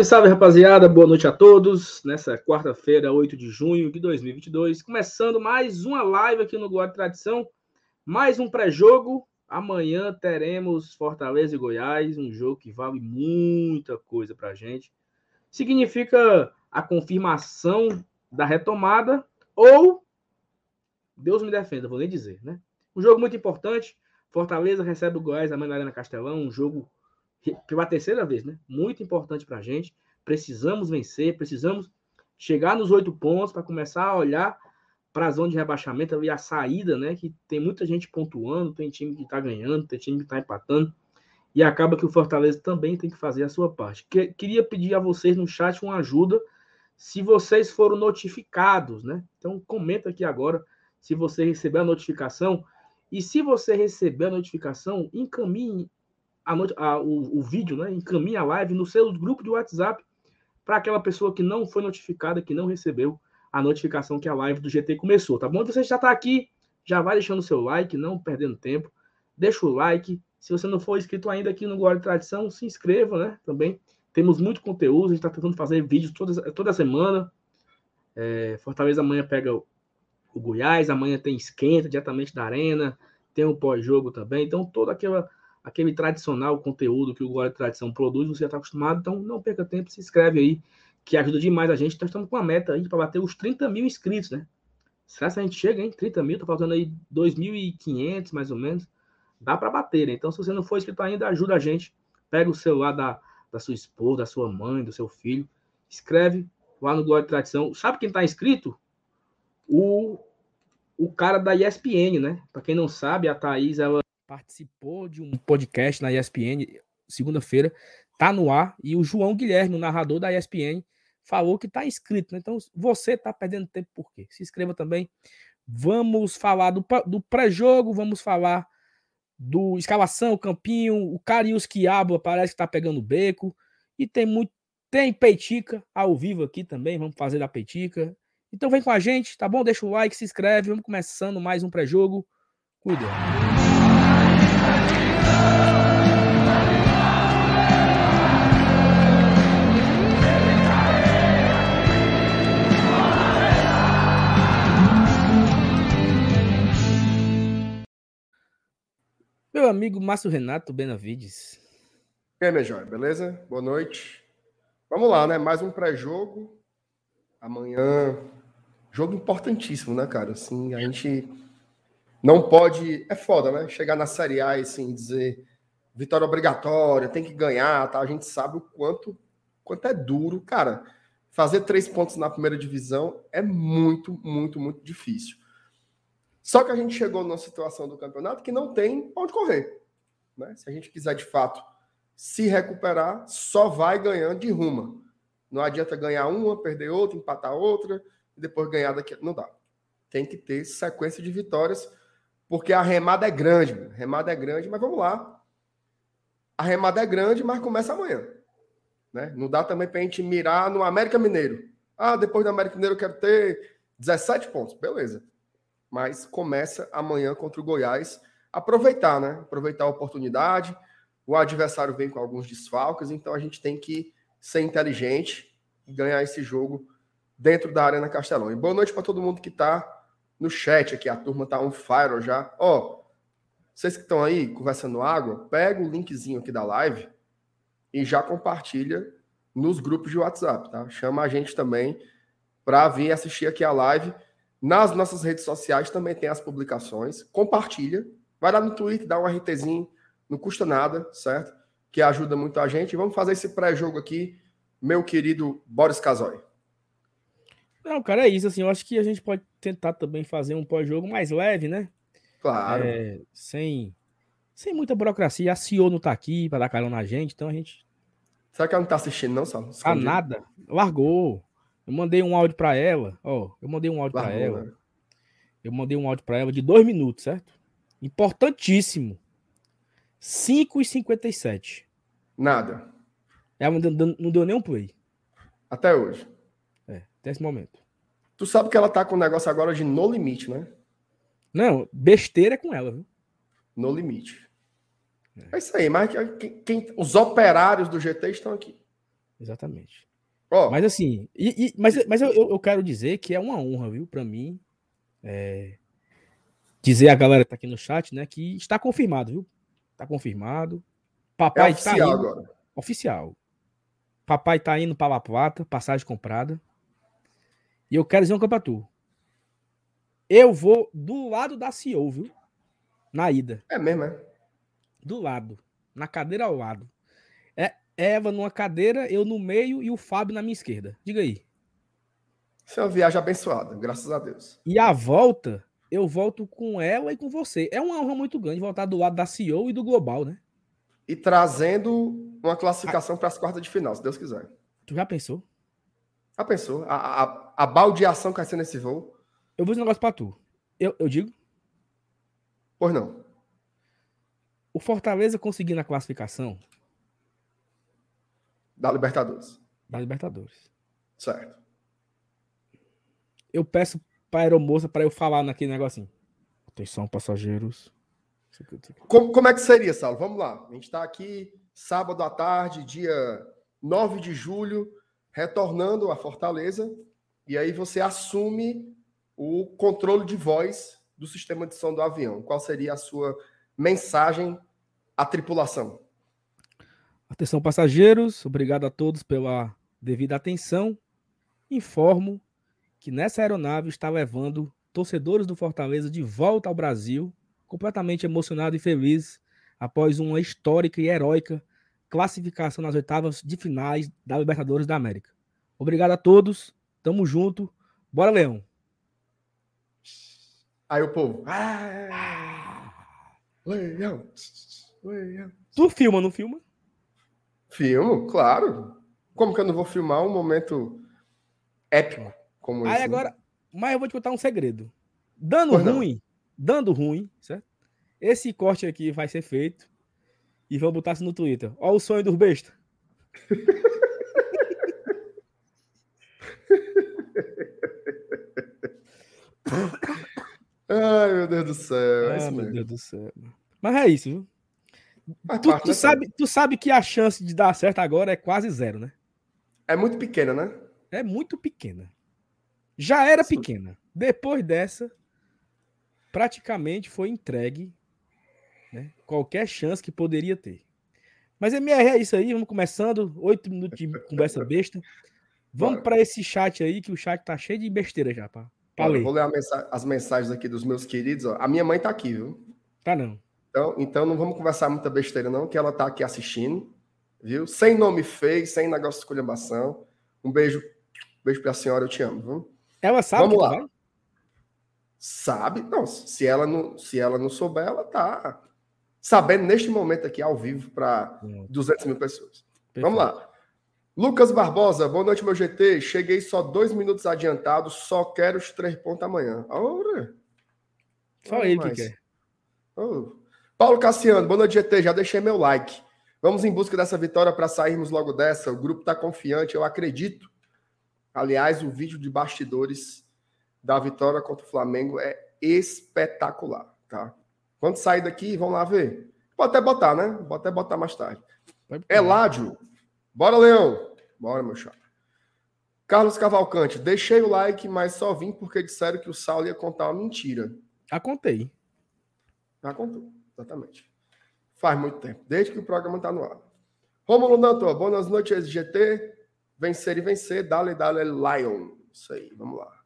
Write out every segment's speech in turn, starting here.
Salve, salve, rapaziada. Boa noite a todos. Nessa quarta-feira, 8 de junho de 2022, começando mais uma live aqui no Guarda Tradição. Mais um pré-jogo. Amanhã teremos Fortaleza e Goiás, um jogo que vale muita coisa pra gente. Significa a confirmação da retomada ou Deus me defenda, vou nem dizer, né? Um jogo muito importante. Fortaleza recebe o Goiás amanhã na Arena Castelão, um jogo pela terceira vez, né? Muito importante para a gente. Precisamos vencer, precisamos chegar nos oito pontos para começar a olhar para a zona de rebaixamento e a saída, né? Que tem muita gente pontuando, tem time que está ganhando, tem time que está empatando. E acaba que o Fortaleza também tem que fazer a sua parte. Que, queria pedir a vocês no chat uma ajuda se vocês foram notificados, né? Então comenta aqui agora se você recebeu a notificação. E se você receber a notificação, encaminhe a, a, o, o, vídeo, né? Encaminha a live no seu grupo de WhatsApp para aquela pessoa que não foi notificada, que não recebeu a notificação que a live do GT começou, tá bom? Você já está aqui, já vai deixando o seu like, não perdendo tempo. Deixa o like. Se você não for inscrito ainda aqui no Guarda Tradição, se inscreva, né? Também temos muito conteúdo, a gente está tentando fazer vídeos toda, toda semana. É, Fortaleza amanhã pega o, o Goiás, amanhã tem esquenta diretamente da arena, tem um pós-jogo também. Então, toda aquela aquele tradicional conteúdo que o Glória Tradição produz, você já está acostumado, então não perca tempo, se inscreve aí, que ajuda demais a gente. Estamos com a meta aí para bater os 30 mil inscritos, né? Será que a gente chega, hein? 30 mil, tá faltando aí 2.500 mais ou menos. Dá para bater, né? Então, se você não for inscrito ainda, ajuda a gente. Pega o celular da, da sua esposa, da sua mãe, do seu filho, escreve lá no Glória Tradição. Sabe quem está inscrito? O, o cara da ESPN, né? Para quem não sabe, a Thaís, ela participou de um podcast na ESPN segunda-feira, tá no ar, e o João Guilherme, o narrador da ESPN, falou que tá inscrito, né? Então, você tá perdendo tempo por quê? Se inscreva também. Vamos falar do, do pré-jogo, vamos falar do escalação, campinho, o Carius Quiabo parece que tá pegando beco, e tem muito tem peitica ao vivo aqui também, vamos fazer da peitica. Então vem com a gente, tá bom? Deixa o like, se inscreve, vamos começando mais um pré-jogo. Cuidado. Meu amigo Márcio Renato Benavides. E aí, minha joia, beleza? Boa noite. Vamos lá, né? Mais um pré-jogo. Amanhã, jogo importantíssimo, né, cara? Assim, a gente não pode. É foda, né? Chegar na Série A e assim, dizer vitória obrigatória, tem que ganhar, tá? A gente sabe o quanto, quanto é duro. Cara, fazer três pontos na primeira divisão é muito, muito, muito difícil. Só que a gente chegou numa situação do campeonato que não tem onde correr. Né? Se a gente quiser de fato se recuperar, só vai ganhando de ruma. Não adianta ganhar uma, perder outra, empatar outra, e depois ganhar daqui. Não dá. Tem que ter sequência de vitórias, porque a remada é grande. A remada é grande, mas vamos lá. A remada é grande, mas começa amanhã. Né? Não dá também para a gente mirar no América Mineiro. Ah, depois do América Mineiro eu quero ter 17 pontos. Beleza mas começa amanhã contra o Goiás. Aproveitar, né? Aproveitar a oportunidade. O adversário vem com alguns desfalques, então a gente tem que ser inteligente e ganhar esse jogo dentro da Arena Castelão. E boa noite para todo mundo que está no chat aqui. A turma tá on fire já. Ó, vocês que estão aí conversando água, pega o linkzinho aqui da live e já compartilha nos grupos de WhatsApp, tá? Chama a gente também para vir assistir aqui a live. Nas nossas redes sociais também tem as publicações. Compartilha. Vai lá no Twitter, dá um RTzinho. Não custa nada, certo? Que ajuda muito a gente. Vamos fazer esse pré-jogo aqui, meu querido Boris Casoy. Não, cara, é isso. Assim, eu acho que a gente pode tentar também fazer um pós-jogo mais leve, né? Claro. É, sem, sem muita burocracia. A CEO não tá aqui para dar carona na gente, então a gente. Será que ela não tá assistindo, não, Sal? Ah, nada. Largou. Eu mandei um áudio para ela, ó, eu mandei um áudio para ela. Né? Eu mandei um áudio para ela de dois minutos, certo? Importantíssimo. 5 e 57. Nada. Ela não deu, não deu nem um play. Até hoje. É, até esse momento. Tu sabe que ela tá com um negócio agora de no limite, né? Não, besteira é com ela, viu? No limite. É, é isso aí, mas quem, quem, os operários do GT estão aqui. Exatamente. Oh. Mas assim, e, e, mas, mas eu, eu quero dizer que é uma honra, viu, para mim, é, dizer a galera que tá aqui no chat, né, que está confirmado, viu? Está confirmado. Papai é tá oficial tá indo, agora. Oficial. Papai tá indo para La Plata, passagem comprada. E eu quero dizer uma coisa pra tu. Eu vou do lado da CEO, viu? Na ida. É mesmo, é? Do lado. Na cadeira ao lado. É Eva numa cadeira, eu no meio e o Fábio na minha esquerda. Diga aí. Isso é uma viagem abençoada, graças a Deus. E a volta, eu volto com ela e com você. É uma honra muito grande voltar do lado da CEO e do Global, né? E trazendo uma classificação para as quartas de final, se Deus quiser. Tu já pensou? Já pensou? A, a, a baldeação que vai ser nesse voo. Eu vou dizer um negócio pra tu. Eu, eu digo? Pois não. O Fortaleza conseguindo a classificação. Da Libertadores. Da Libertadores. Certo. Eu peço pra aeromoça para eu falar naquele negocinho. Atenção, passageiros. Como, como é que seria, Saulo? Vamos lá. A gente está aqui sábado à tarde, dia 9 de julho, retornando a Fortaleza. E aí você assume o controle de voz do sistema de som do avião. Qual seria a sua mensagem à tripulação? Atenção, passageiros. Obrigado a todos pela devida atenção. Informo que nessa aeronave está levando torcedores do Fortaleza de volta ao Brasil, completamente emocionado e feliz após uma histórica e heróica classificação nas oitavas de finais da Libertadores da América. Obrigado a todos, tamo junto, bora Leão. Aí o povo, ah, Leão, Leão. Tu filma, não filma? Filmo, claro. Como que eu não vou filmar um momento épico? Como Aí esse, agora, né? mas eu vou te contar um segredo. Dando ruim, dando ruim, certo? Esse corte aqui vai ser feito e vou botar isso no Twitter. Olha o sonho dos besta. Ai, meu Deus do céu. É meu Deus do céu. Mas é isso, viu? Tu, tu, sabe, tu sabe que a chance de dar certo agora é quase zero, né? É muito pequena, né? É muito pequena. Já era pequena. Depois dessa, praticamente foi entregue né, qualquer chance que poderia ter. Mas MR é isso aí, vamos começando. Oito minutos de conversa besta. Vamos para esse chat aí, que o chat tá cheio de besteira já, pá. Olha, vou ler mensa as mensagens aqui dos meus queridos. Ó. A minha mãe tá aqui, viu? Tá não. Então, então não vamos conversar muita besteira, não, que ela tá aqui assistindo, viu? Sem nome feio, sem negócio de esculhambação. Um beijo, beijo pra senhora, eu te amo, viu? Ela sabe Vamos lá. Sabe? Não, se ela não, se ela não souber, ela tá sabendo neste momento aqui ao vivo para 200 mil pessoas. Perfeito. Vamos lá. Lucas Barbosa, boa noite, meu GT. Cheguei só dois minutos adiantado, só quero os três pontos amanhã. Ora! Só ele mais. que quer. Oh. Paulo Cassiano, boa noite, GT. Já deixei meu like. Vamos em busca dessa vitória para sairmos logo dessa. O grupo está confiante, eu acredito. Aliás, o vídeo de bastidores da vitória contra o Flamengo é espetacular, tá? Quando sair daqui, vamos lá ver. Pode até botar, né? Pode até botar mais tarde. Eládio, bora, Leão. Bora, meu chapa. Carlos Cavalcante, deixei o like, mas só vim porque disseram que o Saulo ia contar uma mentira. Já contei. Já contou, exatamente. Faz muito tempo, desde que o programa está no ar. Romulo Dantor, boas noites, GT. Vencer e vencer, dale, dale, Lion. Isso aí, vamos lá.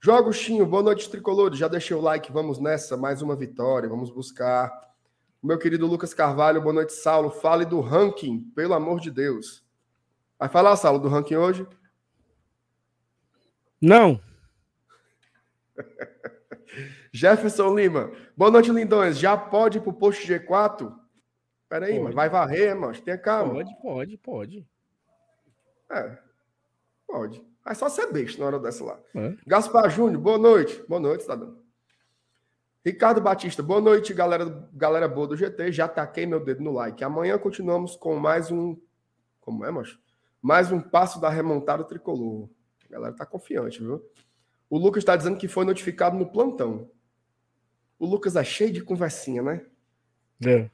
Joga Agostinho, boa noite, tricolores. Já deixei o like, vamos nessa, mais uma vitória, vamos buscar. Meu querido Lucas Carvalho, boa noite, Saulo. Fale do ranking, pelo amor de Deus. Vai falar, Saulo, do ranking hoje? Não. Jefferson Lima, boa noite, lindões. Já pode ir pro posto G4? Peraí, mas vai varrer, mas tenha calma. Pode, pode, pode. É, pode. É só ser besta na hora dessa lá. É. Gaspar Júnior, boa noite. Boa noite, cidadão. Ricardo Batista, boa noite, galera, galera boa do GT. Já taquei meu dedo no like. Amanhã continuamos com mais um. Como é, macho? Mais um passo da remontada tricolor. A galera tá confiante, viu? O Lucas está dizendo que foi notificado no plantão. O Lucas é cheio de conversinha, né? É.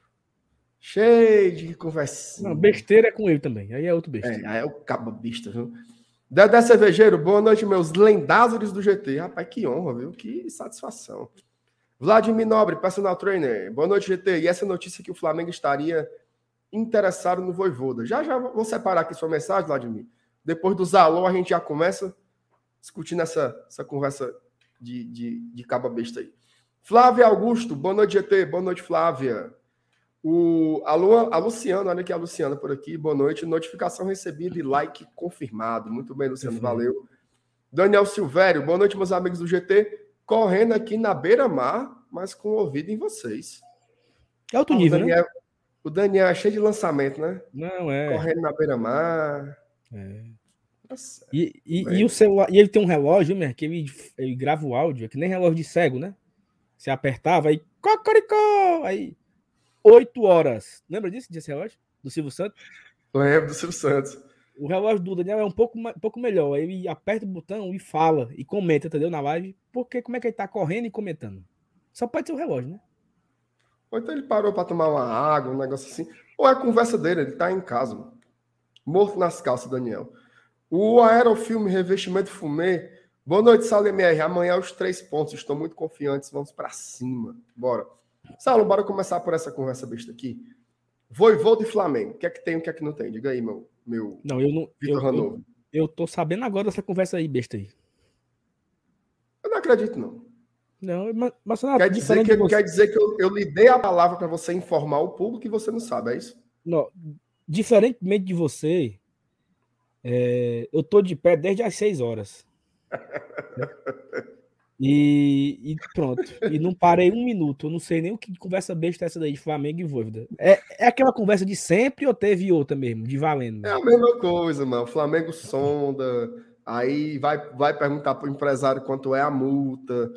Cheio de conversa. Não, besteira é com ele também. Aí é outro besta. É, aí é o caba besta, viu? Dedé Cervejeiro, boa noite, meus lendázoros do GT. Rapaz, que honra, viu? Que satisfação. Vladimir Nobre, personal trainer. Boa noite, GT. E essa notícia que o Flamengo estaria interessado no Voivoda. Já já vou separar aqui sua mensagem, Vladimir. Depois do Zalô, a gente já começa discutindo essa, essa conversa de, de, de caba besta aí. Flávia Augusto, boa noite, GT. Boa noite, Flávia. O, a, Lu, a Luciana, olha aqui a Luciana por aqui, boa noite. Notificação recebida e like confirmado. Muito bem, Luciano, uhum. valeu. Daniel Silvério, boa noite, meus amigos do GT. Correndo aqui na beira-mar, mas com o ouvido em vocês. É alto nível, o Daniel, né? O Daniel é cheio de lançamento, né? Não, é. Correndo na beira-mar. É. Nossa, e, e, e, o celular, e ele tem um relógio, né, que ele, ele grava o áudio, é que nem relógio de cego, né? Você apertava aí, cocoricó, aí, oito horas. Lembra disso, desse relógio? Do Silvio Santos? Lembro do Silvio Santos. O relógio do Daniel é um pouco, um pouco melhor. Ele aperta o botão e fala, e comenta, entendeu? Na live, porque como é que ele tá correndo e comentando? Só pode ser o relógio, né? Ou então ele parou para tomar uma água, um negócio assim. Ou é a conversa dele, ele tá em casa, mano. morto nas calças, Daniel. O Aerofilme Revestimento Fumê. Boa noite, Saulo MR. Amanhã é os três pontos. Estou muito confiante. Vamos para cima. Bora. Saulo, bora começar por essa conversa besta aqui. Voivô de Flamengo. O que é que tem, o que é que não tem? Diga aí, meu. meu não, eu não. Vitor eu, eu, eu tô sabendo agora dessa conversa aí, besta aí. Eu não acredito, não. Não, mas, mas quer, dizer que, você... quer dizer que eu, eu lhe dei a palavra para você informar o público e você não sabe, é isso? Não, diferentemente de você, é, eu tô de pé desde as 6 horas. E, e, pronto. E não parei um minuto. Eu não sei nem o que conversa besta é essa daí de Flamengo e Voivoda. É, é aquela conversa de sempre ou teve outra mesmo, de valendo? É a mesma coisa, mano. O Flamengo sonda, aí vai, vai perguntar pro empresário quanto é a multa.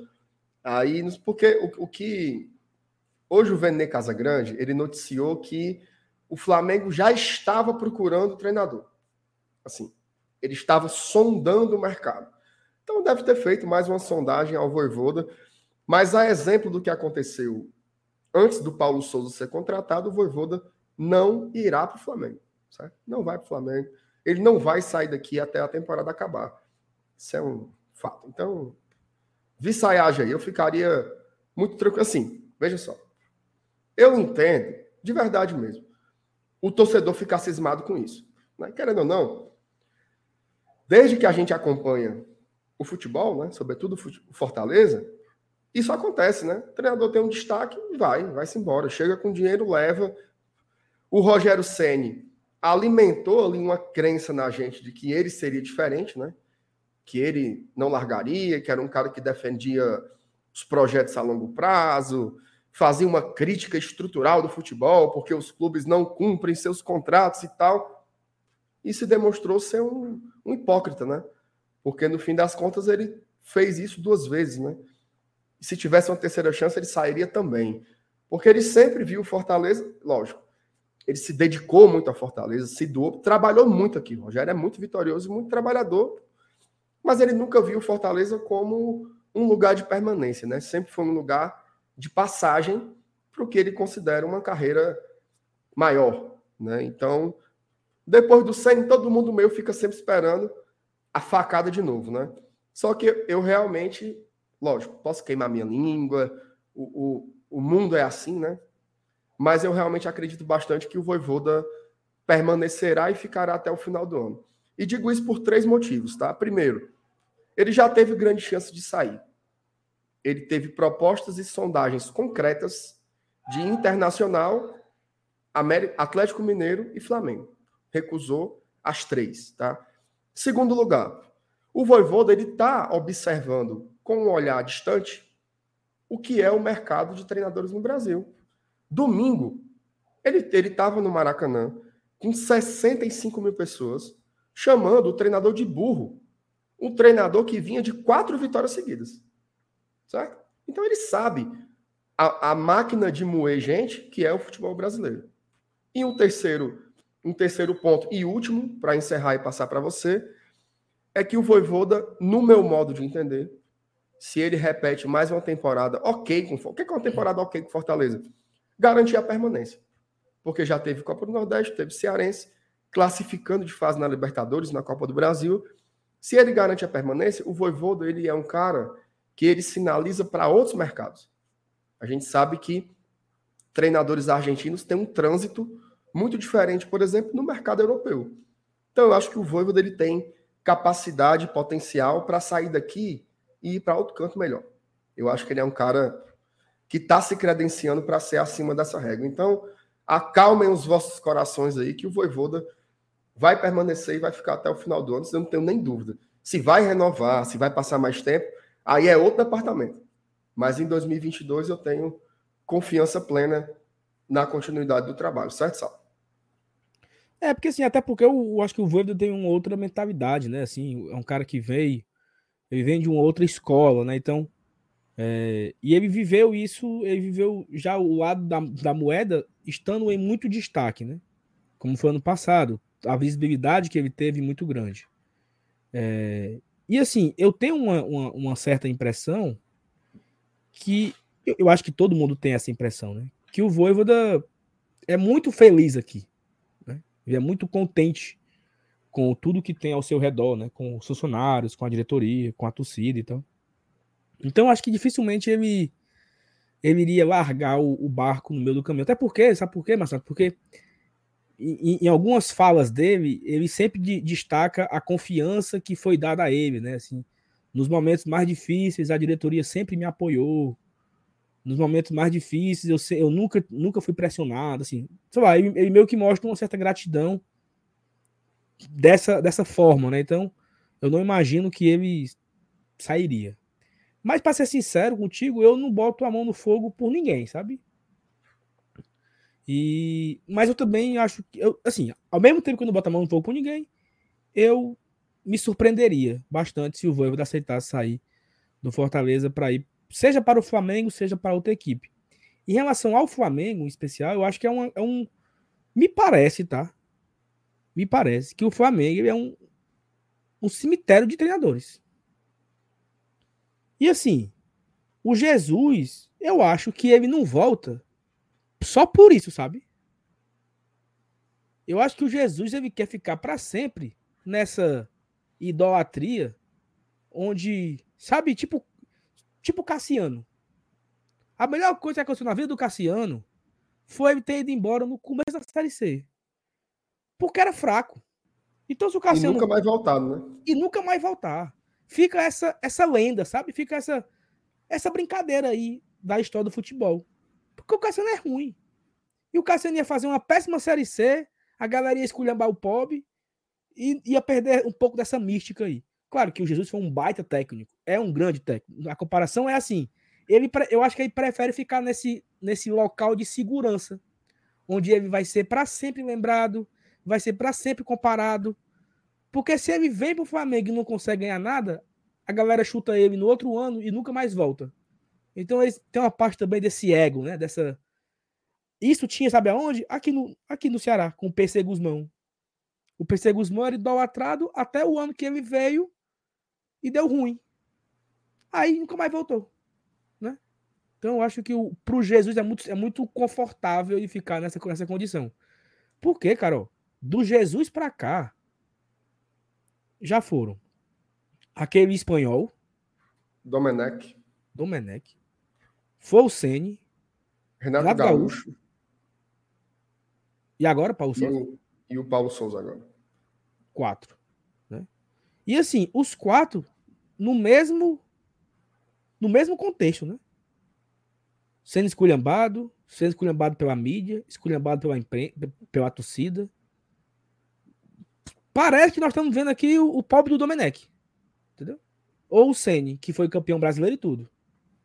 Aí, porque o, o que. Hoje o Vene Casagrande ele noticiou que o Flamengo já estava procurando o treinador. Assim, ele estava sondando o mercado. Então deve ter feito mais uma sondagem ao Voivoda. Mas a exemplo do que aconteceu antes do Paulo Souza ser contratado, o Voivoda não irá para o Flamengo. Certo? Não vai para o Flamengo. Ele não vai sair daqui até a temporada acabar. Isso é um fato. Então, Vissaiagem aí, eu ficaria muito tranquilo. Assim, veja só. Eu entendo, de verdade mesmo, o torcedor ficar cismado com isso. Né? Querendo ou não, desde que a gente acompanha o futebol, né? sobretudo o Fortaleza, isso acontece, né? O treinador tem um destaque e vai, vai-se embora. Chega com dinheiro, leva. O Rogério Ceni alimentou ali uma crença na gente de que ele seria diferente, né? que ele não largaria, que era um cara que defendia os projetos a longo prazo, fazia uma crítica estrutural do futebol, porque os clubes não cumprem seus contratos e tal. E se demonstrou ser um, um hipócrita, né? Porque no fim das contas ele fez isso duas vezes, né? E se tivesse uma terceira chance, ele sairia também. Porque ele sempre viu Fortaleza, lógico, ele se dedicou muito a Fortaleza, se doou, trabalhou muito aqui. O Rogério é muito vitorioso e muito trabalhador mas ele nunca viu Fortaleza como um lugar de permanência, né? Sempre foi um lugar de passagem para o que ele considera uma carreira maior, né? Então, depois do 100, todo mundo meio fica sempre esperando a facada de novo, né? Só que eu realmente, lógico, posso queimar minha língua, o, o, o mundo é assim, né? Mas eu realmente acredito bastante que o Voivoda permanecerá e ficará até o final do ano. E digo isso por três motivos, tá? Primeiro, ele já teve grande chance de sair. Ele teve propostas e sondagens concretas de Internacional, Atlético Mineiro e Flamengo. Recusou as três, tá? Segundo lugar, o Voivoda ele está observando com um olhar distante o que é o mercado de treinadores no Brasil. Domingo, ele estava no Maracanã com 65 mil pessoas chamando o treinador de burro. Um treinador que vinha de quatro vitórias seguidas. Certo? Então ele sabe a, a máquina de moer gente que é o futebol brasileiro. E um terceiro, um terceiro ponto e último, para encerrar e passar para você, é que o Voivoda, no meu modo de entender, se ele repete mais uma temporada ok com o que é uma temporada ok com Fortaleza? Garantir a permanência. porque já teve Copa do Nordeste, teve Cearense, classificando de fase na Libertadores, na Copa do Brasil. Se ele garante a permanência, o Voivoda ele é um cara que ele sinaliza para outros mercados. A gente sabe que treinadores argentinos têm um trânsito muito diferente, por exemplo, no mercado europeu. Então, eu acho que o Voivoda ele tem capacidade, potencial para sair daqui e ir para outro canto melhor. Eu acho que ele é um cara que está se credenciando para ser acima dessa regra. Então, acalmem os vossos corações aí, que o Voivoda vai permanecer e vai ficar até o final do ano, eu não tenho nem dúvida. Se vai renovar, se vai passar mais tempo, aí é outro departamento. Mas em 2022 eu tenho confiança plena na continuidade do trabalho, certo, Sal? É, porque assim, até porque eu, eu acho que o Voivoda tem uma outra mentalidade, né? Assim, é um cara que veio, ele vem de uma outra escola, né? Então, é, e ele viveu isso, ele viveu já o lado da, da moeda estando em muito destaque, né? Como foi ano passado, a visibilidade que ele teve muito grande. É, e assim, eu tenho uma, uma, uma, certa impressão que eu, eu, acho que todo mundo tem essa impressão, né? Que o Voivoda é muito feliz aqui. Ele é muito contente com tudo que tem ao seu redor, né? Com os funcionários, com a diretoria, com a torcida e então. Então, acho que dificilmente ele, ele iria largar o, o, barco no meio do caminho. Até porque, sabe por quê, Marcelo? Porque em, em, algumas falas dele, ele sempre de, destaca a confiança que foi dada a ele, né? Assim, nos momentos mais difíceis, a diretoria sempre me apoiou. Nos momentos mais difíceis, eu, eu nunca, nunca fui pressionado, assim. Sei lá, ele, ele meio que mostra uma certa gratidão dessa, dessa forma, né? Então, eu não imagino que ele sairia. Mas, para ser sincero contigo, eu não boto a mão no fogo por ninguém, sabe? E, mas eu também acho que, eu, assim, ao mesmo tempo que eu não boto a mão no fogo por ninguém, eu me surpreenderia bastante se o Voivoda aceitasse sair do Fortaleza para ir, seja para o Flamengo, seja para outra equipe. Em relação ao Flamengo, em especial, eu acho que é, uma, é um. Me parece, tá? Me parece que o Flamengo é um, um cemitério de treinadores. E assim, o Jesus, eu acho que ele não volta só por isso, sabe? Eu acho que o Jesus ele quer ficar para sempre nessa idolatria onde, sabe, tipo tipo Cassiano. A melhor coisa que aconteceu na vida do Cassiano foi ele ter ido embora no começo da série C. Porque era fraco. Então se o Cassiano e nunca mais voltar, né? E nunca mais voltar. Fica essa essa lenda, sabe? Fica essa essa brincadeira aí da história do futebol. Porque o Cassiano é ruim. E o Cassiano ia fazer uma péssima Série C, a galera ia esculhambar o pobre e ia perder um pouco dessa mística aí. Claro que o Jesus foi um baita técnico, é um grande técnico. A comparação é assim. Ele, eu acho que ele prefere ficar nesse, nesse local de segurança, onde ele vai ser para sempre lembrado, vai ser para sempre comparado. Porque se ele vem para o Flamengo e não consegue ganhar nada, a galera chuta ele no outro ano e nunca mais volta. Então tem uma parte também desse ego, né? Dessa. Isso tinha, sabe aonde? Aqui no, aqui no Ceará, com o PC Guzmão. O PC Guzmão era idolatrado até o ano que ele veio e deu ruim. Aí nunca mais voltou. Né? Então eu acho que o, pro Jesus é muito, é muito confortável ele ficar nessa, nessa condição. Por quê, Carol? Do Jesus para cá, já foram aquele espanhol. Domenech. Domenech. Folsene, Renato, Renato Gaúcho. Gaúcho. E agora, Paulo Souza? E o, e o Paulo Souza agora. Quatro. E assim, os quatro no mesmo no mesmo contexto, né? Sendo esculhambado, sendo esculhambado pela mídia, esculhambado pela, imprensa, pela torcida. Parece que nós estamos vendo aqui o, o pobre do Domenech. Entendeu? Ou o Sene, que foi campeão brasileiro e tudo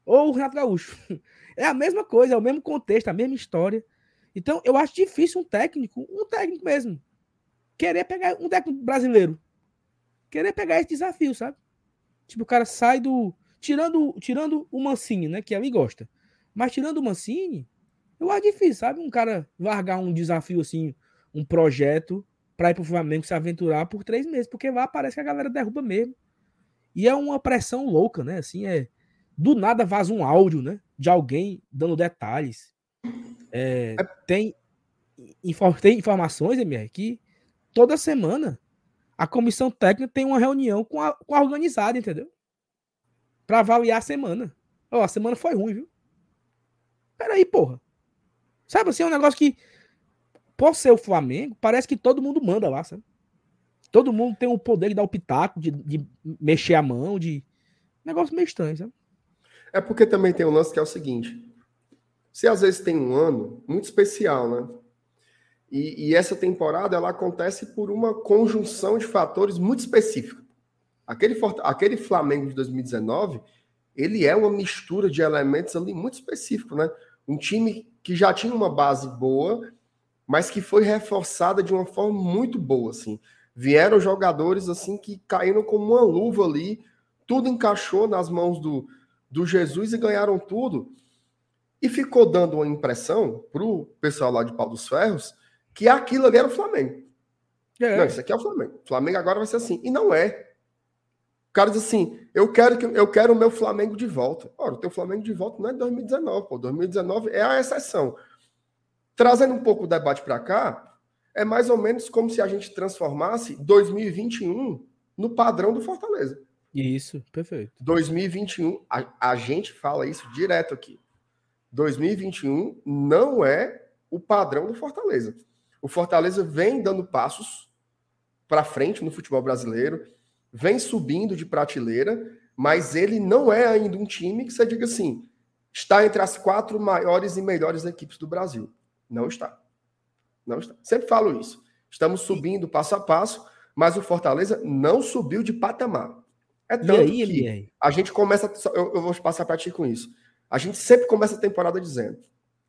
ou o Renato Gaúcho. É a mesma coisa, é o mesmo contexto, a mesma história. Então, eu acho difícil um técnico, um técnico mesmo, querer pegar um técnico brasileiro, querer pegar esse desafio, sabe? Tipo, o cara sai do. Tirando, tirando o Mancini, né? Que ali gosta. Mas tirando o Mancini, eu acho difícil, sabe? Um cara largar um desafio assim, um projeto, para ir pro Flamengo se aventurar por três meses, porque lá parece que a galera derruba mesmo. E é uma pressão louca, né? Assim, é do nada vaza um áudio, né? De alguém dando detalhes. É, é... Tem. tem informações, MR, que toda semana a comissão técnica tem uma reunião com a, com a organizada, entendeu? Para avaliar a semana. Ó, oh, a semana foi ruim, viu? Peraí, porra. Sabe assim, é um negócio que, por ser o Flamengo, parece que todo mundo manda lá, sabe? Todo mundo tem o poder de dar o pitaco, de, de mexer a mão, de. Negócio meio estranho, sabe? É porque também tem um lance que é o seguinte: você às vezes tem um ano muito especial, né? E, e, essa temporada ela acontece por uma conjunção de fatores muito específica. Aquele, aquele Flamengo de 2019, ele é uma mistura de elementos ali muito específico, né? Um time que já tinha uma base boa, mas que foi reforçada de uma forma muito boa, assim. Vieram jogadores assim que caíram como uma luva ali, tudo encaixou nas mãos do, do Jesus e ganharam tudo. E ficou dando uma impressão para o pessoal lá de Pau dos Ferros que aquilo ali era o Flamengo. É. Não, isso aqui é o Flamengo. O Flamengo agora vai ser assim. E não é. O cara diz assim: eu quero, que, eu quero o meu Flamengo de volta. Ora, o teu Flamengo de volta não é 2019, pô. 2019 é a exceção. Trazendo um pouco o debate para cá, é mais ou menos como se a gente transformasse 2021 no padrão do Fortaleza. Isso, perfeito. 2021, a, a gente fala isso direto aqui. 2021 não é o padrão do Fortaleza. O Fortaleza vem dando passos para frente no futebol brasileiro, vem subindo de prateleira, mas ele não é ainda um time que você diga assim, está entre as quatro maiores e melhores equipes do Brasil. Não está. Não está. Sempre falo isso. Estamos subindo passo a passo, mas o Fortaleza não subiu de patamar. É tanto aí, que a gente começa. Eu, eu vou passar para ti com isso. A gente sempre começa a temporada dizendo: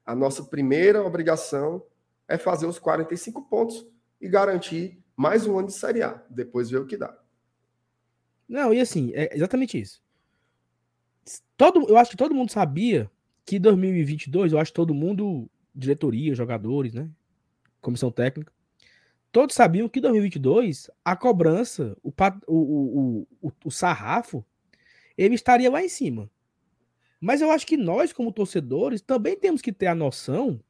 a nossa primeira obrigação é fazer os 45 pontos e garantir mais um ano de Série A. Depois ver o que dá. Não, e assim, é exatamente isso. Todo, eu acho que todo mundo sabia que 2022, eu acho que todo mundo, diretoria, jogadores, né? comissão técnica, todos sabiam que em 2022 a cobrança, o, o, o, o sarrafo, ele estaria lá em cima. Mas eu acho que nós, como torcedores, também temos que ter a noção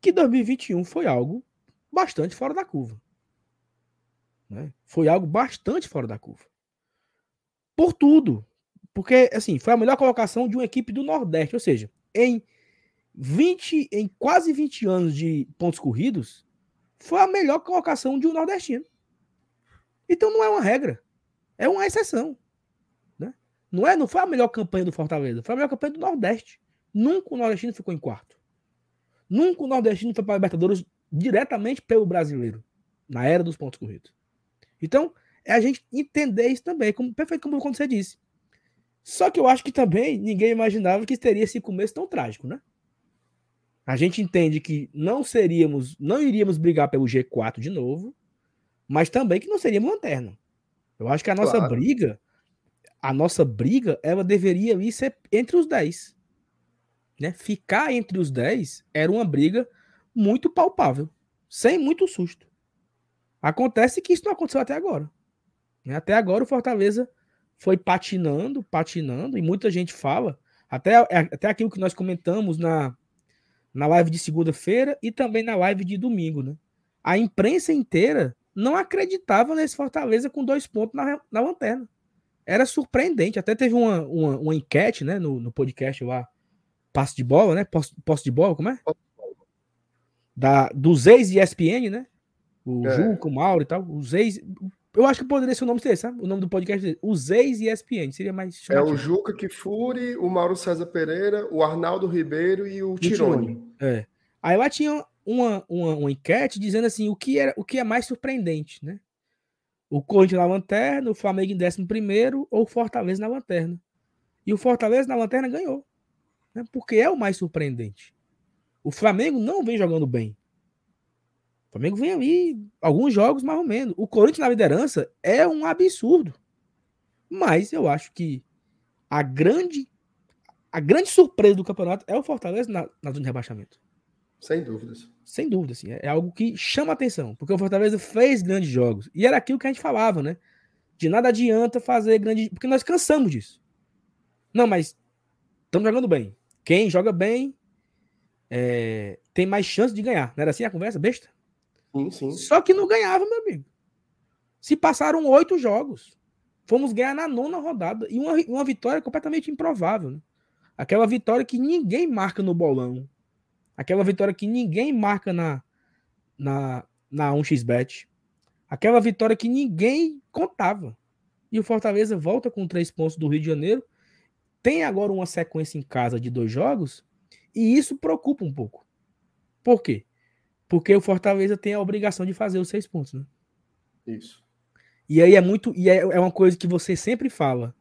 que 2021 foi algo bastante fora da curva. Né? Foi algo bastante fora da curva. Por tudo. Porque, assim, foi a melhor colocação de uma equipe do Nordeste. Ou seja, em 20, em quase 20 anos de pontos corridos, foi a melhor colocação de um nordestino. Então não é uma regra, é uma exceção. Né? Não, é, não foi a melhor campanha do Fortaleza, foi a melhor campanha do Nordeste. Nunca o nordestino ficou em quarto. Nunca o nordestino foi para a Libertadores diretamente pelo brasileiro, na era dos pontos corridos. Então, é a gente entender isso também, como, perfeito como você disse. Só que eu acho que também ninguém imaginava que teria esse começo tão trágico, né? A gente entende que não seríamos, não iríamos brigar pelo G4 de novo, mas também que não seríamos lanterna. Eu acho que a nossa claro. briga, a nossa briga, ela deveria ir ser entre os 10. Né? Ficar entre os 10 era uma briga muito palpável, sem muito susto. Acontece que isso não aconteceu até agora. Né? Até agora o Fortaleza foi patinando, patinando, e muita gente fala, até, até aquilo que nós comentamos na, na live de segunda-feira e também na live de domingo, né? A imprensa inteira não acreditava nesse Fortaleza com dois pontos na, na lanterna. Era surpreendente. Até teve uma, uma, uma enquete, né, no, no podcast lá, Passe de Bola, né? Posse, posse de Bola, como é? Da, dos ex-ESPN, né? O é. Juca, o Mauro e tal. Os ex. Eu acho que poderia ser o nome dele, sabe? O nome do podcast dele. Os ex-ESPN. Seria mais. Chamativo. É o Juca Kifuri, o Mauro César Pereira, o Arnaldo Ribeiro e o Tirone. É. Aí lá tinha uma, uma, uma, enquete dizendo assim: o que, era, o que é mais surpreendente, né? O Corinthians na lanterna, o Flamengo em 11 ou o Fortaleza na lanterna. E o Fortaleza na lanterna ganhou. Né? Porque é o mais surpreendente. O Flamengo não vem jogando bem. O Flamengo vem ali alguns jogos mais ou menos. O Corinthians na liderança é um absurdo. Mas eu acho que a grande a grande surpresa do campeonato é o Fortaleza na, na zona de rebaixamento. Sem dúvidas. Sem dúvida, assim, é, é algo que chama atenção, porque o Fortaleza fez grandes jogos. E era aquilo que a gente falava, né? De nada adianta fazer grandes. Porque nós cansamos disso. Não, mas estamos jogando bem. Quem joga bem é, tem mais chance de ganhar. Não era assim a conversa, besta? Sim, sim. Só que não ganhava, meu amigo. Se passaram oito jogos. Fomos ganhar na nona rodada. E uma, uma vitória completamente improvável. Né? Aquela vitória que ninguém marca no bolão. Aquela vitória que ninguém marca na, na, na 1xBet. Aquela vitória que ninguém contava. E o Fortaleza volta com três pontos do Rio de Janeiro. Tem agora uma sequência em casa de dois jogos. E isso preocupa um pouco. Por quê? Porque o Fortaleza tem a obrigação de fazer os seis pontos, né? Isso. E aí é muito. E é, é uma coisa que você sempre fala.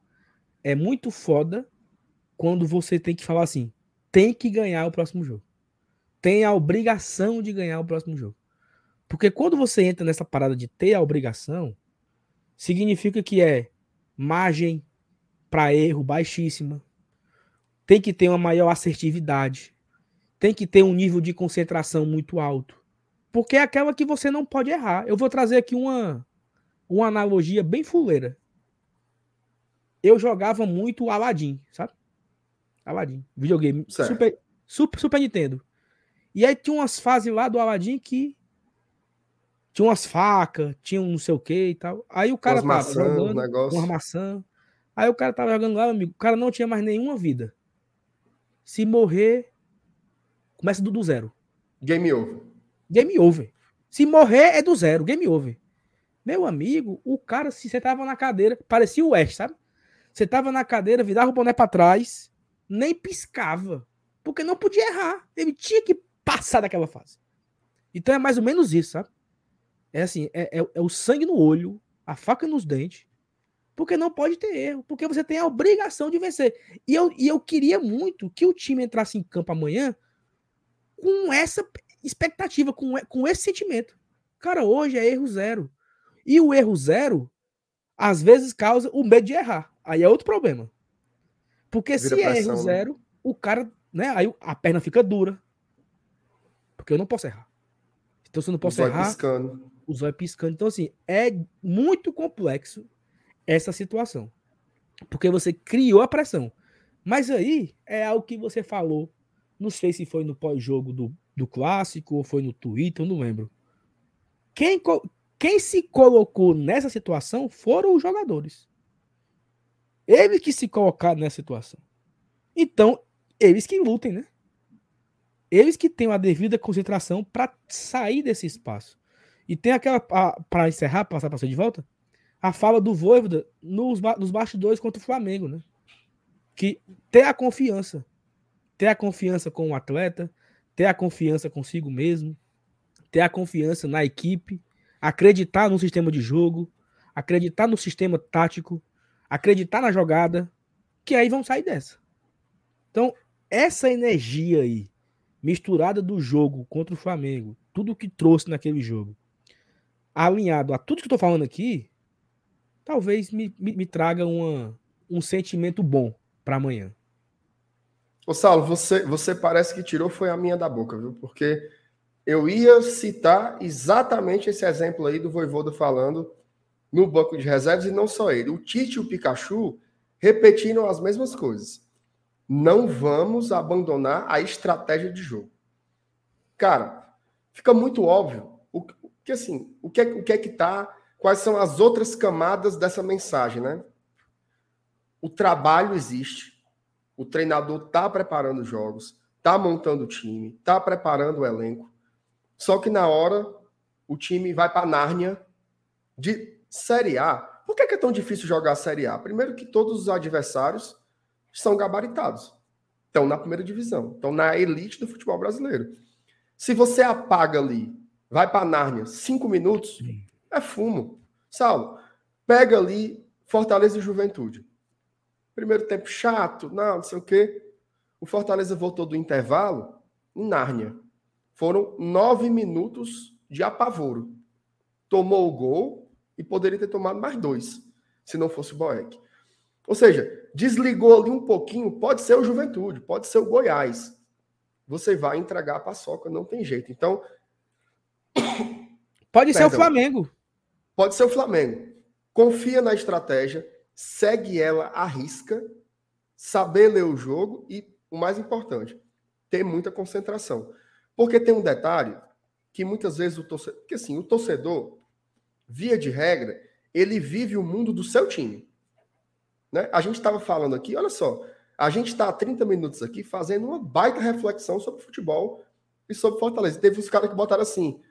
É muito foda quando você tem que falar assim: tem que ganhar o próximo jogo. Tem a obrigação de ganhar o próximo jogo. Porque quando você entra nessa parada de ter a obrigação, significa que é margem para erro baixíssima. Tem que ter uma maior assertividade. Tem que ter um nível de concentração muito alto. Porque é aquela que você não pode errar. Eu vou trazer aqui uma, uma analogia bem fuleira. Eu jogava muito Aladdin, sabe? Aladdin, videogame. Super, super, super Nintendo. E aí tinha umas fases lá do Aladdin que tinha umas facas, tinha um não sei o que e tal. Aí o cara tava maçã, jogando negócio. uma maçã. Aí o cara tava jogando lá, amigo. O cara não tinha mais nenhuma vida. Se morrer, começa do, do zero. Game over. Game over. Se morrer, é do zero. Game over. Meu amigo, o cara, se você tava na cadeira, parecia o West, sabe? Você tava na cadeira, virava o boné pra trás, nem piscava. Porque não podia errar. Ele tinha que passar daquela fase. Então é mais ou menos isso, sabe? É assim, é, é, é o sangue no olho, a faca nos dentes, porque não pode ter erro, porque você tem a obrigação de vencer. E eu, e eu queria muito que o time entrasse em campo amanhã com essa expectativa, com, com esse sentimento. Cara, hoje é erro zero. E o erro zero, às vezes, causa o medo de errar. Aí é outro problema. Porque Vira se é erro né? zero, o cara, né? Aí a perna fica dura. Porque eu não posso errar. Então, se eu não posso errar. Piscando o zóio piscando. Então, assim, é muito complexo essa situação. Porque você criou a pressão. Mas aí é algo que você falou. Não sei se foi no pós-jogo do, do clássico ou foi no Twitter, não lembro. Quem, quem se colocou nessa situação foram os jogadores. Eles que se colocaram nessa situação. Então, eles que lutem, né? Eles que tenham a devida concentração para sair desse espaço. E tem aquela, para encerrar, passar para você de volta, a fala do Voivoda nos, nos bastidores contra o Flamengo, né? Que ter a confiança, ter a confiança com o atleta, ter a confiança consigo mesmo, ter a confiança na equipe, acreditar no sistema de jogo, acreditar no sistema tático, acreditar na jogada, que aí vão sair dessa. Então, essa energia aí, misturada do jogo contra o Flamengo, tudo que trouxe naquele jogo, alinhado a tudo que eu tô falando aqui, talvez me, me, me traga uma, um sentimento bom para amanhã. Ô, Saulo, você, você parece que tirou foi a minha da boca, viu? Porque eu ia citar exatamente esse exemplo aí do Voivoda falando no banco de reservas e não só ele. O Tite e o Pikachu repetiram as mesmas coisas. Não vamos abandonar a estratégia de jogo. Cara, fica muito óbvio que assim, o que é, o que é que tá, quais são as outras camadas dessa mensagem, né? O trabalho existe, o treinador tá preparando jogos, tá montando o time, tá preparando o elenco. Só que na hora o time vai para Nárnia de Série A. Por que é tão difícil jogar a Série A? Primeiro que todos os adversários são gabaritados. Estão na primeira divisão, estão na elite do futebol brasileiro. Se você apaga ali vai para Nárnia, cinco minutos. É fumo. Saulo, pega ali Fortaleza e Juventude. Primeiro tempo chato, não, não sei o quê. O Fortaleza voltou do intervalo em Nárnia. Foram nove minutos de apavoro. Tomou o gol e poderia ter tomado mais dois, se não fosse o Boeck. Ou seja, desligou ali um pouquinho, pode ser o Juventude, pode ser o Goiás. Você vai entregar a paçoca, não tem jeito. Então, Pode Perdão. ser o Flamengo. Pode ser o Flamengo. Confia na estratégia, segue ela à risca, saber ler o jogo e, o mais importante, ter muita concentração. Porque tem um detalhe que muitas vezes o torcedor. Porque assim, o torcedor, via de regra, ele vive o mundo do seu time. Né? A gente estava falando aqui, olha só, a gente está há 30 minutos aqui fazendo uma baita reflexão sobre futebol e sobre Fortaleza. Teve uns caras que botaram assim: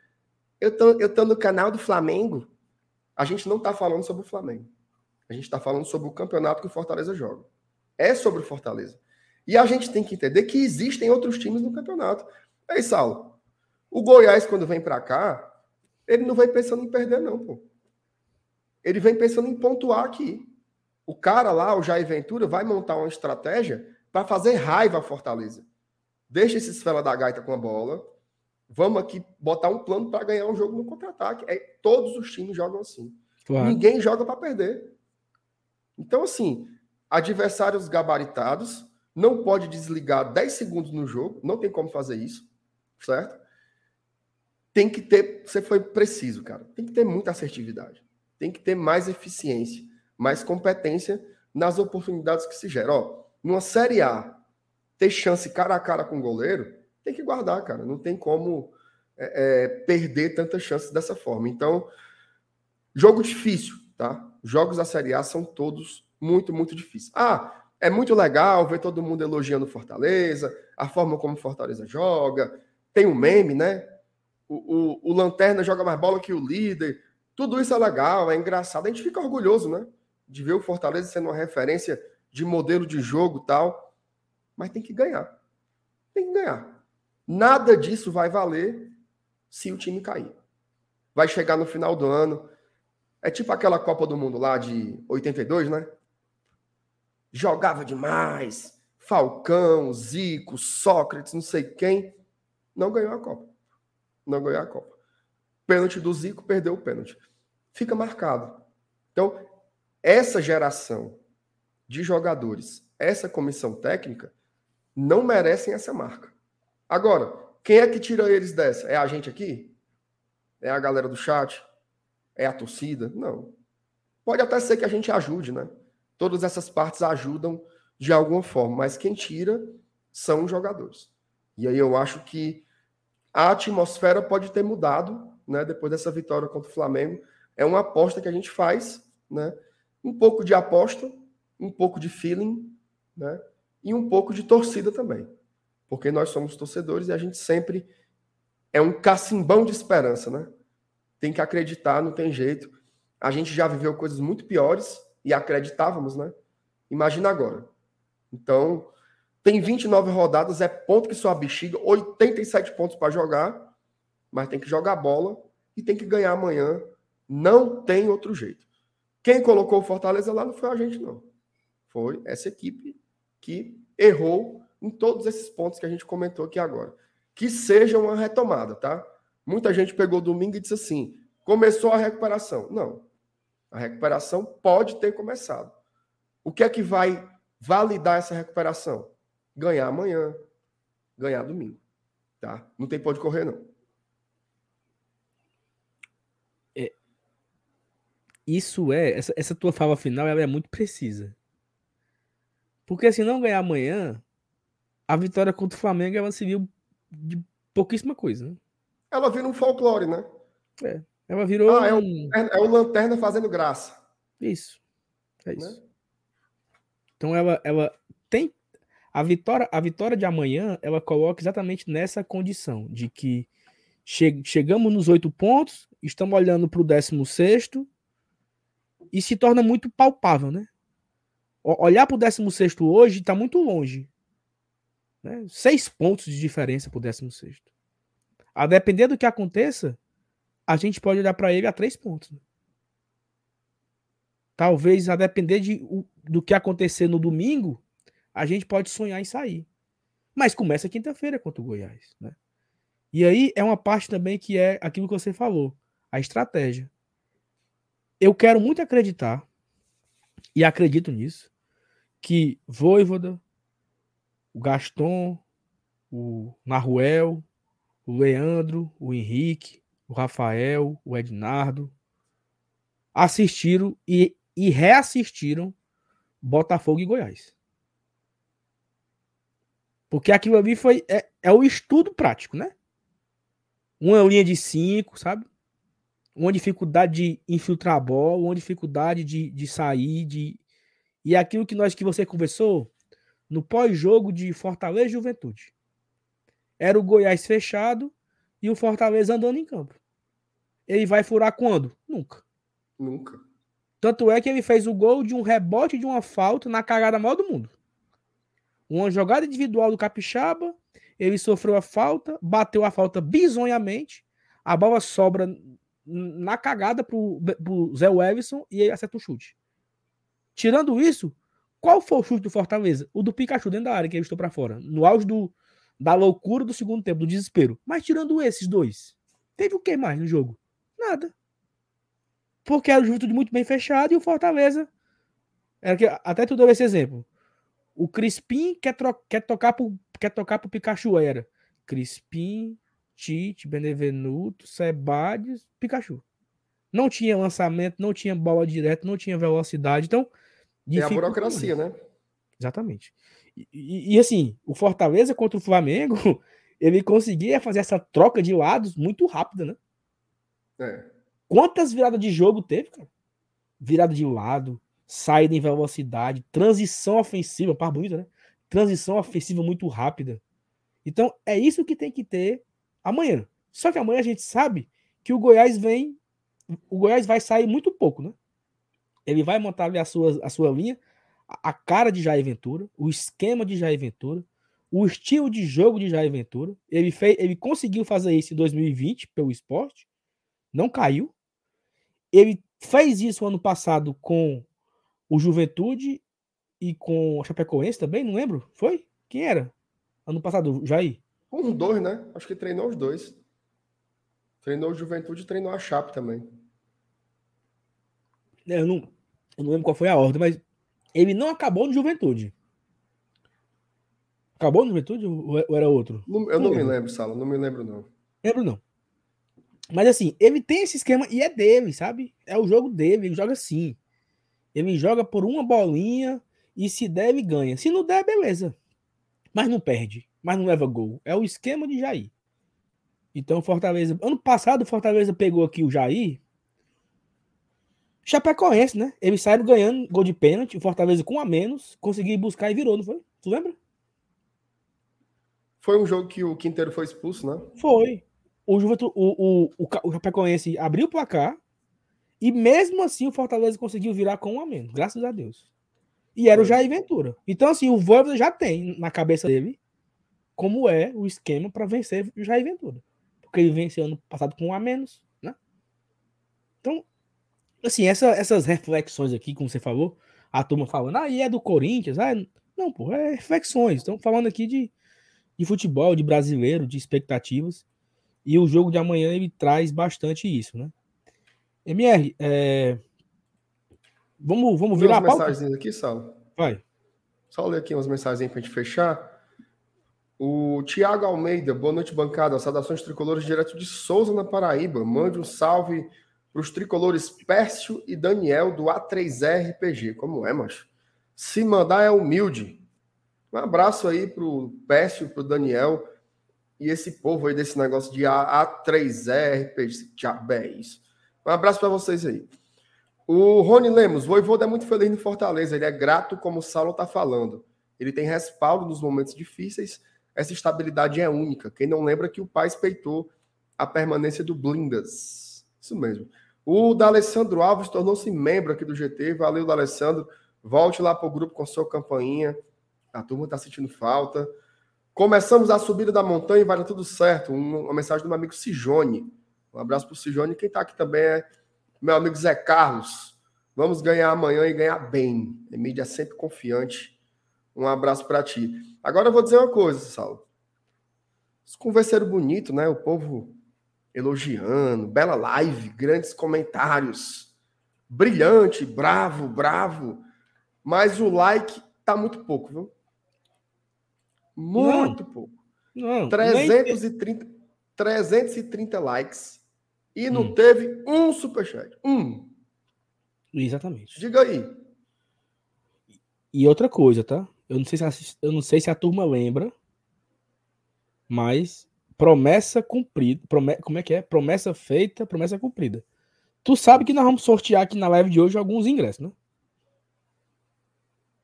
eu tô, eu tô no canal do Flamengo. A gente não está falando sobre o Flamengo. A gente está falando sobre o campeonato que o Fortaleza joga. É sobre o Fortaleza. E a gente tem que entender que existem outros times no campeonato. Aí, Saulo, o Goiás, quando vem para cá, ele não vem pensando em perder, não, pô. Ele vem pensando em pontuar aqui. O cara lá, o Jair Ventura, vai montar uma estratégia para fazer raiva a Fortaleza. Deixa esses fela da gaita com a bola. Vamos aqui botar um plano para ganhar um jogo no contra-ataque. É, todos os times jogam assim. Claro. Ninguém joga para perder. Então, assim, adversários gabaritados, não pode desligar 10 segundos no jogo, não tem como fazer isso, certo? Tem que ter, você foi preciso, cara, tem que ter muita assertividade, tem que ter mais eficiência, mais competência nas oportunidades que se geram. Ó, numa Série A, ter chance cara a cara com o goleiro, tem que guardar, cara, não tem como é, é, perder tantas chances dessa forma. Então, jogo difícil, tá? Jogos da Série A são todos muito, muito difíceis. Ah, é muito legal ver todo mundo elogiando Fortaleza, a forma como Fortaleza joga. Tem um meme, né? O, o, o, Lanterna joga mais bola que o líder. Tudo isso é legal, é engraçado. A gente fica orgulhoso, né? De ver o Fortaleza sendo uma referência de modelo de jogo tal. Mas tem que ganhar. Tem que ganhar. Nada disso vai valer se o time cair. Vai chegar no final do ano. É tipo aquela Copa do Mundo lá de 82, né? jogava demais. Falcão, Zico, Sócrates, não sei quem. Não ganhou a Copa. Não ganhou a Copa. Pênalti do Zico, perdeu o pênalti. Fica marcado. Então, essa geração de jogadores, essa comissão técnica, não merecem essa marca. Agora, quem é que tira eles dessa? É a gente aqui? É a galera do chat? É a torcida? Não. Pode até ser que a gente ajude, né? Todas essas partes ajudam de alguma forma, mas quem tira são os jogadores. E aí eu acho que a atmosfera pode ter mudado, né, depois dessa vitória contra o Flamengo. É uma aposta que a gente faz, né? Um pouco de aposta, um pouco de feeling, né? E um pouco de torcida também. Porque nós somos torcedores e a gente sempre é um cacimbão de esperança, né? Tem que acreditar, não tem jeito. A gente já viveu coisas muito piores, e acreditávamos, né? Imagina agora. Então, tem 29 rodadas, é ponto que sua bexiga, 87 pontos para jogar, mas tem que jogar bola e tem que ganhar amanhã. Não tem outro jeito. Quem colocou o Fortaleza lá não foi a gente, não. Foi essa equipe que errou em todos esses pontos que a gente comentou aqui agora. Que seja uma retomada, tá? Muita gente pegou domingo e disse assim: começou a recuperação. Não. A recuperação pode ter começado. O que é que vai validar essa recuperação? Ganhar amanhã, ganhar domingo. Tá? Não tem pode correr, não. É, isso é, essa, essa tua fala final ela é muito precisa. Porque se não ganhar amanhã, a vitória contra o Flamengo ela se viu de pouquíssima coisa. Né? Ela vira um folclore, né? É. Ela virou. Ah, é, um, é o Lanterna fazendo graça. Isso. É isso. Né? Então ela, ela tem. A vitória, a vitória de amanhã, ela coloca exatamente nessa condição de que che, chegamos nos oito pontos, estamos olhando para o décimo sexto e se torna muito palpável, né? Olhar para o décimo sexto hoje está muito longe. Né? Seis pontos de diferença para o décimo sexto. A depender do que aconteça, a gente pode olhar para ele a três pontos. Né? Talvez, a depender de, do que acontecer no domingo, a gente pode sonhar em sair. Mas começa quinta-feira contra o Goiás. Né? E aí é uma parte também que é aquilo que você falou, a estratégia. Eu quero muito acreditar, e acredito nisso, que Voivoda, o Gaston, o Naruel, o Leandro, o Henrique, o Rafael, o Ednardo, assistiram e, e reassistiram Botafogo e Goiás. Porque aquilo ali foi. É, é o estudo prático, né? Uma linha de cinco, sabe? Uma dificuldade de infiltrar a bola, uma dificuldade de, de sair, de. E aquilo que nós que você conversou no pós-jogo de Fortaleza e Juventude. Era o Goiás fechado e o Fortaleza andando em campo. Ele vai furar quando? Nunca. Nunca. Tanto é que ele fez o gol de um rebote de uma falta na cagada maior do mundo. Uma jogada individual do Capixaba, ele sofreu a falta, bateu a falta bizonhamente, a bola sobra na cagada pro, pro Zé Wellison e ele acerta o chute. Tirando isso, qual foi o chute do Fortaleza? O do Pikachu dentro da área que ele estou para fora, no auge do, da loucura do segundo tempo, do desespero. Mas tirando esses dois, teve o que mais no jogo? Nada. Porque era o Juventude muito bem fechado e o Fortaleza. Era que, até tu deu esse exemplo. O Crispim quer, quer tocar pro, quer tocar pro Pikachu. Era Crispim, Tite, Benevenuto, Sebades, Pikachu. Não tinha lançamento, não tinha bola direta, não tinha velocidade. Então. É a burocracia, né? Exatamente. E, e, e, assim, o Fortaleza contra o Flamengo, ele conseguia fazer essa troca de lados muito rápida, né? É. Quantas viradas de jogo teve, cara? Virada de lado, saída em velocidade, transição ofensiva, par bonita, né? Transição ofensiva muito rápida. Então, é isso que tem que ter amanhã. Só que amanhã a gente sabe que o Goiás vem. O Goiás vai sair muito pouco, né? Ele vai montar ali a sua, a sua linha, a cara de Jair Ventura, o esquema de Jair Ventura, o estilo de jogo de Jair Ventura. Ele, fez, ele conseguiu fazer isso em 2020 pelo esporte, não caiu. Ele fez isso ano passado com o Juventude e com o Chapecoense também, não lembro. Foi? Quem era? Ano passado, Jair? Um, dois, né? Acho que treinou os dois. Treinou o Juventude e treinou a Chape também. É, eu não, eu não lembro qual foi a ordem, mas ele não acabou no Juventude. Acabou no Juventude ou era outro? Não, eu não, não me lembro, Sala. Não me lembro, não. Lembro, não. Mas assim, ele tem esse esquema e é dele, sabe? É o jogo dele, ele joga assim. Ele joga por uma bolinha e se der, ele ganha. Se não der, beleza. Mas não perde, mas não leva gol. É o esquema de Jair. Então, Fortaleza. Ano passado, Fortaleza pegou aqui o Jair. Chapecoense, né? Eles saíram ganhando gol de pênalti. O Fortaleza com a menos. Conseguiu buscar e virou, não foi? Tu lembra? Foi um jogo que o Quinteiro foi expulso, né? Foi o, Juventude, o, o, o, o Chapecoense abriu o placar e mesmo assim o Fortaleza conseguiu virar com um a menos, graças a Deus. E era o Jair Ventura. Então, assim, o Voivoda já tem na cabeça dele como é o esquema para vencer o Jair Ventura. Porque ele venceu ano passado com um a menos, assim, essa, essas reflexões aqui, como você falou, a turma falando, ah, e é do Corinthians, ah, não, pô, é reflexões. Estamos falando aqui de, de futebol, de brasileiro, de expectativas. E o jogo de amanhã ele traz bastante isso, né? MR, é... vamos, vamos virar a mensagens aqui, Sal. Vai. Só ler aqui umas mensagens para a gente fechar. O Tiago Almeida, boa noite, bancada. Saudações tricolores direto de Souza, na Paraíba. Mande um salve para os tricolores Pércio e Daniel do A3R RPG. Como é, macho? Se mandar é humilde. Um abraço aí para o Pércio, para o Daniel e esse povo aí desse negócio de A, 3 r diabo é isso. Um abraço para vocês aí. O Rony Lemos, Voivoda é muito feliz no Fortaleza, ele é grato como o Saulo está falando. Ele tem respaldo nos momentos difíceis, essa estabilidade é única. Quem não lembra que o pai espeitou a permanência do Blindas. Isso mesmo. O D'Alessandro Alves tornou-se membro aqui do GT. Valeu, D'Alessandro. Volte lá para o grupo com sua campainha. A turma está sentindo falta. Começamos a subida da montanha e vai dar tudo certo. Uma mensagem do meu amigo Sijone. Um abraço para o Sijone. Quem está aqui também é meu amigo Zé Carlos. Vamos ganhar amanhã e ganhar bem. A mídia é sempre confiante. Um abraço para ti. Agora eu vou dizer uma coisa, Saulo. Os conversaram bonito, né? O povo elogiando, bela live, grandes comentários. Brilhante, bravo, bravo. Mas o like tá muito pouco, viu? Muito não, pouco. Não, 330, nem... 330 likes. E não hum. teve um superchat. Um. Exatamente. Diga aí. E outra coisa, tá? Eu não sei se a, eu não sei se a turma lembra, Mas promessa cumprida. Prome, como é que é? Promessa feita, promessa cumprida. Tu sabe que nós vamos sortear aqui na live de hoje alguns ingressos, né?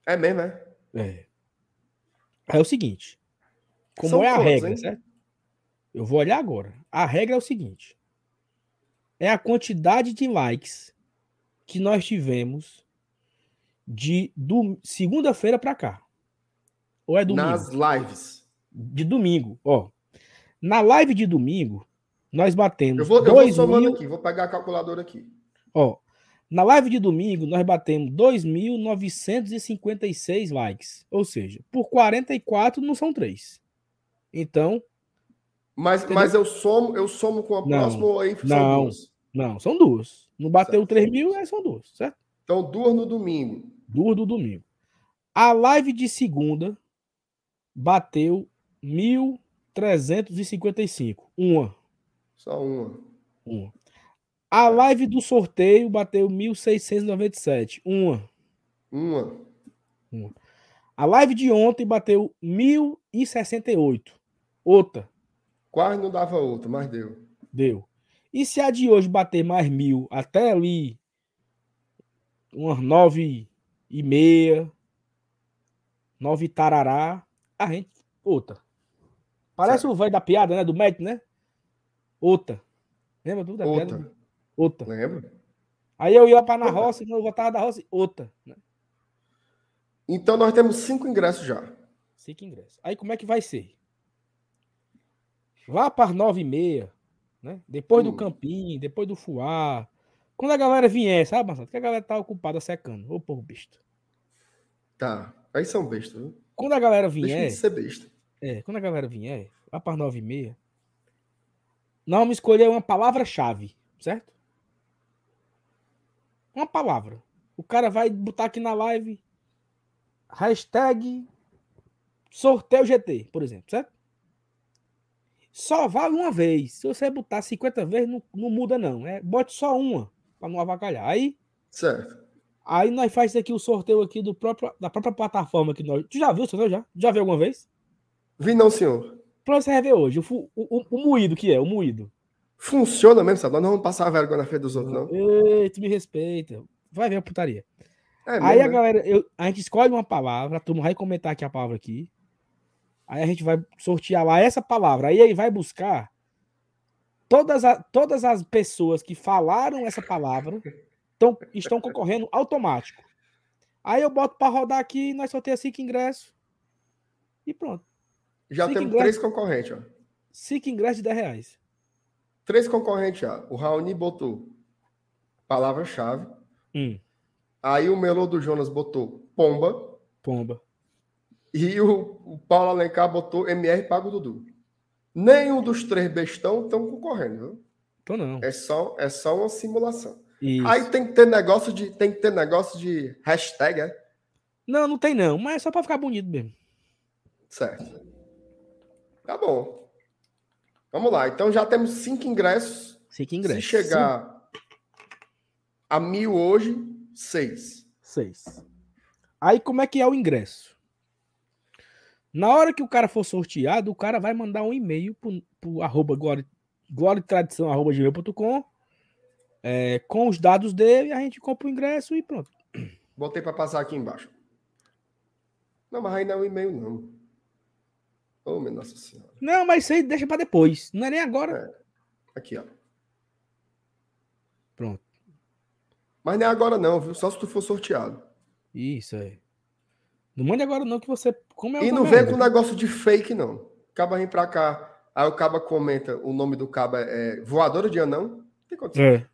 É mesmo, é? É. É o seguinte. Como São é a regra, hein? certo? Eu vou olhar agora. A regra é o seguinte: é a quantidade de likes que nós tivemos de do, segunda-feira para cá. Ou é domingo? Nas lives. De domingo, ó. Na live de domingo, nós batemos. Eu vou, eu vou somando mil... aqui, vou pegar a calculadora aqui. Ó, na live de domingo, nós batemos 2.956 likes. Ou seja, por 44 não são três. Então. Mas, mas eu somo eu somo com a não, próxima ou aí são não, duas? Não, são duas. Não bateu certo. 3 mil, é, são duas, certo? Então, duas no domingo. Duas do domingo. A live de segunda bateu 1.355. Uma. Só uma. Uma. A live do sorteio bateu 1.697. Uma. Uma. Uma. A live de ontem bateu 1.068. Outra. Quase não dava outra, mas deu. Deu. E se a de hoje bater mais mil, até ali, umas nove e meia, nove tarará, a gente, outra. Parece certo. o velho da piada, né? Do médico, né? Outra. Lembra tudo da outra. piada? Outra. Lembra? Aí eu ia para na roça, eu voltava da roça, outra. Né? Então nós temos cinco ingressos já. Cinco ingressos. Aí como é que vai ser? Vá para nove e meia, né? Depois hum. do campinho, depois do fuar. Quando a galera vier, sabe, Marcelo? Que a galera tá ocupada secando. Ô, povo besta. Tá. Aí são bestas, viu? Quando a galera vier. Deixa de ser besta. É, quando a galera vier, lá para nove e meia, nós vamos escolher uma palavra-chave, certo? Uma palavra. O cara vai botar aqui na live hashtag sorteio GT, por exemplo, certo? Só vale uma vez. Se você botar 50 vezes, não, não muda, não. É, bote só uma para não avacalhar. Aí. Certo. Aí nós faz aqui o sorteio aqui do próprio, da própria plataforma que nós. Tu já viu o sorteio já? Já viu alguma vez? Vi não, senhor. Pra você rever hoje, o, o, o, moído que é, o moído. Funciona mesmo, sabe? Nós não vamos passar a vergonha na frente dos outros, não. Ei, tu me respeita. Vai ver a putaria. É aí mesmo, a né? galera, eu, a gente escolhe uma palavra, a turma vai comentar aqui a palavra aqui. Aí a gente vai sortear lá essa palavra. Aí ele vai buscar todas, a, todas as pessoas que falaram essa palavra tão, estão concorrendo automático. Aí eu boto para rodar aqui, nós sorteamos cinco ingressos. E pronto. Já cinco temos três concorrentes, ó. Cinco ingressos de 10 reais. Três concorrentes já. O Raoni botou palavra-chave. Hum. Aí o Melô do Jonas botou pomba. Pomba. E o, o Paulo Alencar botou MR Pago Dudu. Nenhum dos três bestão estão concorrendo, viu? Então não. É só, é só uma simulação. Isso. Aí tem que ter negócio de tem que ter negócio de hashtag, é? Não, não tem não, mas é só para ficar bonito mesmo. Certo. Tá bom. Vamos lá. Então já temos cinco ingressos. Cinco ingressos. Se chegar Sim. a mil hoje, seis. Seis. Aí como é que é o ingresso? Na hora que o cara for sorteado, o cara vai mandar um e-mail pro, pro arroba glória, glória tradição arroba gmail.com é, com os dados dele, a gente compra o ingresso e pronto. Botei para passar aqui embaixo. Não, mas aí não é um e-mail, não. Oh, minha Nossa Senhora. Não, mas isso aí deixa para depois. Não é nem agora. É. Aqui, ó. Pronto. Mas não é agora, não, viu? Só se tu for sorteado. Isso aí. Não mande agora não que você. Como é e não vem com negócio de fake, não. Acaba vir pra cá, aí o Caba comenta, o nome do Caba é Voadora de Anão. tem condição. É.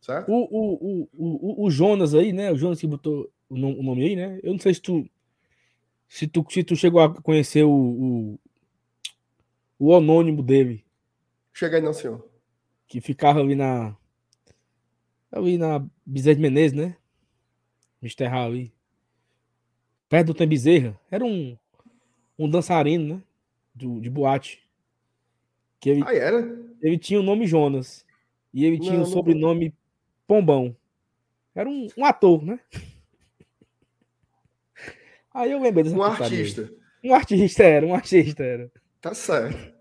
Certo? O, o, o, o, Jonas aí, né? O Jonas que botou o nome aí, né? Eu não sei se tu. Se tu, se tu chegou a conhecer o, o, o anônimo dele. Cheguei não, senhor. Que ficava ali na. Ali na Bezerra de Menezes, né? Mr. ali perto do Tem Bezerra, era um, um dançarino, né? Do, de boate. Que ele, ah, era? Ele tinha o nome Jonas. E ele tinha não, o sobrenome não... Pombão. Era um, um, ator, né? Aí eu lembrei dessa Um artista. Um artista, era, um artista, era. Tá certo.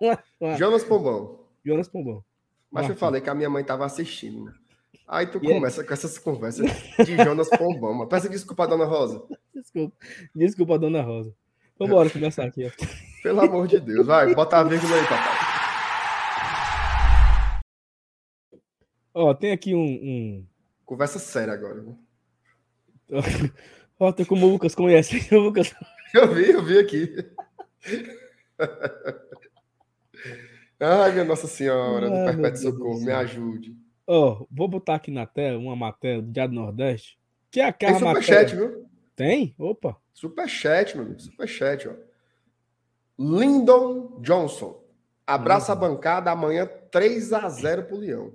Jonas Pombão. Jonas Pombão. Mas eu falei que a minha mãe tava assistindo. Né? Aí tu yeah. começa com essas conversas de Jonas Pombão. Mas peça desculpa, dona Rosa. Desculpa. Desculpa, dona Rosa. Vambora começar aqui. Ó. Pelo amor de Deus. Vai, bota a vírgula aí, papai. Ó, tem aqui um, um... Conversa séria agora. tem como o Lucas conhece. O Lucas... Eu vi, eu vi aqui. Ai, minha Nossa Senhora, do Perpétuo Socorro, me ajude. Ó, oh, vou botar aqui na tela uma matéria do Diário Nordeste. Que é aquela Tem superchat, matéria... viu? Tem? Opa. Superchat, meu amigo. Superchat, ó. Lyndon Johnson. Abraça uhum. a bancada amanhã 3 a 0 pro Leão.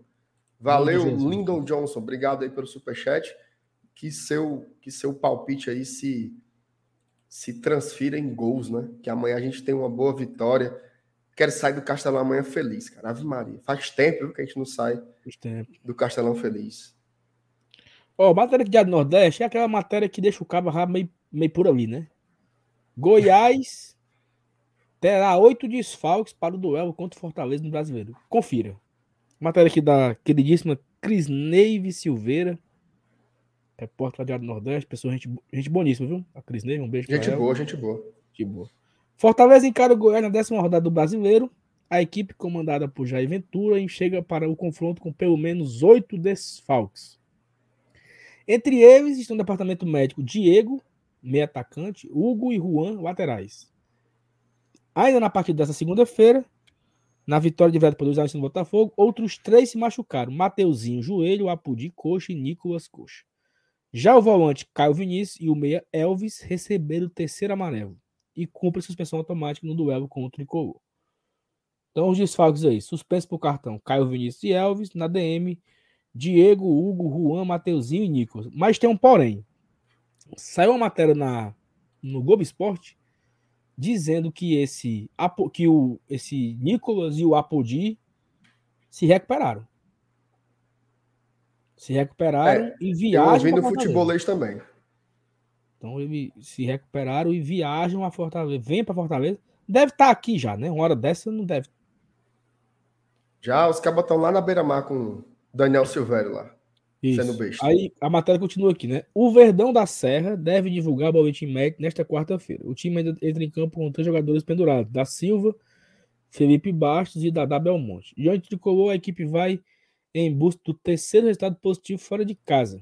Valeu, Lyndon Johnson. Obrigado aí pelo superchat. Que seu, que seu palpite aí se, se transfira em gols, né? Que amanhã a gente tem uma boa vitória. Quero sair do Castelão amanhã feliz, cara. Ave Maria. Faz tempo que a gente não sai do Castelão feliz. Ó, oh, matéria de Diário Nordeste é aquela matéria que deixa o cabo meio, meio por ali, né? Goiás terá oito desfalques para o duelo contra o Fortaleza no Brasileiro. Confira. Matéria aqui da queridíssima Crisneive Silveira, repórter do Diário Nordeste, pessoa gente, gente boníssima, viu? A Crisneive, um beijo Gente boa, gente boa. Gente boa. Fortaleza encara o Goiás na décima rodada do Brasileiro. A equipe comandada por Jair Ventura chega para o confronto com pelo menos oito desfalques. Entre eles estão o departamento médico Diego, meio atacante, Hugo e Juan, laterais. Ainda na partida dessa segunda-feira, na vitória de Veto por 2 no Botafogo, outros três se machucaram: Mateuzinho, joelho, Apudi, coxa e Nicolas, coxa. Já o volante Caio Vinícius e o meia Elvis receberam o terceiro amarelo e cumpre suspensão automática no duelo contra o Tricolor. Então, os desfalques aí: suspenso por cartão Caio Vinícius e Elvis, na DM, Diego, Hugo, Juan, Mateuzinho e Nicolas. Mas tem um porém. Saiu uma matéria na, no Globo Esporte dizendo que esse que o esse Nicolas e o Apodi se recuperaram. Se recuperaram é, e viajam. Eu no futebolês também. Então eles se recuperaram e viajam a Fortaleza. Vem para Fortaleza. Deve estar tá aqui já, né? Uma hora dessa não deve. Já, os cabos estão lá na beira-mar com Daniel Silvério lá. Isso. Sendo besta. Aí a matéria continua aqui, né? O Verdão da Serra deve divulgar o boletim médico nesta quarta-feira. O time ainda entra em campo com três jogadores pendurados: da Silva, Felipe Bastos e Dadá Belmonte. Diante de Colô, a equipe vai em busca do terceiro resultado positivo fora de casa.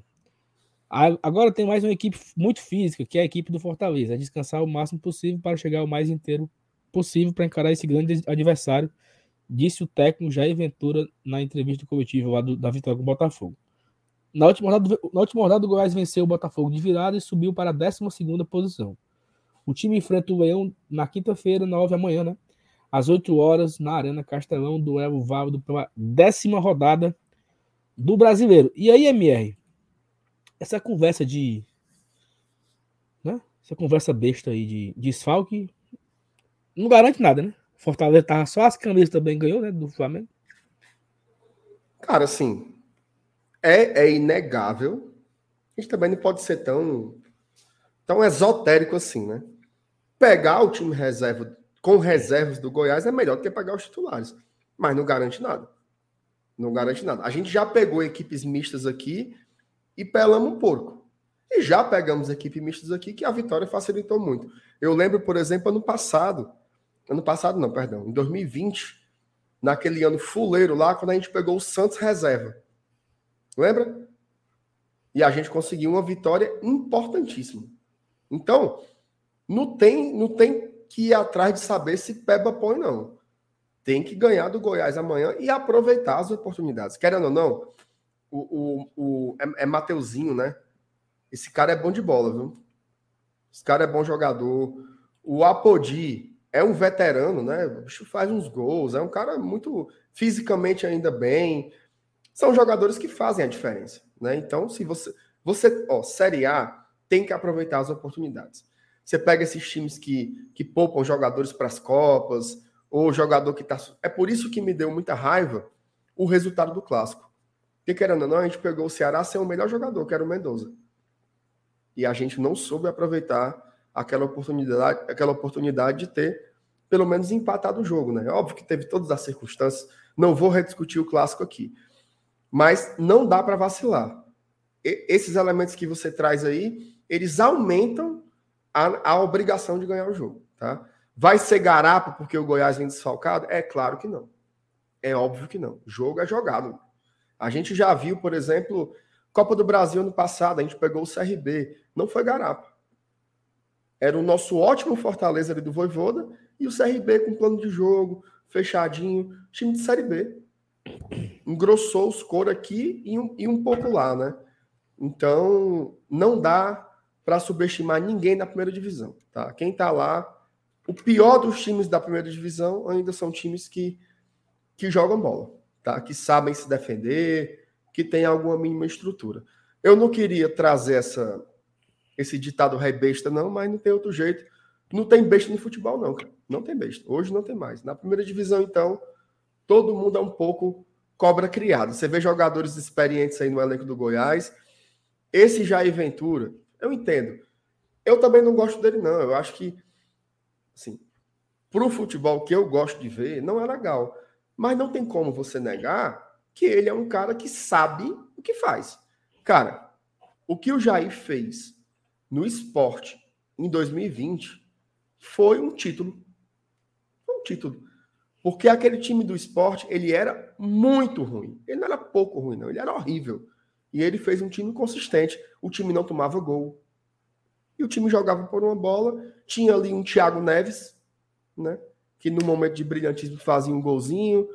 Agora tem mais uma equipe muito física, que é a equipe do Fortaleza. É descansar o máximo possível para chegar o mais inteiro possível para encarar esse grande adversário, disse o técnico Jair Ventura na entrevista coletiva lá do, da vitória com o Botafogo. Na última, rodada, na última rodada, o Goiás venceu o Botafogo de virada e subiu para a 12 posição. O time enfrenta o Leão na quinta-feira, 9 da manhã, né? Às 8 horas, na Arena Castelão, duelo válido pela décima rodada do brasileiro. E aí, MR, essa conversa de. Né? Essa conversa besta aí de, desfalque não garante nada, né? Fortaleza tava só as camisas também ganhou, né? Do Flamengo. Cara, assim, é, é inegável. A gente também não pode ser tão, tão esotérico assim, né? Pegar o time reserva com reservas do Goiás é melhor do que pegar os titulares. Mas não garante nada. Não garante nada. A gente já pegou equipes mistas aqui e pelamos um porco. E já pegamos equipes mistas aqui que a vitória facilitou muito. Eu lembro, por exemplo, ano passado, ano passado não, perdão, em 2020, naquele ano fuleiro lá, quando a gente pegou o Santos reserva. Lembra? E a gente conseguiu uma vitória importantíssima. Então, não tem, não tem que ir atrás de saber se Peba põe, não. Tem que ganhar do Goiás amanhã e aproveitar as oportunidades. Querendo ou não, o, o, o, é, é Mateuzinho, né? Esse cara é bom de bola, viu? Esse cara é bom jogador. O Apodi é um veterano, né? O bicho faz uns gols, é um cara muito fisicamente ainda bem. São jogadores que fazem a diferença, né? Então, se você. Você, ó, Série A tem que aproveitar as oportunidades. Você pega esses times que, que poupam jogadores para as Copas, ou jogador que está. É por isso que me deu muita raiva o resultado do clássico. Porque, querendo ou não, a gente pegou o Ceará sem o melhor jogador, que era o Mendoza. E a gente não soube aproveitar aquela oportunidade, aquela oportunidade de ter pelo menos empatado o jogo, né? Óbvio que teve todas as circunstâncias, não vou rediscutir o clássico aqui. Mas não dá para vacilar. E, esses elementos que você traz aí, eles aumentam a, a obrigação de ganhar o jogo, tá? Vai ser garapa porque o Goiás vem desfalcado? É claro que não. É óbvio que não. Jogo é jogado. A gente já viu, por exemplo, Copa do Brasil ano passado, a gente pegou o CRB. Não foi garapa. Era o nosso ótimo Fortaleza ali do Voivoda e o CRB com plano de jogo, fechadinho, time de Série B. Engrossou os cor aqui e um, e um pouco lá, né? Então, não dá para subestimar ninguém na primeira divisão, tá? Quem tá lá, o pior dos times da primeira divisão ainda são times que, que jogam bola, tá? Que sabem se defender, que têm alguma mínima estrutura. Eu não queria trazer essa esse ditado rei besta não, mas não tem outro jeito. Não tem besta no futebol não. Não tem besta. Hoje não tem mais. Na primeira divisão então, todo mundo é um pouco cobra criada. Você vê jogadores experientes aí no elenco do Goiás. Esse Jair Ventura, eu entendo. Eu também não gosto dele, não. Eu acho que, assim, pro futebol que eu gosto de ver, não é legal. Mas não tem como você negar que ele é um cara que sabe o que faz. Cara, o que o Jair fez no esporte em 2020 foi um título. Um título. Porque aquele time do esporte, ele era muito ruim. Ele não era pouco ruim, não. Ele era horrível. E ele fez um time consistente. O time não tomava gol. E o time jogava por uma bola. Tinha ali um Thiago Neves, né? Que no momento de brilhantismo fazia um golzinho.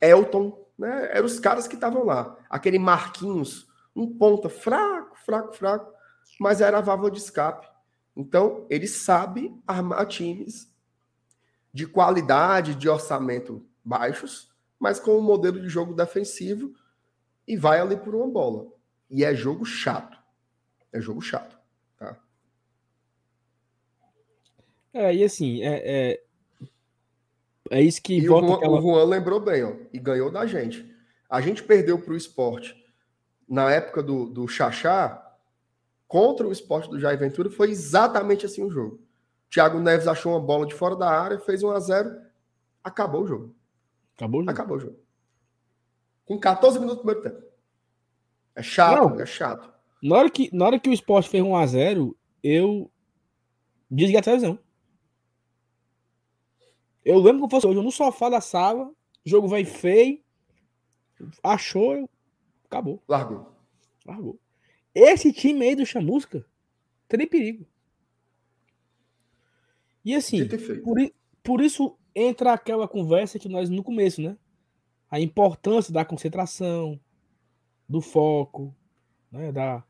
Elton, né? Eram os caras que estavam lá. Aquele Marquinhos, um ponta fraco, fraco, fraco, mas era a válvula de escape. Então, ele sabe armar times de qualidade, de orçamento baixos, mas com um modelo de jogo defensivo e vai ali por uma bola. E é jogo chato. É jogo chato. Tá? É, e assim, é, é, é isso que e volta o Juan, aquela... o Juan lembrou bem, ó, e ganhou da gente. A gente perdeu para o esporte na época do, do Xaxá, contra o esporte do Jair Ventura, foi exatamente assim o jogo. Thiago Neves achou uma bola de fora da área, fez 1 a 0 acabou o jogo. Acabou o jogo. Acabou o jogo com 14 minutos do primeiro tempo. É chato, Não, é chato. Na hora, que, na hora que o esporte fez 1x0, eu desliguei a televisão. Eu lembro que fosse hoje, eu no sofá da sala, jogo vai feio, achou, acabou. Largou. Largou. Esse time aí do Chamusca tem perigo. E assim, por, por isso entra aquela conversa que nós no começo, né? a importância da concentração, do foco, né, da,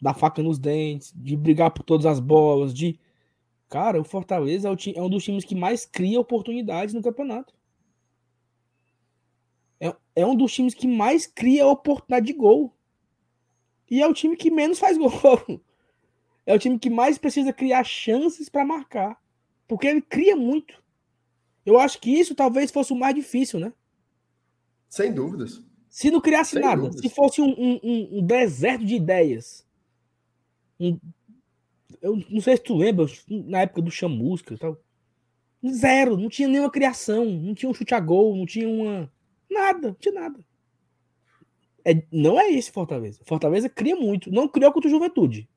da faca nos dentes, de brigar por todas as bolas, de. Cara, o Fortaleza é, o time, é um dos times que mais cria oportunidades no campeonato. É, é um dos times que mais cria oportunidade de gol. E é o time que menos faz gol. É o time que mais precisa criar chances para marcar. Porque ele cria muito. Eu acho que isso talvez fosse o mais difícil, né? Sem dúvidas. Se não criasse Sem nada, dúvidas. se fosse um, um, um, deserto de ideias. Um, eu não sei se tu lembra, na época do Chamusca e tal. Zero, não tinha nenhuma criação, não tinha um chute a gol, não tinha uma. Nada, não tinha nada. É, não é esse Fortaleza. Fortaleza cria muito. Não criou contra o Juventude.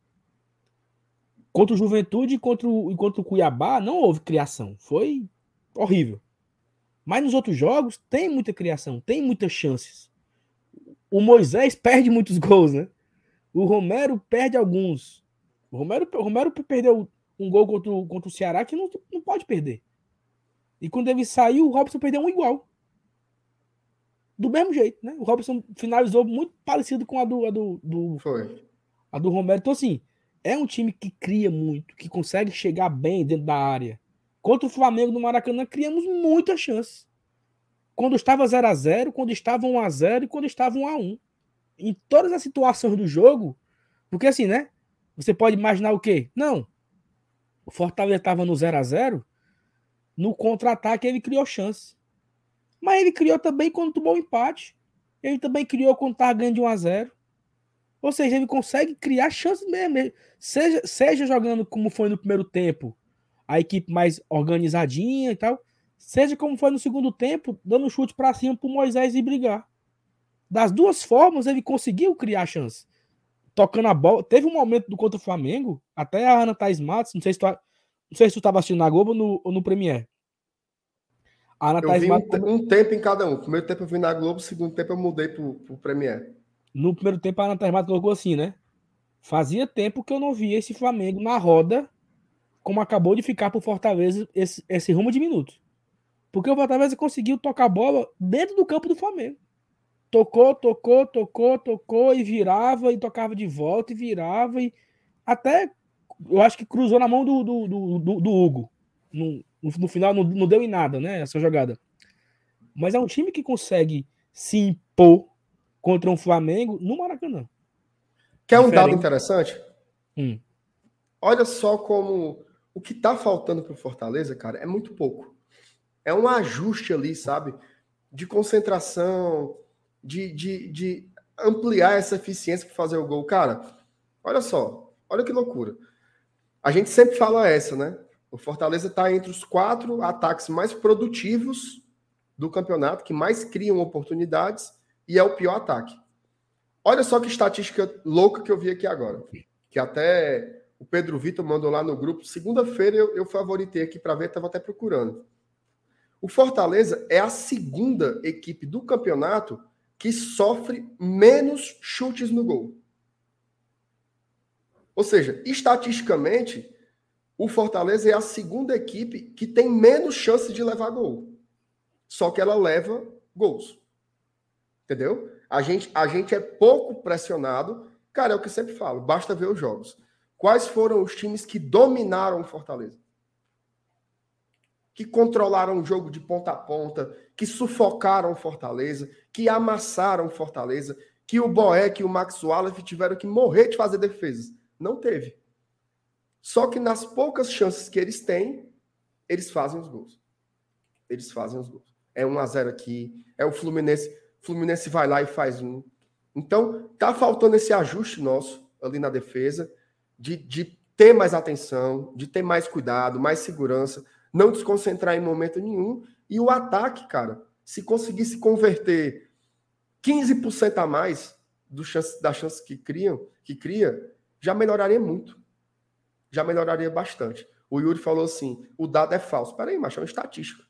Contra o Juventude e contra contra o Cuiabá não houve criação. Foi horrível. Mas nos outros jogos tem muita criação, tem muitas chances. O Moisés perde muitos gols, né? O Romero perde alguns. O Romero, o Romero perdeu um gol contra o, contra o Ceará que não, não pode perder. E quando ele saiu, o Robson perdeu um igual. Do mesmo jeito, né? O Robson finalizou muito parecido com a do, a do, do, Foi. A do Romero. Então, assim, é um time que cria muito, que consegue chegar bem dentro da área. Contra o Flamengo no Maracanã, criamos muitas chances. Quando estava 0 a 0 quando estava 1 a 0 e quando estava 1 a 1 Em todas as situações do jogo, porque assim, né? Você pode imaginar o quê? Não. O Fortaleza estava no 0 a 0 no contra-ataque ele criou chance. Mas ele criou também quando tomou o um empate. Ele também criou quando estava ganhando de 1 a 0 Ou seja, ele consegue criar chances mesmo. Seja, seja jogando como foi no primeiro tempo, a equipe mais organizadinha e tal. Seja como foi no segundo tempo, dando chute para cima pro Moisés e brigar. Das duas formas, ele conseguiu criar chance. Tocando a bola. Teve um momento do contra o Flamengo, até a Ana Thais Matos, não sei se tu, não sei se tu tava assistindo na Globo ou no, ou no Premier. A Ana eu Thais vi Matos... um, um, tempo em cada um. Primeiro tempo eu vi na Globo, segundo tempo eu mudei pro, pro Premier. No primeiro tempo a Ana Thais Matos colocou assim, né? Fazia tempo que eu não via esse Flamengo na roda, como acabou de ficar por Fortaleza esse, esse rumo de minutos. Porque o Fortaleza conseguiu tocar a bola dentro do campo do Flamengo. Tocou, tocou, tocou, tocou e virava e tocava de volta e virava e até eu acho que cruzou na mão do, do, do, do Hugo. No, no final não, não deu em nada, né? Essa jogada. Mas é um time que consegue se impor contra um Flamengo no Maracanã. Quer um dado interessante? Hum. Olha só como o que está faltando para o Fortaleza, cara, é muito pouco. É um ajuste ali, sabe? De concentração, de, de, de ampliar essa eficiência para fazer o gol. Cara, olha só, olha que loucura. A gente sempre fala essa, né? O Fortaleza está entre os quatro ataques mais produtivos do campeonato, que mais criam oportunidades, e é o pior ataque. Olha só que estatística louca que eu vi aqui agora. Que até o Pedro Vitor mandou lá no grupo. Segunda-feira eu, eu favoritei aqui para ver, estava até procurando. O Fortaleza é a segunda equipe do campeonato que sofre menos chutes no gol. Ou seja, estatisticamente, o Fortaleza é a segunda equipe que tem menos chance de levar gol. Só que ela leva gols. Entendeu? A gente, a gente é pouco pressionado. Cara, é o que eu sempre falo, basta ver os jogos. Quais foram os times que dominaram o Fortaleza? Que controlaram o jogo de ponta a ponta, que sufocaram Fortaleza, que amassaram Fortaleza, que o Boeck e o Max Wallace tiveram que morrer de fazer defesas. Não teve. Só que nas poucas chances que eles têm, eles fazem os gols. Eles fazem os gols. É 1 a 0 aqui, é o Fluminense Fluminense vai lá e faz um. Então, tá faltando esse ajuste nosso ali na defesa, de, de ter mais atenção, de ter mais cuidado, mais segurança, não desconcentrar em momento nenhum. E o ataque, cara, se conseguisse converter 15% a mais do chance, da chance que criam, que cria, já melhoraria muito. Já melhoraria bastante. O Yuri falou assim: o dado é falso. Peraí, macho, é uma estatística.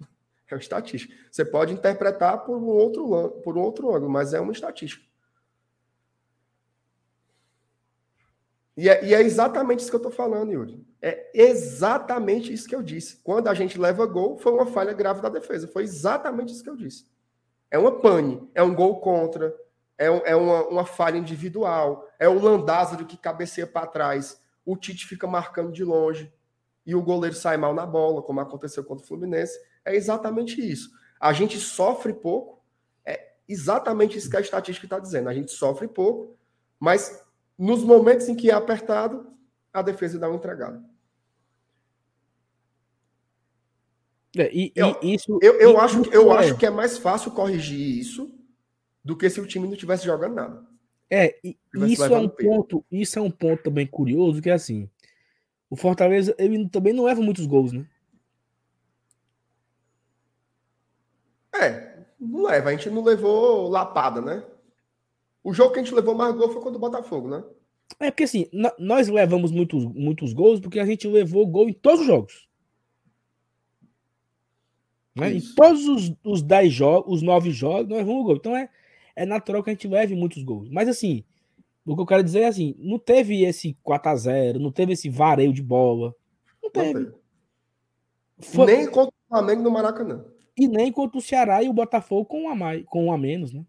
É uma estatística. Você pode interpretar por um outro, por um outro ângulo, mas é uma estatística. E é, e é exatamente isso que eu estou falando, Yuri. É exatamente isso que eu disse. Quando a gente leva gol, foi uma falha grave da defesa. Foi exatamente isso que eu disse. É uma pane, é um gol contra, é, um, é uma, uma, falha individual, é o Landázaro que cabeceia para trás, o Tite fica marcando de longe e o goleiro sai mal na bola, como aconteceu contra o Fluminense é exatamente isso. A gente sofre pouco, é exatamente isso que a estatística está dizendo. A gente sofre pouco, mas nos momentos em que é apertado, a defesa dá uma entregada. É, e, eu, e isso, eu, eu, acho, eu é. acho que é mais fácil corrigir isso do que se o time não tivesse jogando nada. É, e isso é um ponto, isso é um ponto também curioso, que é assim, o Fortaleza ele também não leva muitos gols, né? É, não leva. A gente não levou lapada, né? O jogo que a gente levou mais gol foi contra o Botafogo, né? É porque assim, nós levamos muitos, muitos gols porque a gente levou gol em todos os jogos. Né? Em todos os, os 10 jogos, os 9 jogos, nós levamos gol. Então é, é natural que a gente leve muitos gols. Mas assim, o que eu quero dizer é assim, não teve esse 4x0, não teve esse vareio de bola. Não teve. Não teve. Foi... Nem contra o Flamengo no Maracanã. E nem contra o Ceará e o Botafogo com um a, mais, com um a menos, né?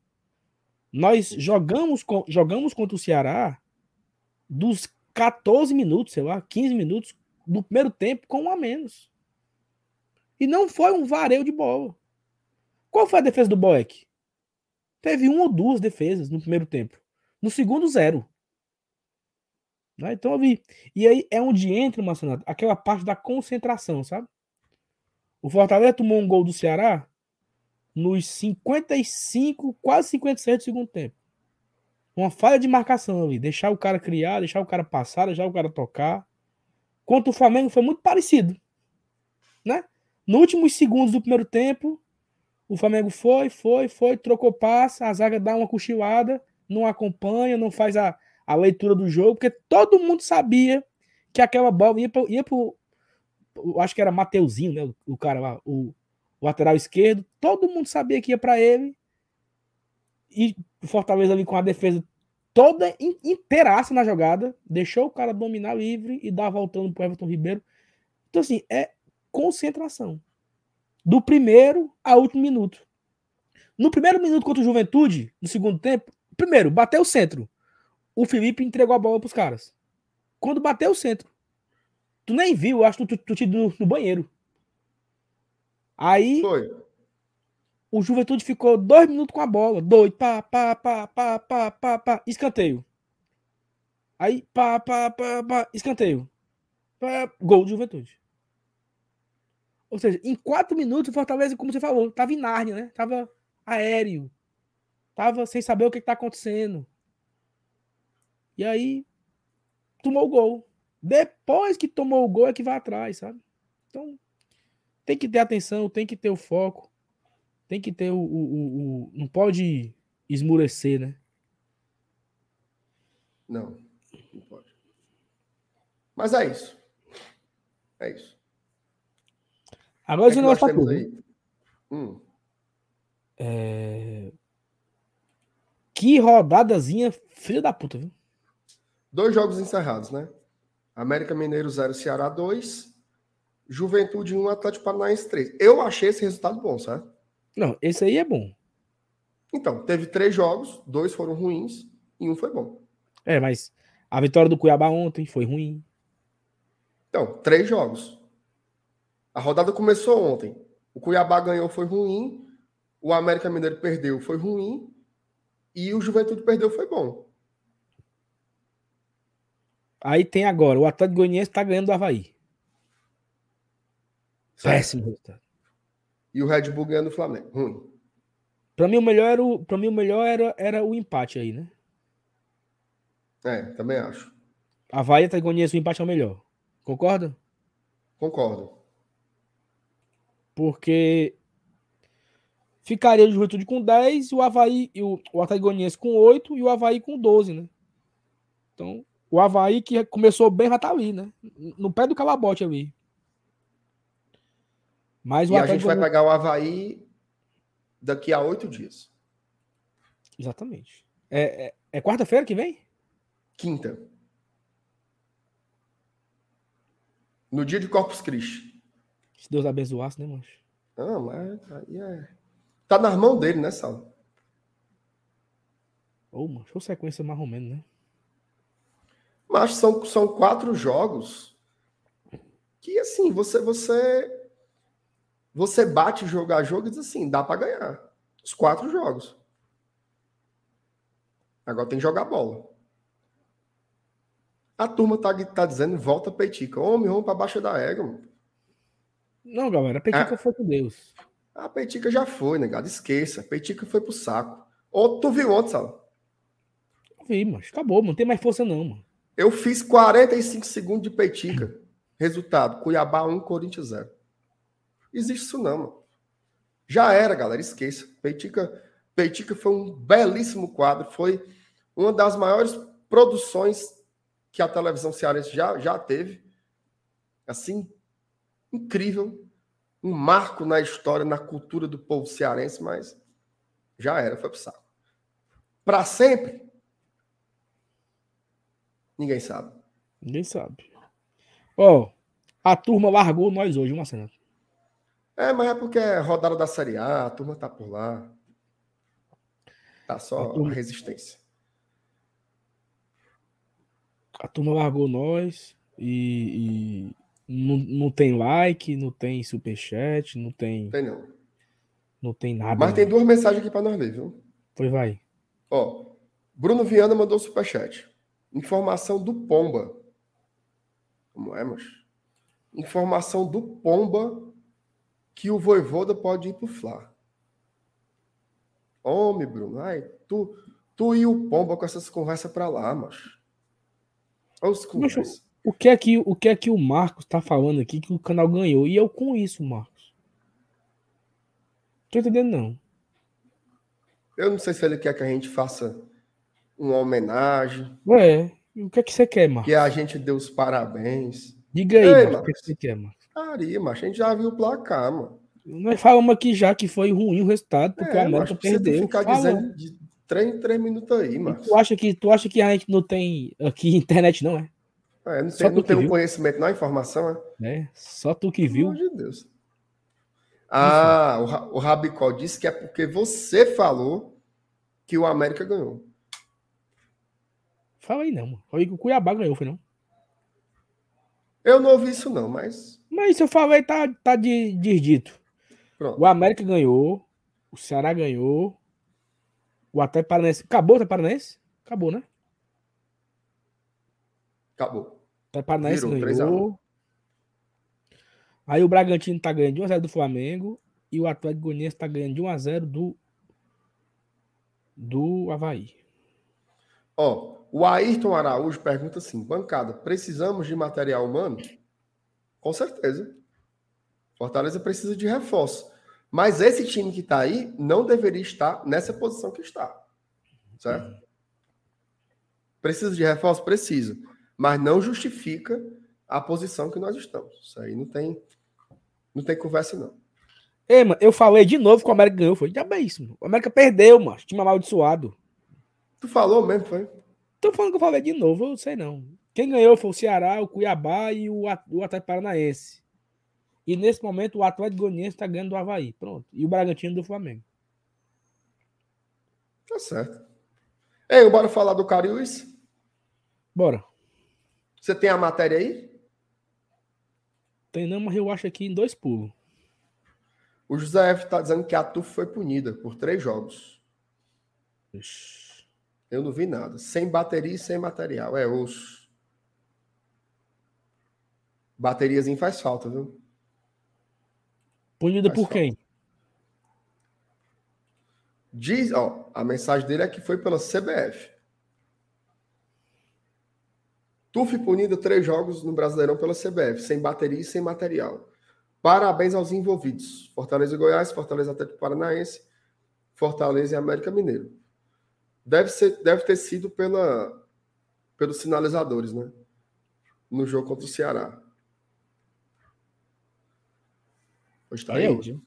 Nós jogamos, jogamos contra o Ceará dos 14 minutos, sei lá, 15 minutos do primeiro tempo com um a menos. E não foi um vareio de bola. Qual foi a defesa do Boeck? Teve uma ou duas defesas no primeiro tempo. No segundo, zero. Né? Então eu vi. E aí é onde entra, Marcelo, aquela parte da concentração, sabe? O Fortaleza tomou um gol do Ceará nos 55, quase 57 do segundo tempo. Uma falha de marcação ali. Deixar o cara criar, deixar o cara passar, deixar o cara tocar. contra o Flamengo foi muito parecido. Né? No últimos segundos do primeiro tempo, o Flamengo foi, foi, foi, trocou passe, a zaga dá uma cochilada, não acompanha, não faz a, a leitura do jogo, porque todo mundo sabia que aquela bola ia para. Acho que era Mateuzinho, né? O, o cara lá, o, o, lateral esquerdo. Todo mundo sabia que ia para ele. E o Fortaleza ali com a defesa toda inteiraça na jogada, deixou o cara dominar livre e dar voltando pro Everton Ribeiro. Então, assim, é concentração. Do primeiro ao último minuto. No primeiro minuto contra o Juventude, no segundo tempo, primeiro, bateu o centro. O Felipe entregou a bola pros caras. Quando bateu o centro. Tu nem viu, acho que tu, tu, tu no, no banheiro. Aí. Foi. O Juventude ficou dois minutos com a bola. Doido. Pá, pá, pá, pá, pá, pá, pá. Escanteio. Aí, pá, pá, pá, pá. Escanteio. Pá, gol do Juventude. Ou seja, em quatro minutos o Fortaleza, como você falou, tava em Nárnia, né? Tava aéreo. Tava sem saber o que, que tá acontecendo. E aí, tomou o gol. Depois que tomou o gol é que vai atrás, sabe? Então, tem que ter atenção, tem que ter o foco, tem que ter o. o, o, o não pode esmurecer, né? Não, não pode. Mas é isso. É isso. Agora é o negócio tá tudo. Aí? Hum. É... Que rodadazinha, filha da puta, viu? Dois jogos encerrados, né? América Mineiro 0, Ceará 2. Juventude 1, Atlético Paranaense 3. Eu achei esse resultado bom, sabe? Não, esse aí é bom. Então, teve três jogos, dois foram ruins e um foi bom. É, mas a vitória do Cuiabá ontem foi ruim. Então, três jogos. A rodada começou ontem. O Cuiabá ganhou, foi ruim. O América Mineiro perdeu, foi ruim. E o Juventude perdeu, foi bom. Aí tem agora, o Atlético Goianiense está ganhando do Havaí. Péssimo resultado. E o Red Bull ganhando do Flamengo. Ruim. Para mim o melhor era o, mim o melhor era, era o empate aí, né? É, também acho. Havaí e Goianiense o empate é o melhor. Concorda? Concordo. Porque ficaria o Juventude com 10, o Havaí e o, o Atlético Goianiense com 8 e o Havaí com 12, né? Então, o Havaí que começou bem já tá ali, né? No pé do calabote ali. Mas o e a gente vai pegar o Havaí daqui a oito dias. Exatamente. É, é, é quarta-feira que vem? Quinta. No dia de Corpus Christi. Se Deus abençoasse, né, mancho? Ah, mas aí é. Tá nas mãos dele, né, Sal? Ô, oh, mancho, sequência mais ou menos, né? Mas são, são quatro jogos que, assim, você você você bate jogo a jogo e diz assim, dá para ganhar. Os quatro jogos. Agora tem que jogar bola. A turma tá, tá dizendo, volta Petica. Homem, vamos para baixo da égua. Não, galera, a Petica é. foi com Deus. A Petica já foi, negado. Esqueça. A Petica foi pro saco. Ou tu viu ontem, Sal? Vi, mas acabou, não tem mais força não, mano. Eu fiz 45 segundos de Petica. Resultado: Cuiabá 1, Corinthians 0. Existe isso não, mano. Já era, galera. Esqueça. Petica, Petica foi um belíssimo quadro. Foi uma das maiores produções que a televisão cearense já, já teve. Assim, incrível. Um marco na história, na cultura do povo cearense, mas já era, foi pro saco. Para sempre, Ninguém sabe. Ninguém sabe. Ó, oh, a turma largou nós hoje, uma cena. É, mas é porque é rodada da Série A, a turma tá por lá. Tá só a turma... resistência. A turma largou nós e, e não, não tem like, não tem superchat, não tem. Tem não. Não tem nada. Mas não. tem duas mensagens aqui para nós ler, viu? Pois vai. Ó, Bruno Viana mandou superchat. Informação do Pomba. Como é, mas? Informação do Pomba que o Voivoda pode ir pro Fla. Homem, Bruno. Ai, tu, tu e o Pomba com essas conversas para lá, macho. Olha os conversas. O que é que o, que é que o Marcos tá falando aqui que o canal ganhou? E eu com isso, Marcos. Tô entendendo, não. Eu não sei se ele quer que a gente faça uma homenagem. Ué, o que é que você quer, Marcos? Que a gente dê os parabéns. Diga aí, Ei, Marcos, o que, é que você quer, Marcos? Faria, mas a gente já viu o placar, mano. Nós falamos aqui já que foi ruim o resultado, porque é, o América perdeu. ficar Falou. dizendo de três em três minutos aí, mano. Tu acha, que, tu acha que a gente não tem aqui internet, não é? É, não tem, não tem um conhecimento, não, informação, é? É, só tu que viu. Pelo amor de Deus. Ah, o, o Rabicó disse que é porque você falou que o América ganhou. Fala aí não, mano. Falei que o Cuiabá ganhou, foi não? Eu não ouvi isso não, mas... Mas se eu falei, tá, tá de, de dito. Pronto. O América ganhou, o Ceará ganhou, o Atlético Paranaense... Acabou o Atlético Paranaense? Acabou, né? Acabou. Até Paranaense ganhou. Aí o Bragantino tá ganhando de 1x0 do Flamengo. E o Atlético Goianiense tá ganhando de 1x0 do, do Havaí. Ó, o Ayrton Araújo pergunta assim: bancada, precisamos de material humano? Com certeza. Fortaleza precisa de reforço. Mas esse time que está aí não deveria estar nessa posição que está. Certo? Precisa de reforço? Precisa mas não justifica a posição que nós estamos. Isso aí não tem, não tem conversa, não. Ei, mano, eu falei de novo que o América ganhou. Foi mano. O América perdeu, mano. Time amaldiçoado. Tu falou mesmo, foi? Tô falando que eu falei de novo, eu sei não. Quem ganhou foi o Ceará, o Cuiabá e o, o Atlético Paranaense. E nesse momento o Atlético Goianiense está ganhando do Havaí. Pronto. E o Bragantino do Flamengo. Tá certo. Ei, bora falar do Cariús? Bora. Você tem a matéria aí? Tem não, mas eu acho aqui em dois pulos. O José F está dizendo que a TUF foi punida por três jogos. Ixi. Eu não vi nada. Sem bateria e sem material. É osso. Bateriazinho faz falta, viu? Punida por falta. quem? Diz, ó, a mensagem dele é que foi pela CBF. TUF punido três jogos no Brasileirão pela CBF, sem bateria e sem material. Parabéns aos envolvidos. Fortaleza e Goiás, Fortaleza Atlético Paranaense, Fortaleza e América Mineiro. Deve, ser, deve ter sido pela, pelos sinalizadores, né? No jogo contra o Ceará. Hoje tá é aí.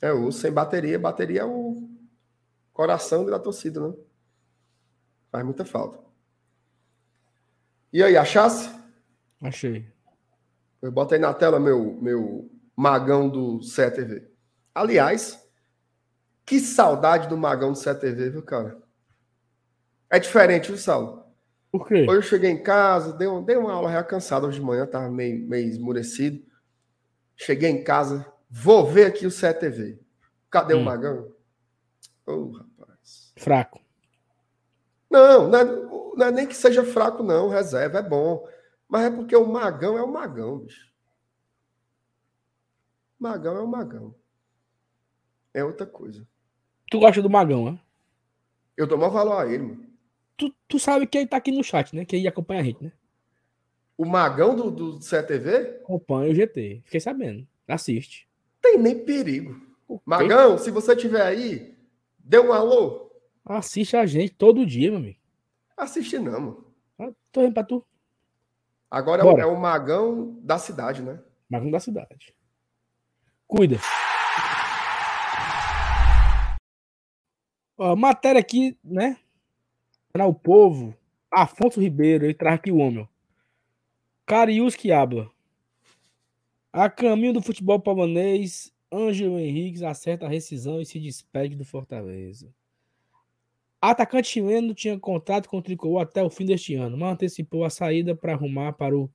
É o sem bateria. Bateria é o coração da torcida, né? Faz muita falta. E aí, achasse? Achei. Eu botei na tela meu, meu magão do CTV. Aliás, que saudade do magão do CTV, viu, cara? É diferente, viu, Saulo? Por quê? Hoje eu cheguei em casa, dei, dei uma aula já cansado hoje de manhã, tava meio, meio esmurecido. Cheguei em casa, vou ver aqui o CTV. Cadê hum. o magão? Ô, oh, rapaz. Fraco. Não, não é, não é nem que seja fraco, não. Reserva é bom. Mas é porque o Magão é o Magão, bicho. Magão é o Magão. É outra coisa. Tu gosta do Magão, né? Eu dou maior valor a ele, mano. Tu, tu sabe que ele tá aqui no chat, né? Que ele acompanha a gente, né? O Magão do, do CTV? Acompanha o GT. Fiquei sabendo. Assiste. Tem nem perigo. Magão, se você tiver aí, dê um alô. Assiste a gente todo dia, meu amigo. Assistir não, mano. Ah, tô indo pra tu. Agora Bora. é o magão da cidade, né? Magão da cidade. Cuida. Ó, matéria aqui, né? Para o povo. Afonso Ribeiro, ele traz aqui o homem. Carius que habla. A caminho do futebol pavanês, Ângelo Henrique acerta a rescisão e se despede do Fortaleza. Atacante chileno tinha contrato com o Tricolor até o fim deste ano, mas antecipou a saída para arrumar para o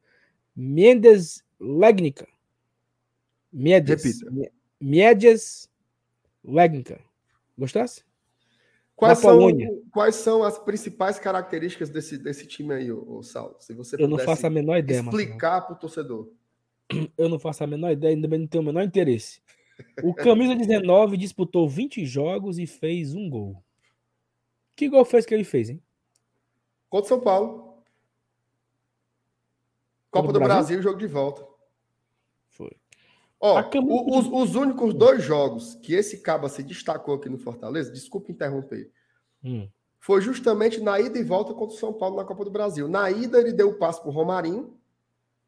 Mendes Legnica. Mendes. Repita. Mendes Legnica. Gostasse? Quais são, quais são as principais características desse, desse time aí, o Sal? Se você Eu não faço a menor ideia. Explicar para o torcedor. Eu não faço a menor ideia, ainda não tenho o menor interesse. O Camisa 19 disputou 20 jogos e fez um gol. Que gol fez que ele fez, hein? Contra São Paulo. Copa, do, Brasil, Brasil jogo de volta. Foi. Ó, o, os, os, únicos dois jogos que esse caba se destacou aqui no Fortaleza, desculpa interromper, hum. foi justamente na ida e volta contra o São Paulo na Copa do Brasil. Na ida ele deu o passo pro Romarinho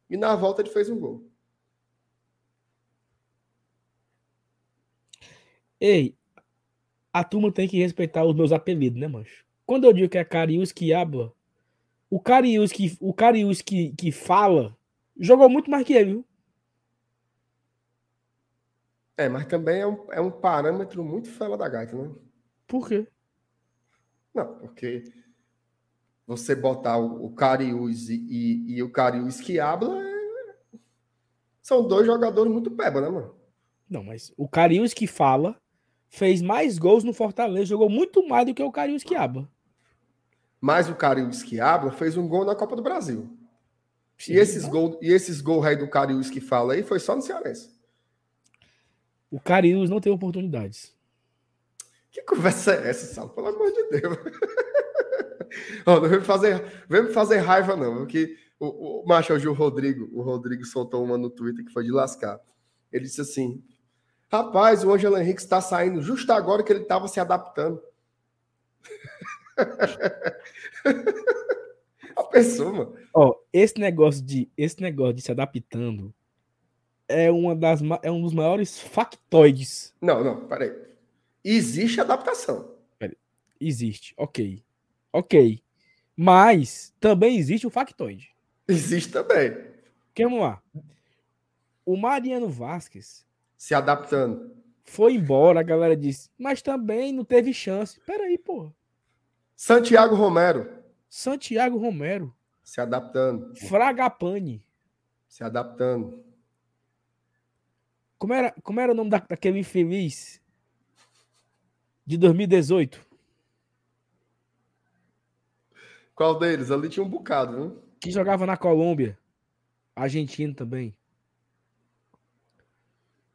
e na volta ele fez um gol. Ei, a turma tem que respeitar os meus apelidos, né, mancho? Quando eu digo que é Carius que habla, o Carius que, o Carius que, que fala jogou muito mais que ele, viu? É, mas também é um, é um parâmetro muito fela da gaita, né? Por quê? Não, porque você botar o, Carius e, e, e o Carius que habla é... são dois jogadores muito peba, né, mano? Não, mas o Carius que fala fez mais gols no Fortaleza, jogou muito mais do que o Carius que habla. Mas o Carius que habla fez um gol na Copa do Brasil. Sim, e esses gols e esses gols aí do Carius que fala aí foi só no Cearense. O Carius não tem oportunidades. Que conversa é essa, Sal? Pelo amor de Deus. não vem me fazer, vem me fazer raiva, não. Porque o, o macho hoje, o Rodrigo, o Rodrigo soltou uma no Twitter que foi de lascar. Ele disse assim: Rapaz, o Ângelo Henrique está saindo justo agora que ele estava se adaptando. A pessoa, mano. Ó, esse negócio de esse negócio de se adaptando é uma das é um dos maiores factoides. Não, não, peraí. Existe adaptação. Peraí. Existe, ok. Ok. Mas também existe o factoide. Existe também. Vamos lá. O Mariano Vasquez se adaptando. Foi embora, a galera disse, mas também não teve chance. Peraí, pô. Santiago Romero. Santiago Romero. Se adaptando. Fragapane. Se adaptando. Como era, como era o nome da, daquele infeliz de 2018? Qual deles? Ali tinha um bocado, viu? Que jogava na Colômbia. Argentina também.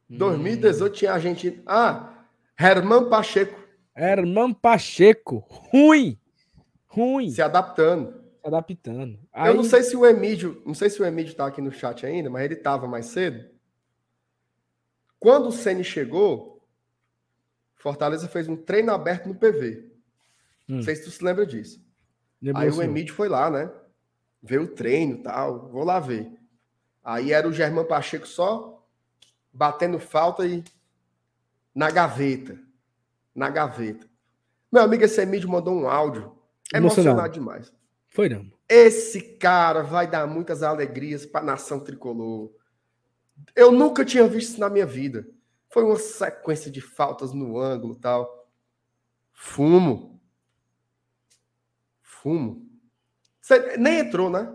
2018 hum. tinha Argentina. Ah, Herman Pacheco. Herman Pacheco. Ruim. Ruim. Se adaptando. Se adaptando. Aí... Eu não sei se o Emílio, não sei se o Emílio tá aqui no chat ainda, mas ele tava mais cedo. Quando o Ceni chegou, Fortaleza fez um treino aberto no PV. Hum. Não sei se tu se lembra disso. Aí o Emílio foi lá, né? Ver o treino e tal. Vou lá ver. Aí era o Germán Pacheco só batendo falta e na gaveta. Na gaveta. Meu amigo, esse Emílio mandou um áudio. Emocionado demais. Foi não. Esse cara vai dar muitas alegrias para a nação tricolor. Eu nunca tinha visto isso na minha vida. Foi uma sequência de faltas no ângulo tal. Fumo. Fumo. Você nem entrou, né?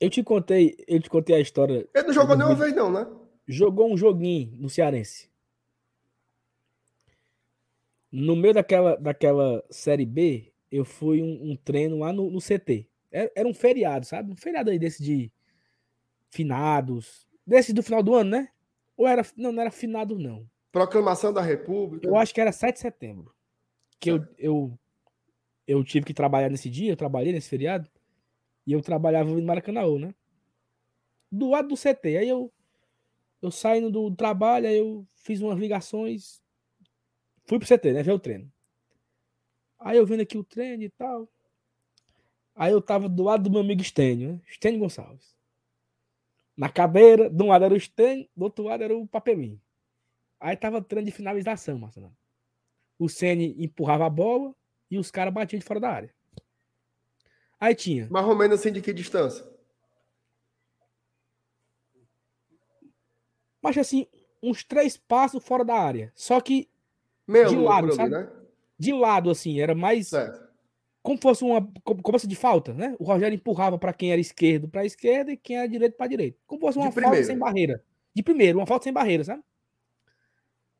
Eu te contei, eu te contei a história. Ele não jogou nenhuma vez, não, né? Jogou um joguinho no Cearense. No meio daquela, daquela série B, eu fui um, um treino lá no, no CT. Era, era, um feriado, sabe? Um feriado aí desse de finados. Desse do final do ano, né? Ou era. Não, não era finado, não. Proclamação da República. Eu acho que era 7 de setembro. Que eu, eu, eu tive que trabalhar nesse dia, eu trabalhei nesse feriado. E eu trabalhava no Maracanã, né? Do lado do CT. Aí eu, eu saindo do trabalho, aí eu fiz umas ligações. Fui pro CT, né? Ver o treino. Aí eu vendo aqui o treino e tal. Aí eu tava do lado do meu amigo Stênio, né? Stênio Gonçalves. Na cadeira, de um lado era o Stênio, do outro lado era o Papelinho. Aí tava treino de finalização, Marcelo. O Sene empurrava a bola e os caras batiam de fora da área. Aí tinha. Mais ou menos assim de que distância? Mas assim, uns três passos fora da área. Só que Meio de lado, ali, sabe? Né? De lado, assim, era mais. Certo. Como fosse uma cobrança de falta, né? O Rogério empurrava para quem era esquerdo para esquerda e quem era direito para direita. Como fosse uma falta sem barreira. De primeiro, uma falta sem barreira, sabe?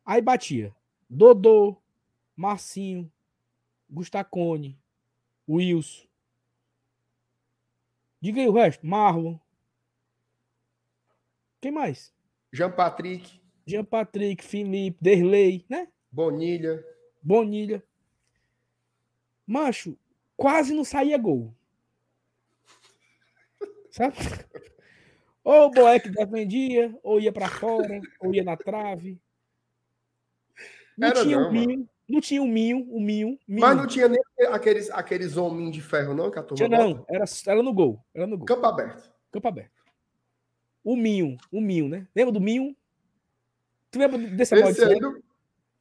Aí batia. Dodô, Marcinho, Gustacone, Wilson. Diga aí o resto. Marlon. Quem mais? Jean Patrick. Jean Patrick, Felipe, Derlei, né? Bonilha. Bonilha. Macho, quase não saía gol. Sabe? Ou o Boeck defendia, ou ia para fora, ou ia na trave. Não Era tinha não, um minho, não tinha um minho, um minho, minho. Mas não tinha nem aqueles, aqueles homens de ferro, não, que a turma tinha, não, era, era no gol, era no gol, Campo aberto. campo aberto. O minho, o minho, né? Lembra do minho? Tu lembra desse Esse do-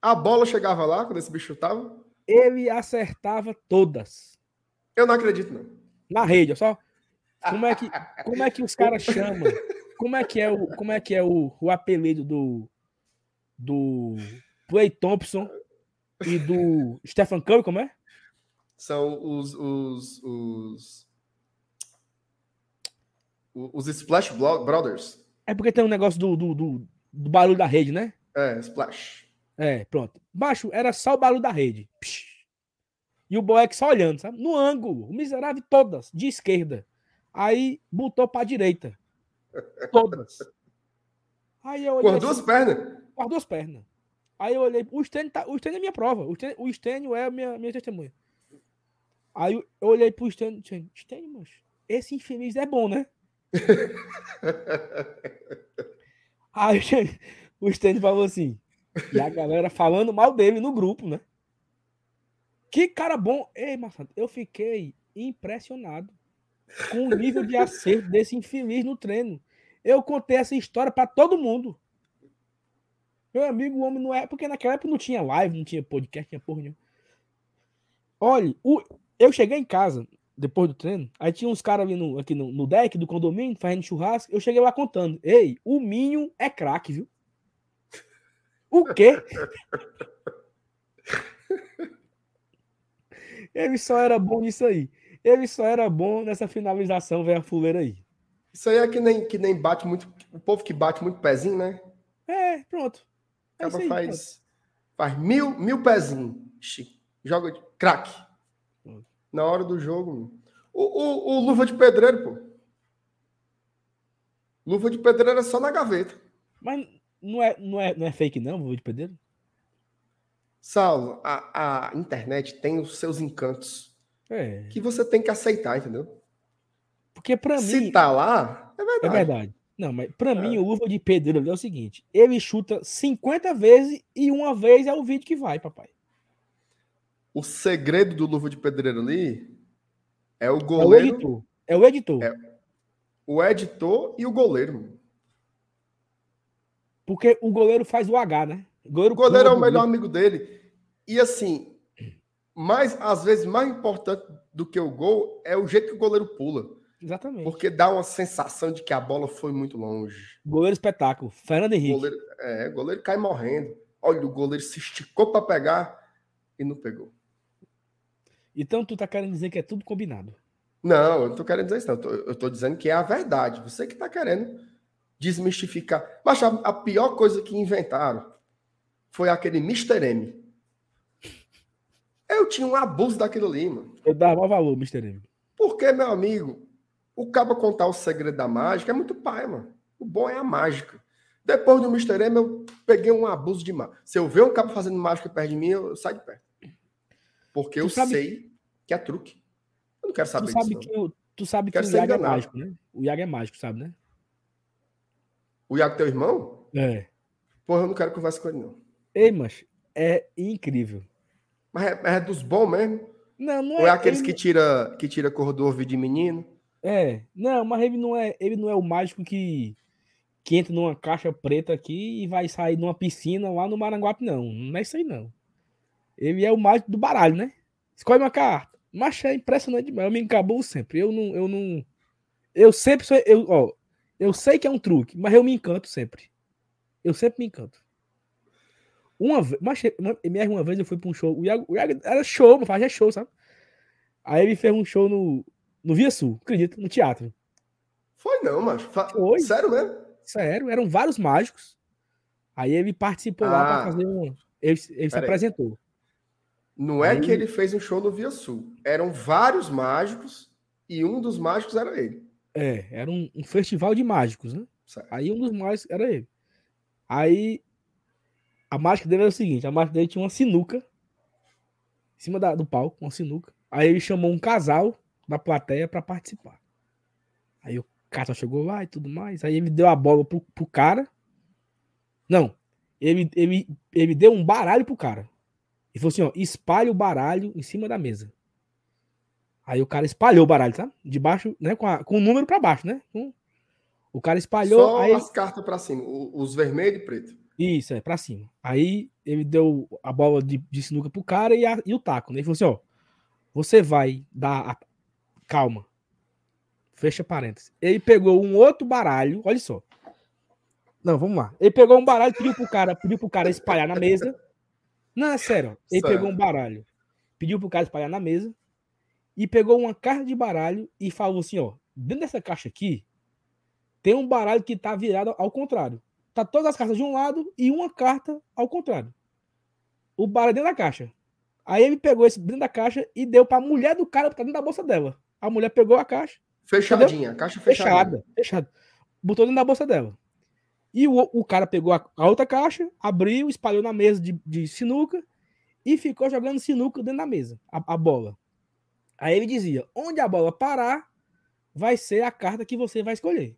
a bola chegava lá, quando esse bicho tava. Ele acertava todas. Eu não acredito, não. Na rede, só. Como é que, como é que os caras chamam? Como é que é o, como é que é o, o apelido do do Clay Thompson e do Stephen Curry, como é? São os. Os, os, os Splash Brothers. É porque tem um negócio do, do, do, do barulho da rede, né? É, Splash. É, pronto. Baixo era só o barulho da rede. Psh. E o Boeck só olhando, sabe? No ângulo. O miserável todas, de esquerda. Aí botou pra direita. Todas. Aí eu olhei. Com as duas pernas. com as duas pernas. Aí eu olhei, o Stênio, tá, o Stênio é minha prova, o Stênio, o Stênio é a minha, minha testemunha. Aí eu eu olhei pro Stênio, Stênio, Stênio, mas esse infeliz é bom, né? Aí o Stênio falou assim, e a galera falando mal dele no grupo, né? Que cara bom. Ei, Marcelo, eu fiquei impressionado com o nível de acerto desse infeliz no treino. Eu contei essa história para todo mundo. Meu amigo, o homem não é. Porque naquela época não tinha live, não tinha podcast, tinha porra nenhuma. Olha, o, eu cheguei em casa depois do treino, aí tinha uns caras ali no, aqui no, no deck do condomínio, fazendo churrasco. Eu cheguei lá contando: Ei, o Minho é craque, viu? O quê? Ele só era bom nisso aí. Ele só era bom nessa finalização, velho, a fuleira aí. Isso aí é que nem, que nem bate muito. O povo que bate muito pezinho, né? É, pronto. É Acaba pronto. faz, faz mil, mil pezinhos. Joga de craque. Pronto. Na hora do jogo. O, o, o Luva de Pedreiro, pô. Luva de Pedreiro é só na gaveta. Mas não é, não é, não é fake, não, vou de pedreiro? Saulo, a, a internet tem os seus encantos É. que você tem que aceitar, entendeu? Porque pra Se mim. tá lá, é É verdade. Não, mas pra mim, o luva de pedreiro ali é o seguinte: ele chuta 50 vezes e uma vez é o vídeo que vai, papai. O segredo do Luva de Pedreiro ali é o É o goleiro, editor. É o editor. É. o editor e o goleiro. Porque o goleiro faz o H, né? O goleiro, O goleiro é o melhor amigo dele. E assim, mais, às vezes, mais importante do que o gol é o jeito que o goleiro pula. Exatamente. Porque dá uma sensação de que a bola foi muito longe. Goleiro espetáculo. Fernando Henrique. goleiro, é, o goleiro cai morrendo. Olha, o goleiro se esticou para pegar e não pegou. Então tu tá querendo dizer que é tudo combinado. Não, eu não tô querendo dizer isso, não. Eu tô, eu tô dizendo que é a verdade. Você que tá querendo desmistificar. Mas a, a pior coisa que inventaram foi aquele Mr. M. Eu tinha um abuso daquilo ali, mano. Eu dava maior valor, Mr. M. Porque, meu amigo, o cabo contar o segredo da mágica é muito pai, mano. O bom é a mágica. Depois do Mr. M, eu peguei um abuso de mágica. Se eu ver um cabo fazendo mágica perto de mim, eu, eu saio de perto. Porque Tu eu sabe- sei que é truque. Eu não quero Tu saber sabe disso. que, o, tu sabe que o Iago é mágico, né? O Iago é mágico, sabe, né? O Iago, teu irmão? É. Porra, eu não quero conversar com ele, não. Ei, mas é incrível. Mas é, é dos bons mesmo? Não, não Ou é aqueles ele que tira, que tira cor do ouvido de menino? É, não, mas ele não é, ele não é o mágico que, que entra numa caixa preta aqui e vai sair numa piscina lá no Maranguape, não. Não é isso aí, não. Ele é o mágico do baralho, né? Escolhe uma carta. Mas é impressionante demais. Eu me encabulo sempre. Eu não, eu não. Eu sempre sou. Eu, ó, eu sei que é um truque, mas eu me encanto sempre. Eu sempre me encanto. Uma vez, mas uma, vez eu fui pra um show. O Iago, o Iago era show, mas fazia show, sabe? Aí ele fez um show no, no Via Sul, acredito, no teatro. Foi não, macho. Fa- Foi. Sério mesmo? Sério, eram vários mágicos. Aí ele participou lá Ah. para fazer um. Ele, ele se apresentou. Não é Aí- que ele fez um show no Via Sul. Eram vários mágicos e um dos mágicos era ele. É, era um, um festival de mágicos, né? Certo. Aí um dos mágicos era ele. Aí a mágica dele era o seguinte: a mágica dele tinha uma sinuca em cima da- do palco, uma sinuca. Aí ele chamou um casal da plateia para participar. Aí eu, carta chegou lá e tudo mais. Aí ele deu a bola pro, pro cara. Não. Ele, ele, ele deu um baralho pro cara. E falou assim: ó, espalhe o baralho em cima da mesa. Aí o cara espalhou o baralho, tá? De baixo, né? Com, a, com o número para baixo, né? Com, o cara espalhou. Só aí as cartas para cima, os vermelho e preto. Isso, é, para cima. Aí ele deu a bola de, de sinuca pro cara e, a, e o taco, né? Ele falou assim: ó, você vai dar. A... Calma. Fecha parênteses. Ele pegou um outro baralho, olha só. Não, vamos lá. Ele pegou um baralho, pediu pro cara, pediu pro cara espalhar na mesa. Não, é sério. Ele sério. pegou um baralho, pediu pro cara espalhar na mesa e pegou uma carta de baralho e falou assim, ó, dentro dessa caixa aqui tem um baralho que tá virado ao contrário. Tá todas as cartas de um lado e uma carta ao contrário. O baralho dentro da caixa. Aí ele pegou esse dentro da caixa e deu pra mulher do cara que tá dentro da bolsa dela. A mulher pegou a caixa. Fechadinha, entendeu? caixa fechada. Fechada, fechada. Botou dentro da bolsa dela. E o, o cara pegou a, a, outra caixa, abriu, espalhou na mesa de, de sinuca e ficou jogando sinuca dentro da mesa, a, a bola. Aí ele dizia: onde a bola parar, vai ser a carta que você vai escolher.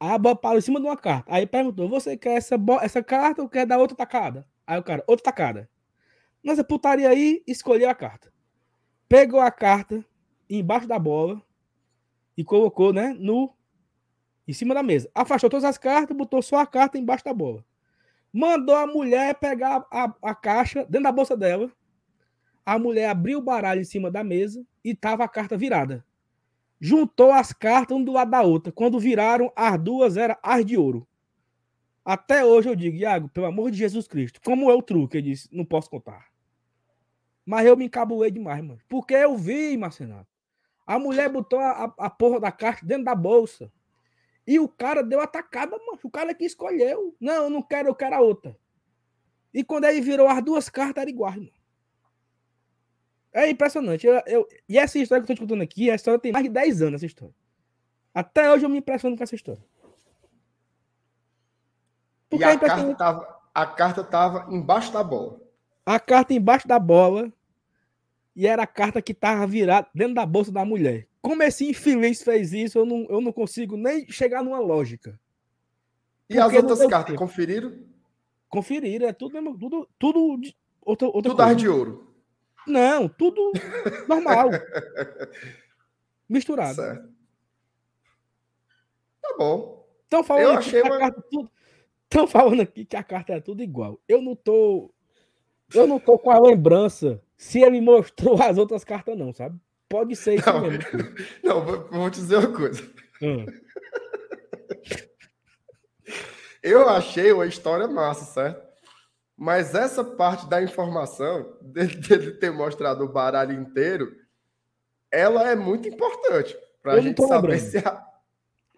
A bola parou em cima de uma carta. Aí perguntou: você quer essa, essa carta ou quer dar outra tacada? Aí o cara, outra tacada. Nessa putaria aí, escolheu a carta. Pegou a carta embaixo da bola e colocou, né, no em cima da mesa. Afastou todas as cartas, botou só a carta embaixo da bola. Mandou a mulher pegar a, a caixa dentro da bolsa dela a mulher abriu o baralho em cima da mesa e tava a carta virada. Juntou as cartas um do lado da outra. Quando viraram, as duas eram as de ouro. Até hoje eu digo, Iago, pelo amor de Jesus Cristo, como é o truque? Ele disse, não posso contar. Mas eu me encabulei demais, mano. Porque eu vi, Marcenato. A mulher botou a, a porra da carta dentro da bolsa. E o cara deu a tacada, mano. O cara que escolheu. Não, eu não quero, eu quero a outra. E quando ele virou as duas cartas, era igual, mano. É impressionante. Eu, eu, e essa história que eu tô te contando aqui, a história tem mais de 10 anos, essa história. Até hoje eu me impressiono com essa história. Porque e a, é carta tava, a carta tava embaixo da bola. A carta embaixo da bola. E era a carta que tava virada dentro da bolsa da mulher. Como esse infeliz fez isso, eu não, eu não consigo nem chegar numa lógica. E Porque as outras cartas, tempo. conferiram? Conferiram, é tudo mesmo, tudo, tudo de, outra, outra tudo coisa. de ouro. Não, tudo normal. Misturado. Certo. Tá bom. Estão falando, achei uma... carta, tudo... falando aqui que a carta é tudo igual. Eu não tô. Eu não tô com a lembrança se ele mostrou as outras cartas, não, sabe? Pode ser isso não, mesmo. Não, vou, vou te dizer uma coisa. Hum. Eu achei uma história massa, certo? Mas essa parte da informação, dele ter mostrado o baralho inteiro, ela é muito importante para a gente saber lembrando. se a...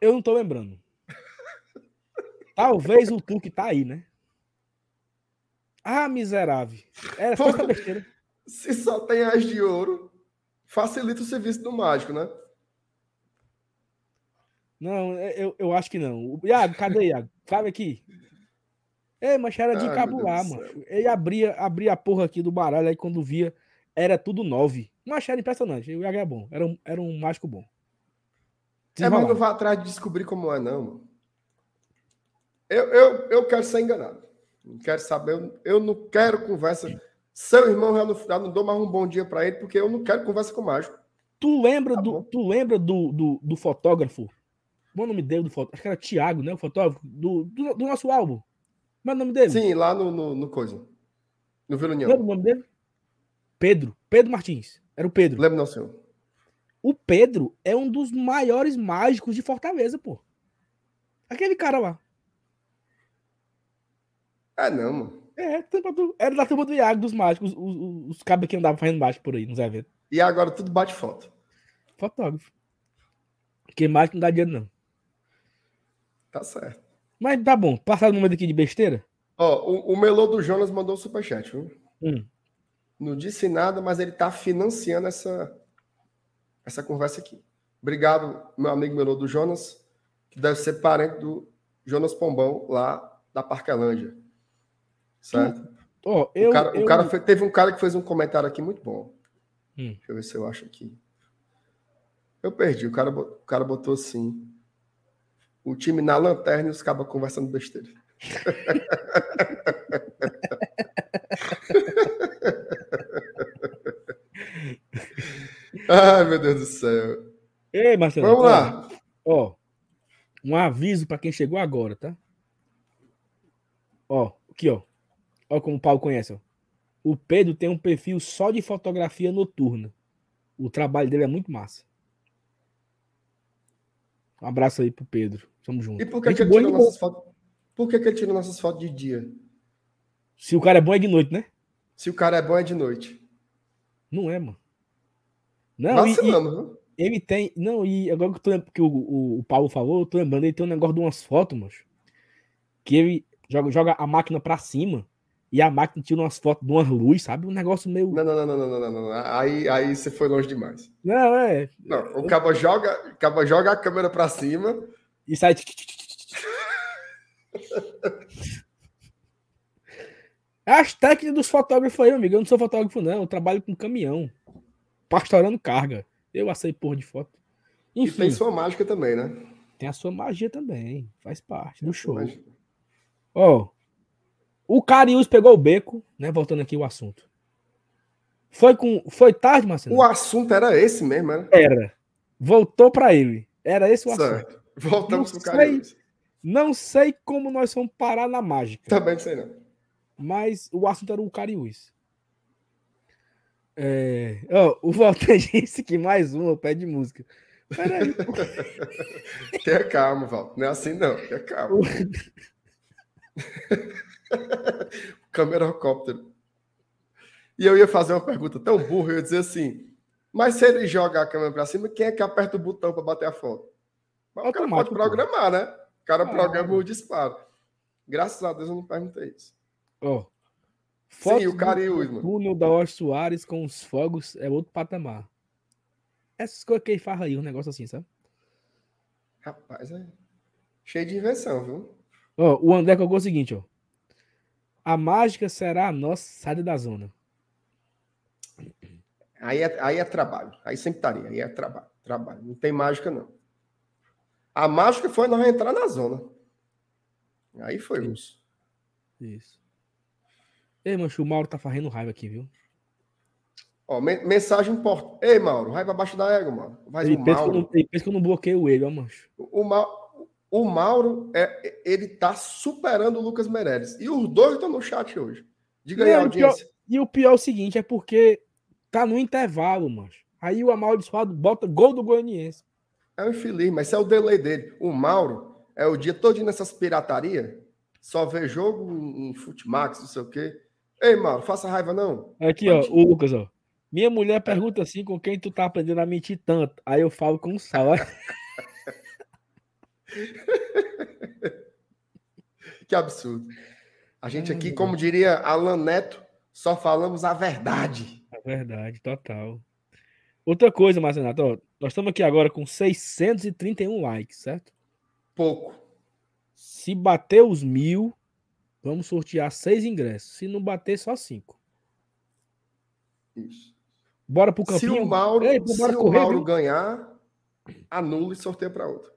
Eu não tô lembrando. Talvez o tu que tá aí, né? Ah, miserável. É só essa besteira. Se só tem as de ouro, facilita o serviço do mágico, né? Não, eu, eu acho que não. Iago, cadê Iago? Cabe aqui. É, mas era de encabular, mano. Ele abria, abria a porra aqui do baralho, aí quando via, era tudo nove. Mas era impressionante. O Iago é bom. Era um, era um mágico bom. É, mas não vá atrás de descobrir como é, não, mano. Eu, eu, eu quero ser enganado. Não quero saber. Eu, eu não quero conversa. Seu irmão já no final não dou mais um bom dia para ele, porque eu não quero conversa com o mágico. Tu lembra, tá do, tu lembra do, do, do fotógrafo? Bom nome dele do fotógrafo. Acho que era Thiago, né? O fotógrafo do, do, do nosso álbum. Mas é o nome dele? Sim, lá no, no, no coisa. No Vila União. Lembra o nome dele? Pedro. Pedro Martins. Era o Pedro. Lembro não, senhor. O Pedro é um dos maiores mágicos de Fortaleza, pô. Aquele cara lá. Ah, não, mano. É, era da turma do Iago, dos mágicos, os, os, os cabos que andavam fazendo mágico por aí, nos eventos. E agora tudo bate foto. Fotógrafo. Porque mágico não dá dinheiro, não. Tá certo. Mas tá bom, passar no momento aqui de besteira. Ó, o, o Melô do Jonas mandou o superchat, viu? Hum. Não disse nada, mas ele tá financiando essa, essa conversa aqui. Obrigado, meu amigo Melô do Jonas, que deve ser parente do Jonas Pombão, lá da Parquelândia. Certo? Oh, eu, o cara, eu... O cara foi, teve um cara que fez um comentário aqui muito bom. Hum. Deixa eu ver se eu acho aqui. Eu perdi. O cara, o cara botou assim. O time na lanterna e os cabos conversando besteira. Ai, meu Deus do céu. Ei, Marcelo. Vamos lá. Ó, um aviso para quem chegou agora, tá? Ó, aqui, ó. Ó como o Paulo conhece, ó. O Pedro tem um perfil só de fotografia noturna. O trabalho dele é muito massa. Um abraço aí pro Pedro. Tamo junto. E por que, que ele tira nossas fotos? Por que, que ele tira nossas fotos de dia? Se o cara é bom é de noite, né? Se o cara é bom é de noite. Não é, mano. Não, Vacilando, e? Ele tem. Não, e agora que, tô, que o, o, o, Paulo falou, eu tô lembrando, ele tem um negócio de umas fotos, mano. Que ele joga, joga a máquina pra cima e a máquina tira umas fotos de umas luz, sabe? Um negócio meio. Não, não, não, não, não, não, não. Aí, aí você foi longe demais. Não, é. Não, o cabo joga, o cabo joga a câmera pra cima. E sai. As técnicas dos fotógrafos aí, amigo. Eu não sou fotógrafo, não. Eu trabalho com caminhão. Pastorando carga. Eu assei porra de foto. Enfim. E tem sua mágica também, né? Tem a sua magia também. Faz parte do show. Ó. O Carius pegou o beco, né? Voltando aqui o assunto. Foi com. Foi tarde, Marcelo? O assunto era esse mesmo, era? Era. Voltou para ele. Era esse o certo. assunto. Voltamos não pro Carius. Não sei como nós fomos parar na mágica. Também não sei não. Mas o assunto era o Cariús. É... Oh, o Walter disse que mais um pé de música. Peraí. Tenha calma, Val. Não é assim, não. Tenha calma. Camerocóptero. E eu ia fazer uma pergunta tão burra, eu ia dizer assim: mas se ele joga a câmera para cima, quem é que aperta o botão para bater a foto? Mas o cara pode programar, né? O cara ah, programa o disparo. Graças a Deus eu não perguntei isso. Ó. Oh. Sim, o Cariús, mano. O túnel da Or Soares com os fogos é outro patamar. Essas coisas que ele faz aí, um negócio assim, sabe? Rapaz, é cheio de invenção, viu? Ó, o André colocou o seguinte, ó. A mágica será a nossa saída da zona. Aí é, aí é trabalho. Aí sempre estaria. Aí é trabalho. Trabalho. Não tem mágica, não. A mágica foi nós entrar na zona. Aí foi isso. Isso. Ei, mancho, o Mauro tá fazendo raiva aqui, viu? Ó, mensagem importante. Ei, Mauro, vai pra baixo da égua, mano. Mas ele, o pensa Mauro... não, ele pensa que eu não bloqueio ele, ó, mancho. O, Ma... o Mauro, é, ele tá superando o Lucas Meirelles. E os dois estão no chat hoje. Diga aí, audiência. Pior, e o pior é o seguinte, é porque tá no intervalo, mancho. Aí o amaldiçoado bota gol do Goianiense. É um infeliz, mas é o delay dele. O Mauro é o dia todo nessas pirataria, só vê jogo em, em Futimax, não sei o quê. Ei, Mauro, faça raiva não. Aqui, ó, o Lucas, ó. Minha mulher pergunta assim com quem tu tá aprendendo a mentir tanto. Aí eu falo com o Sal. que absurdo. A gente aqui, como diria Alan Neto, só falamos a verdade. A verdade, total. Outra coisa, Marcenato, ó, nós estamos aqui agora com 631 likes, certo? Pouco. Se bater os mil, Vamos sortear seis ingressos. Se não bater, só cinco. Isso. Bora pro campinho. Se o Mauro, Ei, se correr, o Mauro ganhar, anula e sorteia para outro.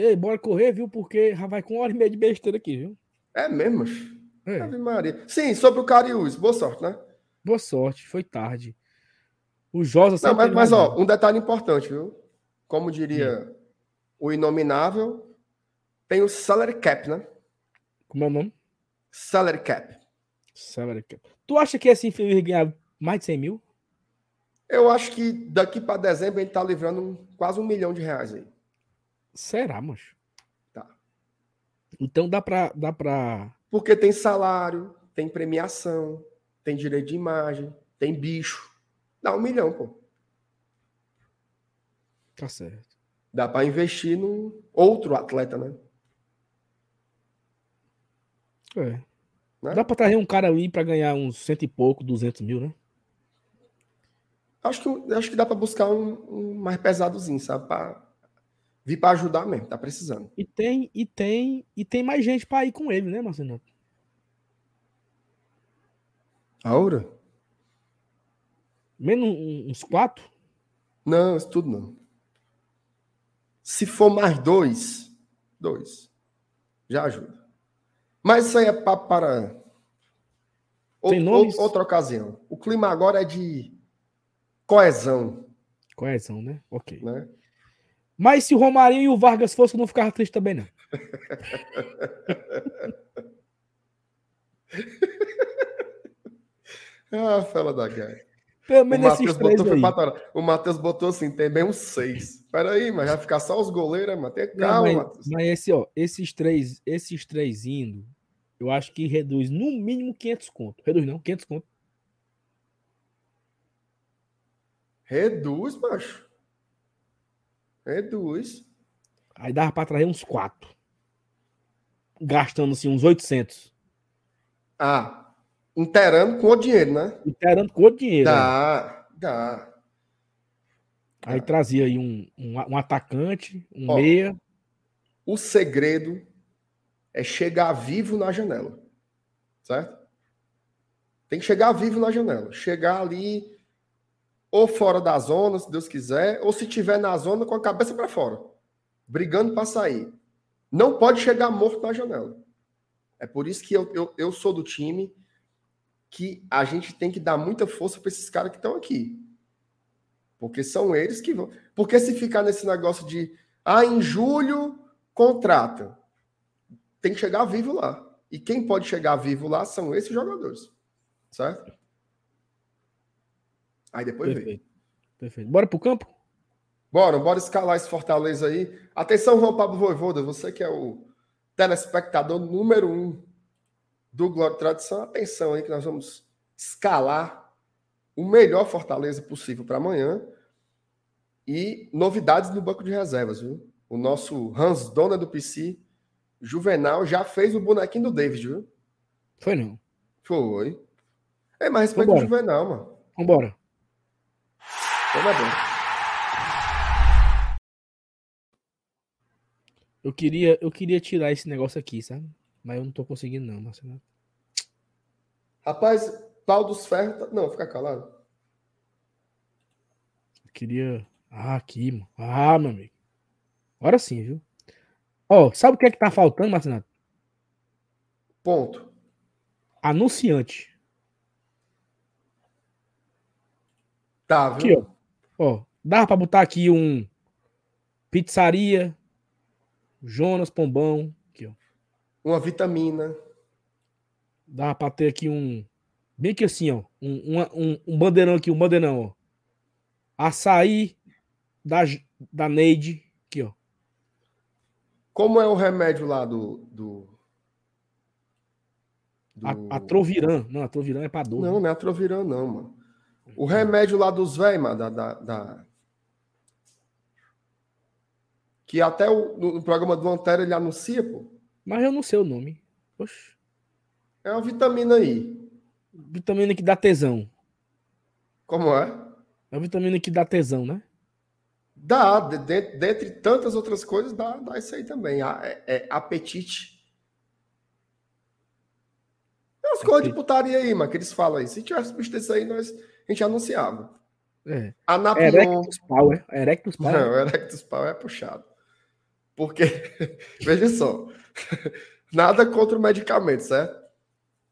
Ei, bora correr, viu? Porque já vai com uma hora e meia de besteira aqui, viu? É mesmo? É. Ave Maria. Sim, sobre o Cariús. Boa sorte, né? Boa sorte. Foi tarde. O Josa Não, mas, mas ó, um detalhe importante, viu? Como diria Sim. o inominável, tem o salary cap, né? Como é o nome? Salary cap. Salary cap. Tu acha que esse infeliz ganhar mais de 100 mil? Eu acho que daqui para dezembro ele tá livrando um, quase um milhão de reais aí. Será, moço? Tá. Então dá para dá pra... Porque tem salário, tem premiação, tem direito de imagem, tem bicho. Dá um milhão, pô. Tá certo. Dá para investir num outro atleta, né? É. Né? Dá pra trazer um cara aí pra ganhar uns cento e pouco, duzentos mil, né? Acho que, acho que dá pra buscar um, um mais pesadozinho, sabe? Pra vir pra ajudar mesmo, tá precisando. E tem, e tem, e tem mais gente pra ir com ele, né, Marcelo? Aura? Menos uns quatro? Não, isso tudo não. Se for mais dois, dois. Já ajuda. Mas isso aí é papo para Tem nomes? outra ocasião. O clima agora é de coesão. Coesão, né? Ok. Né? Mas se o Romarinho e o Vargas fossem, não ficava triste também, não. ah, fela da guerra. Pelo O Matheus botou, o Matheus botou assim, tem bem uns seis. Peraí, mas vai ficar só os goleiros, mano. Tem Não, calma, mas, Matheus. mas esse, ó, esses três, esses três indo, eu acho que reduz no mínimo 500 conto. Reduz não, 500 conto. Reduz, macho. Reduz. Aí dava pra trazer uns quatro. Gastando assim uns 800. Ah, inteirando com o dinheiro, né? Inteirando com outro dinheiro. né? Dá, dá. Aí trazia aí um, um, um atacante, um Ó. meia. O segredo é chegar vivo na janela. Certo? Tem que chegar vivo na janela. Chegar ali ou fora da zona, se Deus quiser, ou se tiver na zona com a cabeça para fora, brigando para sair. Não pode chegar morto na janela. É por isso que eu, eu, eu sou do time que a gente tem que dar muita força para esses caras que estão aqui. Porque são eles que vão. Porque se ficar nesse negócio de ah, em julho contrata, tem que chegar vivo lá. E quem pode chegar vivo lá são esses jogadores. Certo? Aí depois vem. Perfeito. Perfeito. Bora pro campo? Bora, bora escalar esse Fortaleza aí. Atenção, João Pablo Voivoda, você que é o telespectador número um do Glória e Tradição, atenção aí que nós vamos escalar o melhor Fortaleza possível para amanhã e novidades no banco de reservas, viu? O nosso Hans Dona do PC, Juvenal, já fez o bonequinho do David, viu? Foi não. Foi. É, mas respeita o. Juvenal, mano. Vambora. Então é bom. Eu queria, eu queria tirar esse negócio aqui, sabe? Mas eu não tô conseguindo, não, Marcelo. Rapaz, pau dos ferros. tá- Não, fica calado. Eu queria. Ah, aqui, mano. Ah, meu amigo. Agora sim, viu? Ó, sabe o que é que tá faltando, Marcelo? Ponto. Anunciante. Tá, Aqui, viu? ó. Ó, dá pra botar aqui um pizzaria, Jonas Pombão, aqui, ó. Uma vitamina. Dá pra ter aqui um bem que assim, ó, um, uma- um, um bandeirão aqui, um bandeirão, ó. Açaí da da Neide, aqui, ó. Como é o remédio lá do. do, do- A, a Troviran, não, a Troviran é pra dor. Não, né? não é atrovirão, não, mano. O remédio lá dos velhos, mano, da, da, da- Que até o, no, programa do Antero ele anuncia, pô. Mas eu não sei o nome. Oxe. É uma vitamina aí. Vitamina que dá tesão. Como é? É uma vitamina que dá tesão, né? Dá, de- de- dentre tantas outras coisas, dá, dá isso aí também. É, é apetite. É umas coisas de putaria aí, mano, que eles falam aí. Se tivesse visto isso aí, nós, a gente anunciava. É. Anapion. Erectus Power. Erectus Power. Não, Erectus Pau é puxado. Porque, veja só, nada contra o medicamento, certo?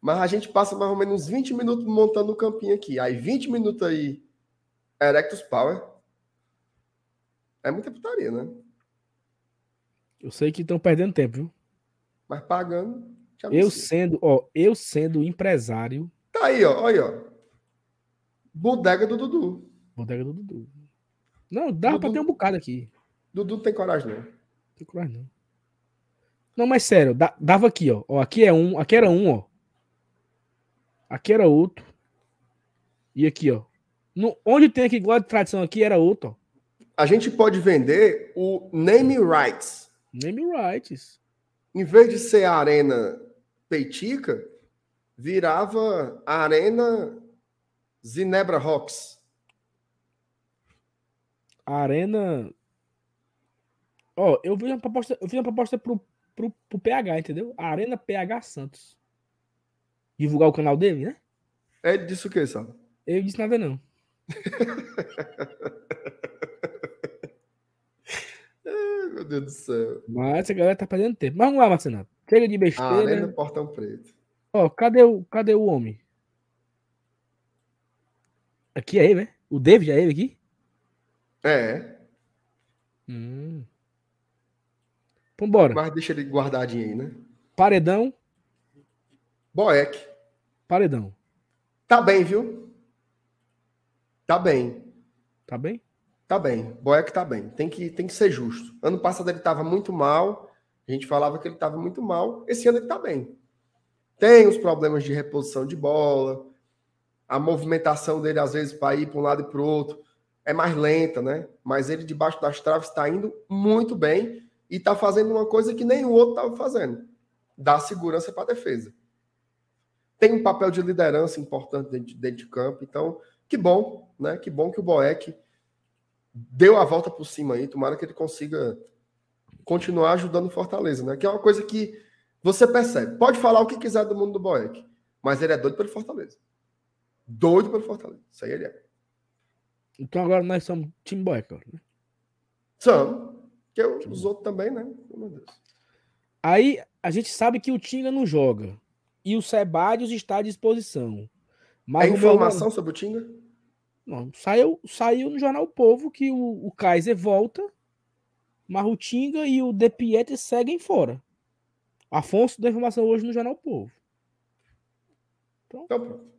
Mas a gente passa mais ou menos uns 20 minutos montando o campinho aqui. Aí 20 minutos aí, Erectus Power. É muita putaria, né? Eu sei que estão perdendo tempo, viu? Mas pagando. Eu sendo, ó, eu sendo empresário, Tá aí, ó. Olha aí, ó. Bodega do Dudu. bodega do Dudu. Não, dá pra Dudu- ter um bocado aqui. Dudu não tem coragem, não. Não tem coragem, não. Não, mas sério, dava aqui, ó. ó. Aqui é um, aqui era um, ó. Aqui era outro. E aqui, ó. No, onde tem aqui glória de tradição aqui era outro, ó. A gente pode vender o name rights. Name rights. em vez de ser a Arena Peitica, virava a Arena Zinebra Rocks. Arena. Ó, eu fiz uma proposta, eu fiz uma proposta pro, pro, pro PH, entendeu? Arena PH Santos. Divulgar o canal dele, né? Ele disse o quê, sabe? Eu disse nada, não. Ai, meu Deus do céu. Mas a galera tá perdendo tempo. Mas vamos lá, Marcenato. Chega de besteira. no Portão Preto. Ó, cadê o, cadê o homem? Aqui é ele, né? O David é ele aqui? É, Hum. Vambora. mas deixa ele guardadinho aí, né? Paredão, Boeck. paredão. Tá bem, viu? Tá bem. Tá bem? Tá bem. Boeck tá bem. Tem que, tem que ser justo. Ano passado ele tava muito mal. A gente falava que ele tava muito mal. Esse ano ele tá bem. Tem os problemas de reposição de bola. A movimentação dele, às vezes, para ir para um lado e para o outro, é mais lenta, né? Mas ele, debaixo das traves, está indo muito bem e está fazendo uma coisa que nem o outro estava fazendo: dar segurança para a defesa. Tem um papel de liderança importante dentro, dentro de campo. Então, que bom, né? Que bom que o Boeck deu a volta por cima aí. Tomara que ele consiga continuar ajudando o Fortaleza, né? Que é uma coisa que você percebe. Pode falar o que quiser do mundo do Boeck, mas ele é doido pelo Fortaleza. Doido pelo Fortaleza. Isso aí ele é. Então agora nós somos time boy, cara. né? São. Que os outros também, né? Meu Deus. Aí a gente sabe que o Tinga não joga. E o Sebadios está à disposição. Mas É informação sobre o Tinga? Não, saiu, saiu no Jornal o Povo que o, o Kaiser volta, mas o Tinga e o De Pietri seguem fora. Afonso deu informação hoje no Jornal o Povo. Então, pronto.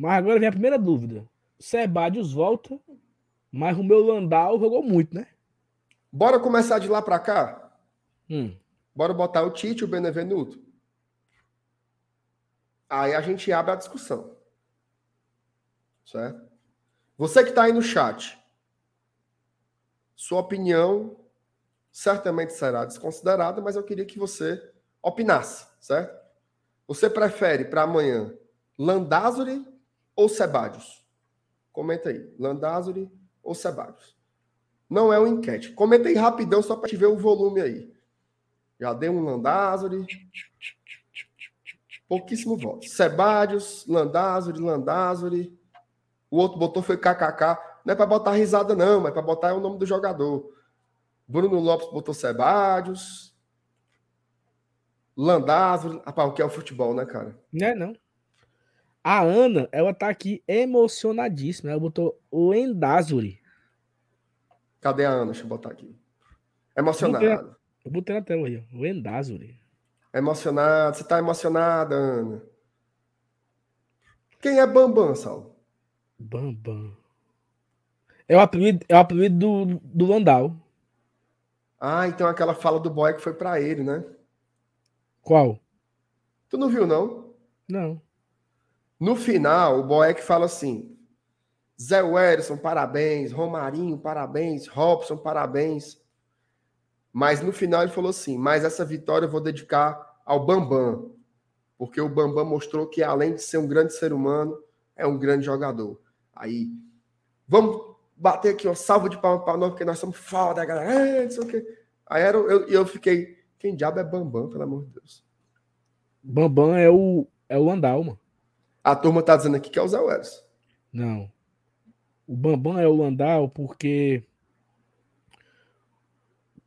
Mas agora vem a primeira dúvida. Sebadios volta, mas o meu Landau jogou muito, né? Bora começar de lá para cá? Hum. Bora botar o Tite e o Benevenuto? Aí a gente abre a discussão. Certo? Você que está aí no chat, sua opinião certamente será desconsiderada, mas eu queria que você opinasse, certo? Você prefere para amanhã Landázuri ou Sebadios? Comenta aí, Landázuri ou Sebadios? Não é uma enquete. Comenta aí rapidão só para te ver o volume aí. Já dei um Landázuri. Pouquíssimo voto. Sebadios, Landázuri, Landázuri. O outro botou foi KKK. Não é para botar risada, não, mas para botar o nome do jogador. Bruno Lopes botou Sebadios. Landázuri. Rapaz, o que é o futebol, né, cara? Né, não. A Ana, ela tá aqui emocionadíssima. Ela botou Lendazuri. Cadê a Ana? Deixa eu botar aqui. Emocionado. Eu botei na tela aí. Lendazuri. Emocionado. Você tá emocionada, Ana? Quem é Bambam, Saulo? Bambam. É o apelido, é o apelido do, do Landau. Ah, então aquela fala do boy que foi para ele, né? Qual? Tu não viu, não? Não. No final, o Boeck fala assim: Zé Werson, parabéns. Romarinho, parabéns. Robson, parabéns. Mas no final ele falou assim: Mas essa vitória eu vou dedicar ao Bambam. Porque o Bambam mostrou que, além de ser um grande ser humano, é um grande jogador. Aí, vamos bater aqui, ó, salva de palmas para nós, porque nós somos foda, galera. É, não sei o quê. Aí era, eu, eu fiquei: Quem diabo é Bambam, pelo amor de Deus? Bambam é o, é o Landau, mano. A turma tá dizendo aqui que é o Zé Werson. Não. O Bambam é o Landau porque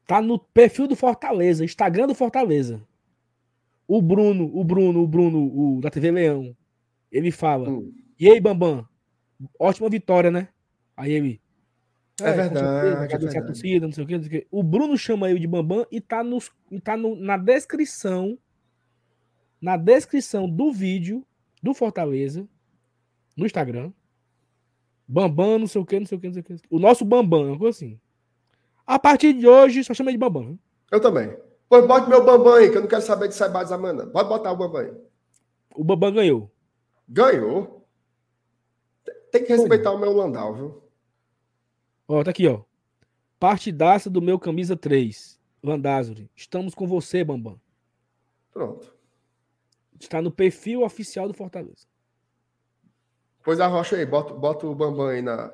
tá no perfil do Fortaleza, Instagram do Fortaleza. O Bruno, o Bruno, o Bruno, o da TV Leão, ele fala: Hum. "E aí, Bambam? Ótima vitória, né?" Aí ele É com verdade, certeza, é verdade. torcida, não sei o que, não sei o que. O Bruno chama ele de Bambam e tá, nos, e tá no- na descrição na descrição do vídeo do Fortaleza no Instagram. Bambam, não sei o que, não sei o que, não sei o que. O nosso Bambam, uma coisa assim. A partir de hoje, só chama de Bambam. viu? Eu também. Pois bote meu Bambam aí, que eu não quero saber de Sebades amanhã. Pode botar o Bambam aí. O Bambam ganhou. Ganhou. Tem que respeitar o meu Landau, viu? Ó, tá aqui, ó. Partidaça do meu camisa 3. Landázuri. Estamos com você, Bambam. Pronto. Está no perfil oficial do Fortaleza. Pois arrocha aí, bota, bota o Bambam aí na,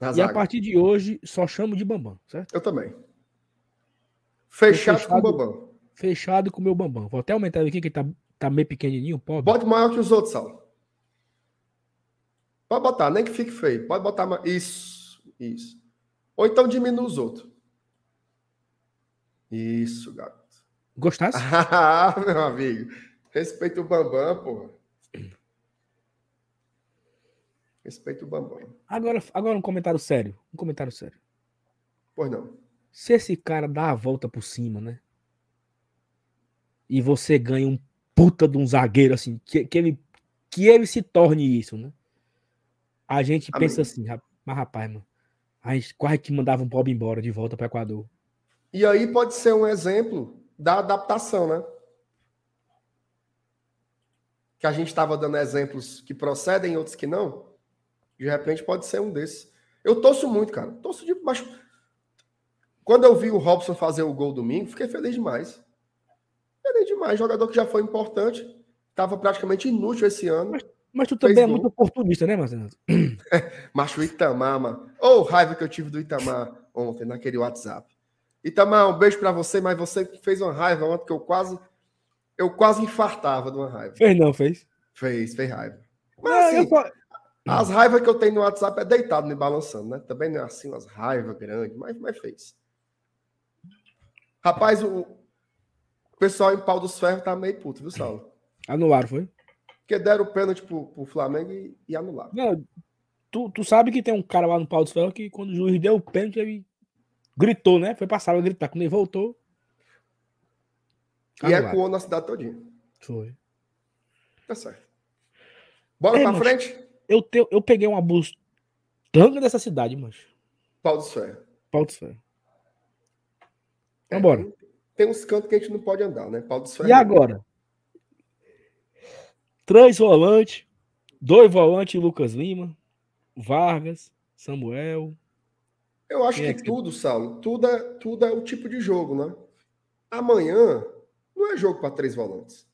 na E a zaga. partir de hoje, só chamo de Bambam, certo? Eu também. Fechado, Fechado. com o Bambam. Fechado com o meu Bambam. Vou até aumentar ele aqui, que ele tá, tá meio pequenininho, pobre. Bote maior que os outros, Sal. Pode botar, nem que fique feio. Pode botar mais. Isso, isso. Ou então diminua os outros. Isso, garoto. Gostasse? Ah, meu amigo. Respeita o Bambam, porra. Respeita o Bambam. Agora, agora um comentário sério. Um comentário sério. Pois não. Se esse cara dá a volta por cima, né? E você ganha um puta de um zagueiro, assim, que, que, ele, que ele se torne isso, né? A gente Amém. pensa assim, mas rapaz, mano, a gente quase que mandava um pobre embora de volta para Equador. E aí pode ser um exemplo da adaptação, né? Que a gente estava dando exemplos que procedem, outros que não. De repente pode ser um desses. Eu torço muito, cara. Torço de baixo. Quando eu vi o Robson fazer o gol domingo, fiquei feliz demais. Feliz demais. Jogador que já foi importante, estava praticamente inútil esse ano. Mas, mas tu também é muito oportunista, né, Marcelo? Macho Itamar, mano. Ô, oh, raiva que eu tive do Itamar ontem, naquele WhatsApp. Itamar, um beijo para você, mas você fez uma raiva ontem que eu quase eu quase infartava de uma raiva. Fez não, fez? Fez, fez raiva. Mas assim, eu... as raivas que eu tenho no WhatsApp é deitado me balançando, né? Também não é assim umas raivas grandes, mas, mas fez. Rapaz, o pessoal em pau dos ferros tá meio puto, viu, Saulo? Anularam, foi? Porque deram o pênalti pro, pro Flamengo e, e anularam. Não, tu, tu sabe que tem um cara lá no pau dos ferros que quando o juiz deu o pênalti, ele gritou, né? Foi passar a gritar. Quando ele voltou. E anularam. ecoou na cidade todinha. Foi. Tá certo. Bora é, pra frente? Eu, te, eu peguei uma bustanga dessa cidade, mancho. Pau dos ferros. Pau dos ferros. É, Vambora. Tem, uns cantos que a gente não pode andar, né? Pau dos ferros. E agora? Três volantes, dois volantes Lucas Lima, Vargas, Samuel. Eu acho que, que tudo, Saulo, tudo é, tudo é o tipo de jogo, né? Amanhã não é jogo para três volantes.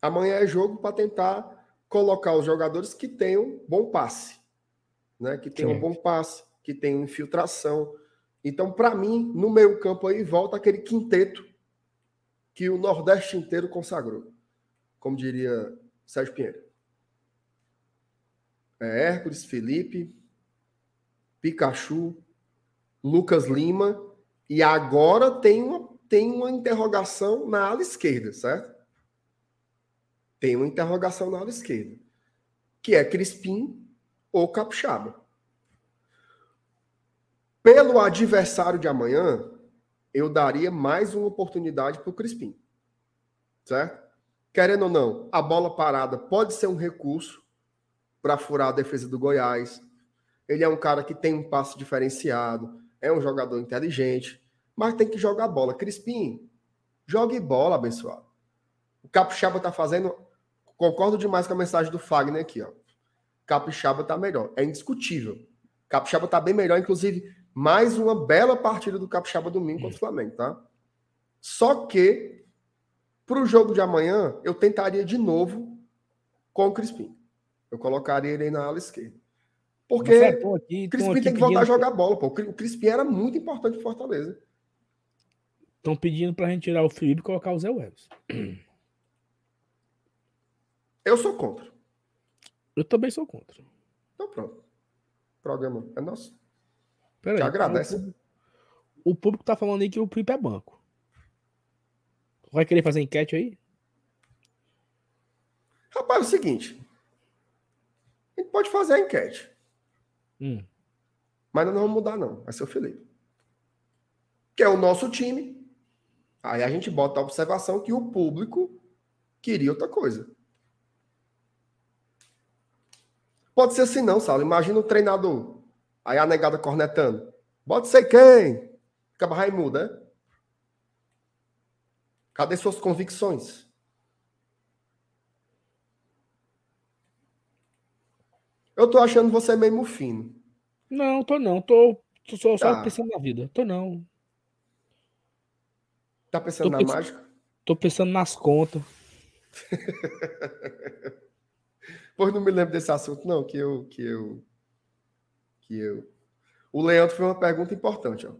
Amanhã é jogo para tentar colocar os jogadores que tenham bom passe, né? Que tenham Sim. bom passe, que tenham infiltração. Então, para mim, no meio campo aí volta aquele quinteto que o Nordeste inteiro consagrou, como diria Sérgio Pinheiro. É Hércules, Felipe, Pikachu, Lucas Lima, e agora tem uma, tem uma interrogação na ala esquerda, certo? Tem uma interrogação na ala esquerda, que é Crispim ou Capixaba. Pelo adversário de amanhã, eu daria mais uma oportunidade para o Crispim, certo? Querendo ou não, a bola parada pode ser um recurso para furar a defesa do Goiás. Ele é um cara que tem um passe diferenciado, é um jogador inteligente, mas tem que jogar bola. Crispim, jogue bola, abençoado. O Capixaba tá fazendo. Concordo demais com a mensagem do Fagner aqui, ó. Capixaba tá melhor. É indiscutível. Capixaba tá bem melhor, inclusive, mais uma bela partida do Capixaba domingo contra o Flamengo, tá? Só que para o jogo de amanhã, eu tentaria de novo com o Crispim. Eu colocaria ele na ala esquerda. Porque o aqui, Crispim tem que voltar a jogar bola. Pô. O Crispim era muito importante para Fortaleza. Estão pedindo para a gente tirar o Felipe e colocar o Zé Welles. Eu sou contra. Eu também sou contra. Então pronto. O programa é nosso. Pera Te aí, agradece. O público está falando aí que o Felipe é banco. Vai querer fazer enquete aí? Rapaz, é o seguinte. A gente pode fazer a enquete. Hum. Mas não vamos mudar, não. Vai ser o Felipe. Que é o nosso time. Aí a gente bota a observação que o público queria outra coisa. Pode ser assim, não, Saulo. Imagina o treinador. Aí a negada cornetando. Pode ser quem? Acaba Raimundo, né? Cadê suas convicções? Eu tô achando você meio mufino. Não, tô não. Tô, tô só, tá. só pensando na vida. Tô não. Tá pensando tô na pensando, mágica? Tô pensando nas contas. pois não me lembro desse assunto, não, que eu. Que eu. Que eu. O Leandro foi uma pergunta importante, ó.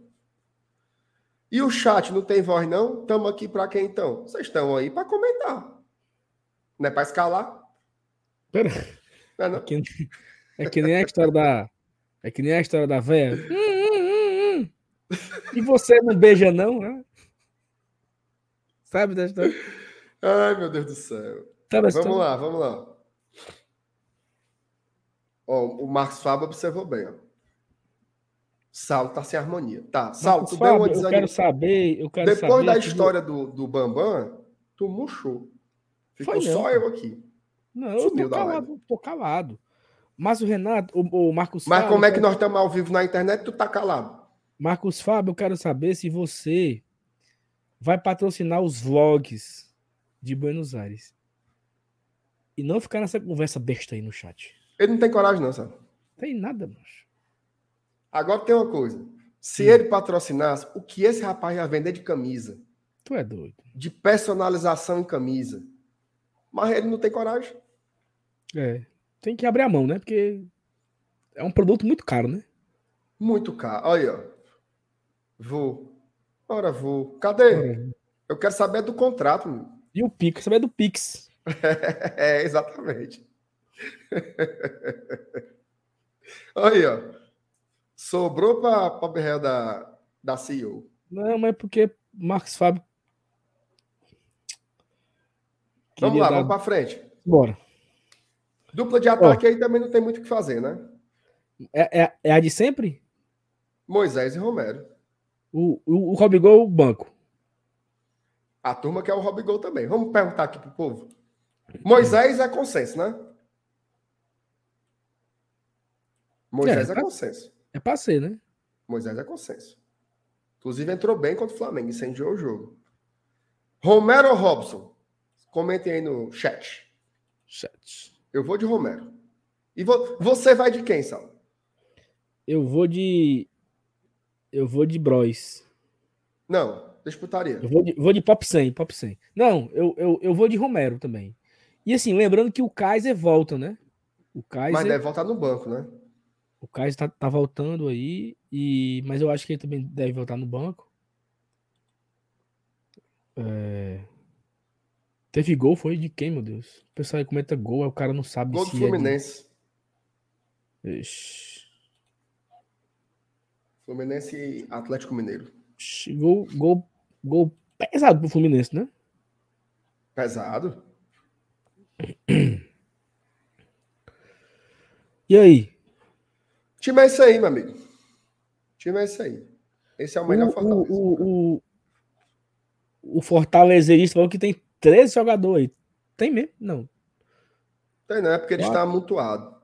E o chat não tem voz, não? Estamos aqui para quem então? Vocês estão aí para comentar. Não é para escalar? Pera. Não é, não? É, que, é, que, nem a história da. É que nem a história da véia. Hum, hum, hum, e você não beija, não? Né? Sabe da história? Ai, meu Deus do céu. Sabe a Vamos história? lá, vamos lá. Ó, o Marcos Fábio observou bem, ó. Saulo tá sem harmonia. Tá, Marcos tu deu uma Fábio, eu desanimada. quero saber, eu quero Depois saber da história do, do Bambam, tu murchou. Ficou Foi só eu aqui. Não, eu tô calado, tô calado. Mas o Renato, o, o Marcos Mas Fábio, como é que nós estamos ao vivo na internet tu tá calado? Marcos Fábio, eu quero saber se você vai patrocinar os vlogs de Buenos Aires. E não ficar nessa conversa besta aí no chat. Ele não tem coragem não, sabe? Tem nada, macho. Agora tem uma coisa. Se Hum. ele patrocinasse, o que esse rapaz ia vender de camisa? Tu é doido. De personalização em camisa? Mas ele não tem coragem. É. Tem que abrir a mão, né? Porque é um produto muito caro, né? Muito caro. Olha aí, ó. Vou. Ora, vou. Cadê? Eu quero saber do contrato. meu. E o Pix, saber do Pix. É, exatamente. Aí, ó. Sobrou para a berreia da, da CEO. Não, mas é porque Marcos Fábio. Vamos lá, dar- vamos para frente. Bora. Dupla de ataque aí também não tem muito o que fazer, né? É, é, é a de sempre? Moisés e Romero. O, o, o Robigol, o banco. A turma quer o Robigol também. Vamos perguntar aqui pro povo. Moisés é consenso, né? Moisés É, é, tá- consenso. É pra ser, né? Moisés é consenso. Inclusive entrou bem contra o Flamengo, incendiou o jogo. Romero ou Robson? Comentem aí no chat. Chat. Eu vou de Romero. E vo- você vai de quem, Sal? Eu vou de. Eu vou de Bros. Não, disputaria. Eu vou de, vou de Pop 100, Pop 100. Não, eu, eu, eu vou de Romero também. E assim, lembrando que o Kaiser volta, né? O Kaiser, Mas deve voltar no banco, né? o Kaiser tá, tá voltando aí, e, mas eu acho que ele também deve voltar no banco. É, Teve gol, foi de quem, meu Deus? O pessoal aí comenta gol, aí o cara não sabe Gol do se Fluminense. é de... Ixi. Fluminense e Atlético Mineiro. Gol, gol, gol pesado pro Fluminense, né? Pesado. E aí? Time é isso aí, meu amigo. Time é isso aí. Esse é o melhor o, Fortaleza. o, o, o, o falou que tem 13 jogadores aí. Tem mesmo? Não. Tem, não, é porque ele Quatro. está amontoado.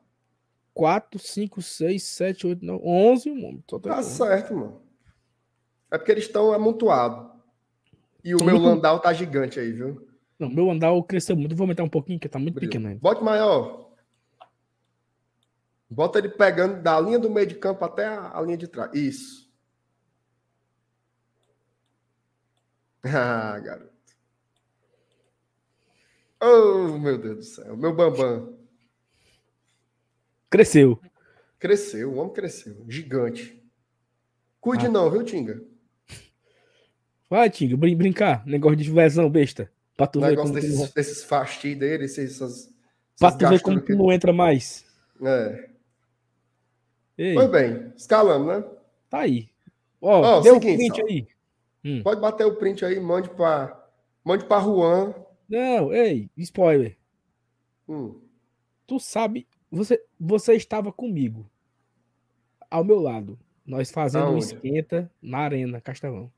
4, 5, 6, 7, 8, 9, 11. mano. Só tem Tá 11. certo, mano. É porque eles estão amontoados. E o Tô meu muito- Landau tá gigante aí, viu? Não, meu andar cresceu muito. Vou aumentar um pouquinho, que tá muito Brilho. pequeno ainda. Bote maior. Bota ele pegando da linha do meio de campo até a, a linha de trás. Isso. Ah, garoto. Oh, meu Deus do céu. Meu bambam. Cresceu. Cresceu, o homem cresceu. Gigante. Cuide Ah. não, viu, Tinga? Vai, Tinga, brin brincar. Negócio de lesão besta. Pra tu O ver negócio como, tu desses, desses fastios dele, esses, essas, pra tu ver como que- não entra mais. É. Ei, Pois bem, escalamos, né? tá aí. Ó, Ó, deu o seguinte, print Sal. aí. Hum. Pode bater o print aí, mande para mande para Juan. Não, ei, spoiler. Hum, Tu sabe, você, você estava comigo. Ao meu lado. Nós fazendo um Aonde? esquenta na Arena Castelão.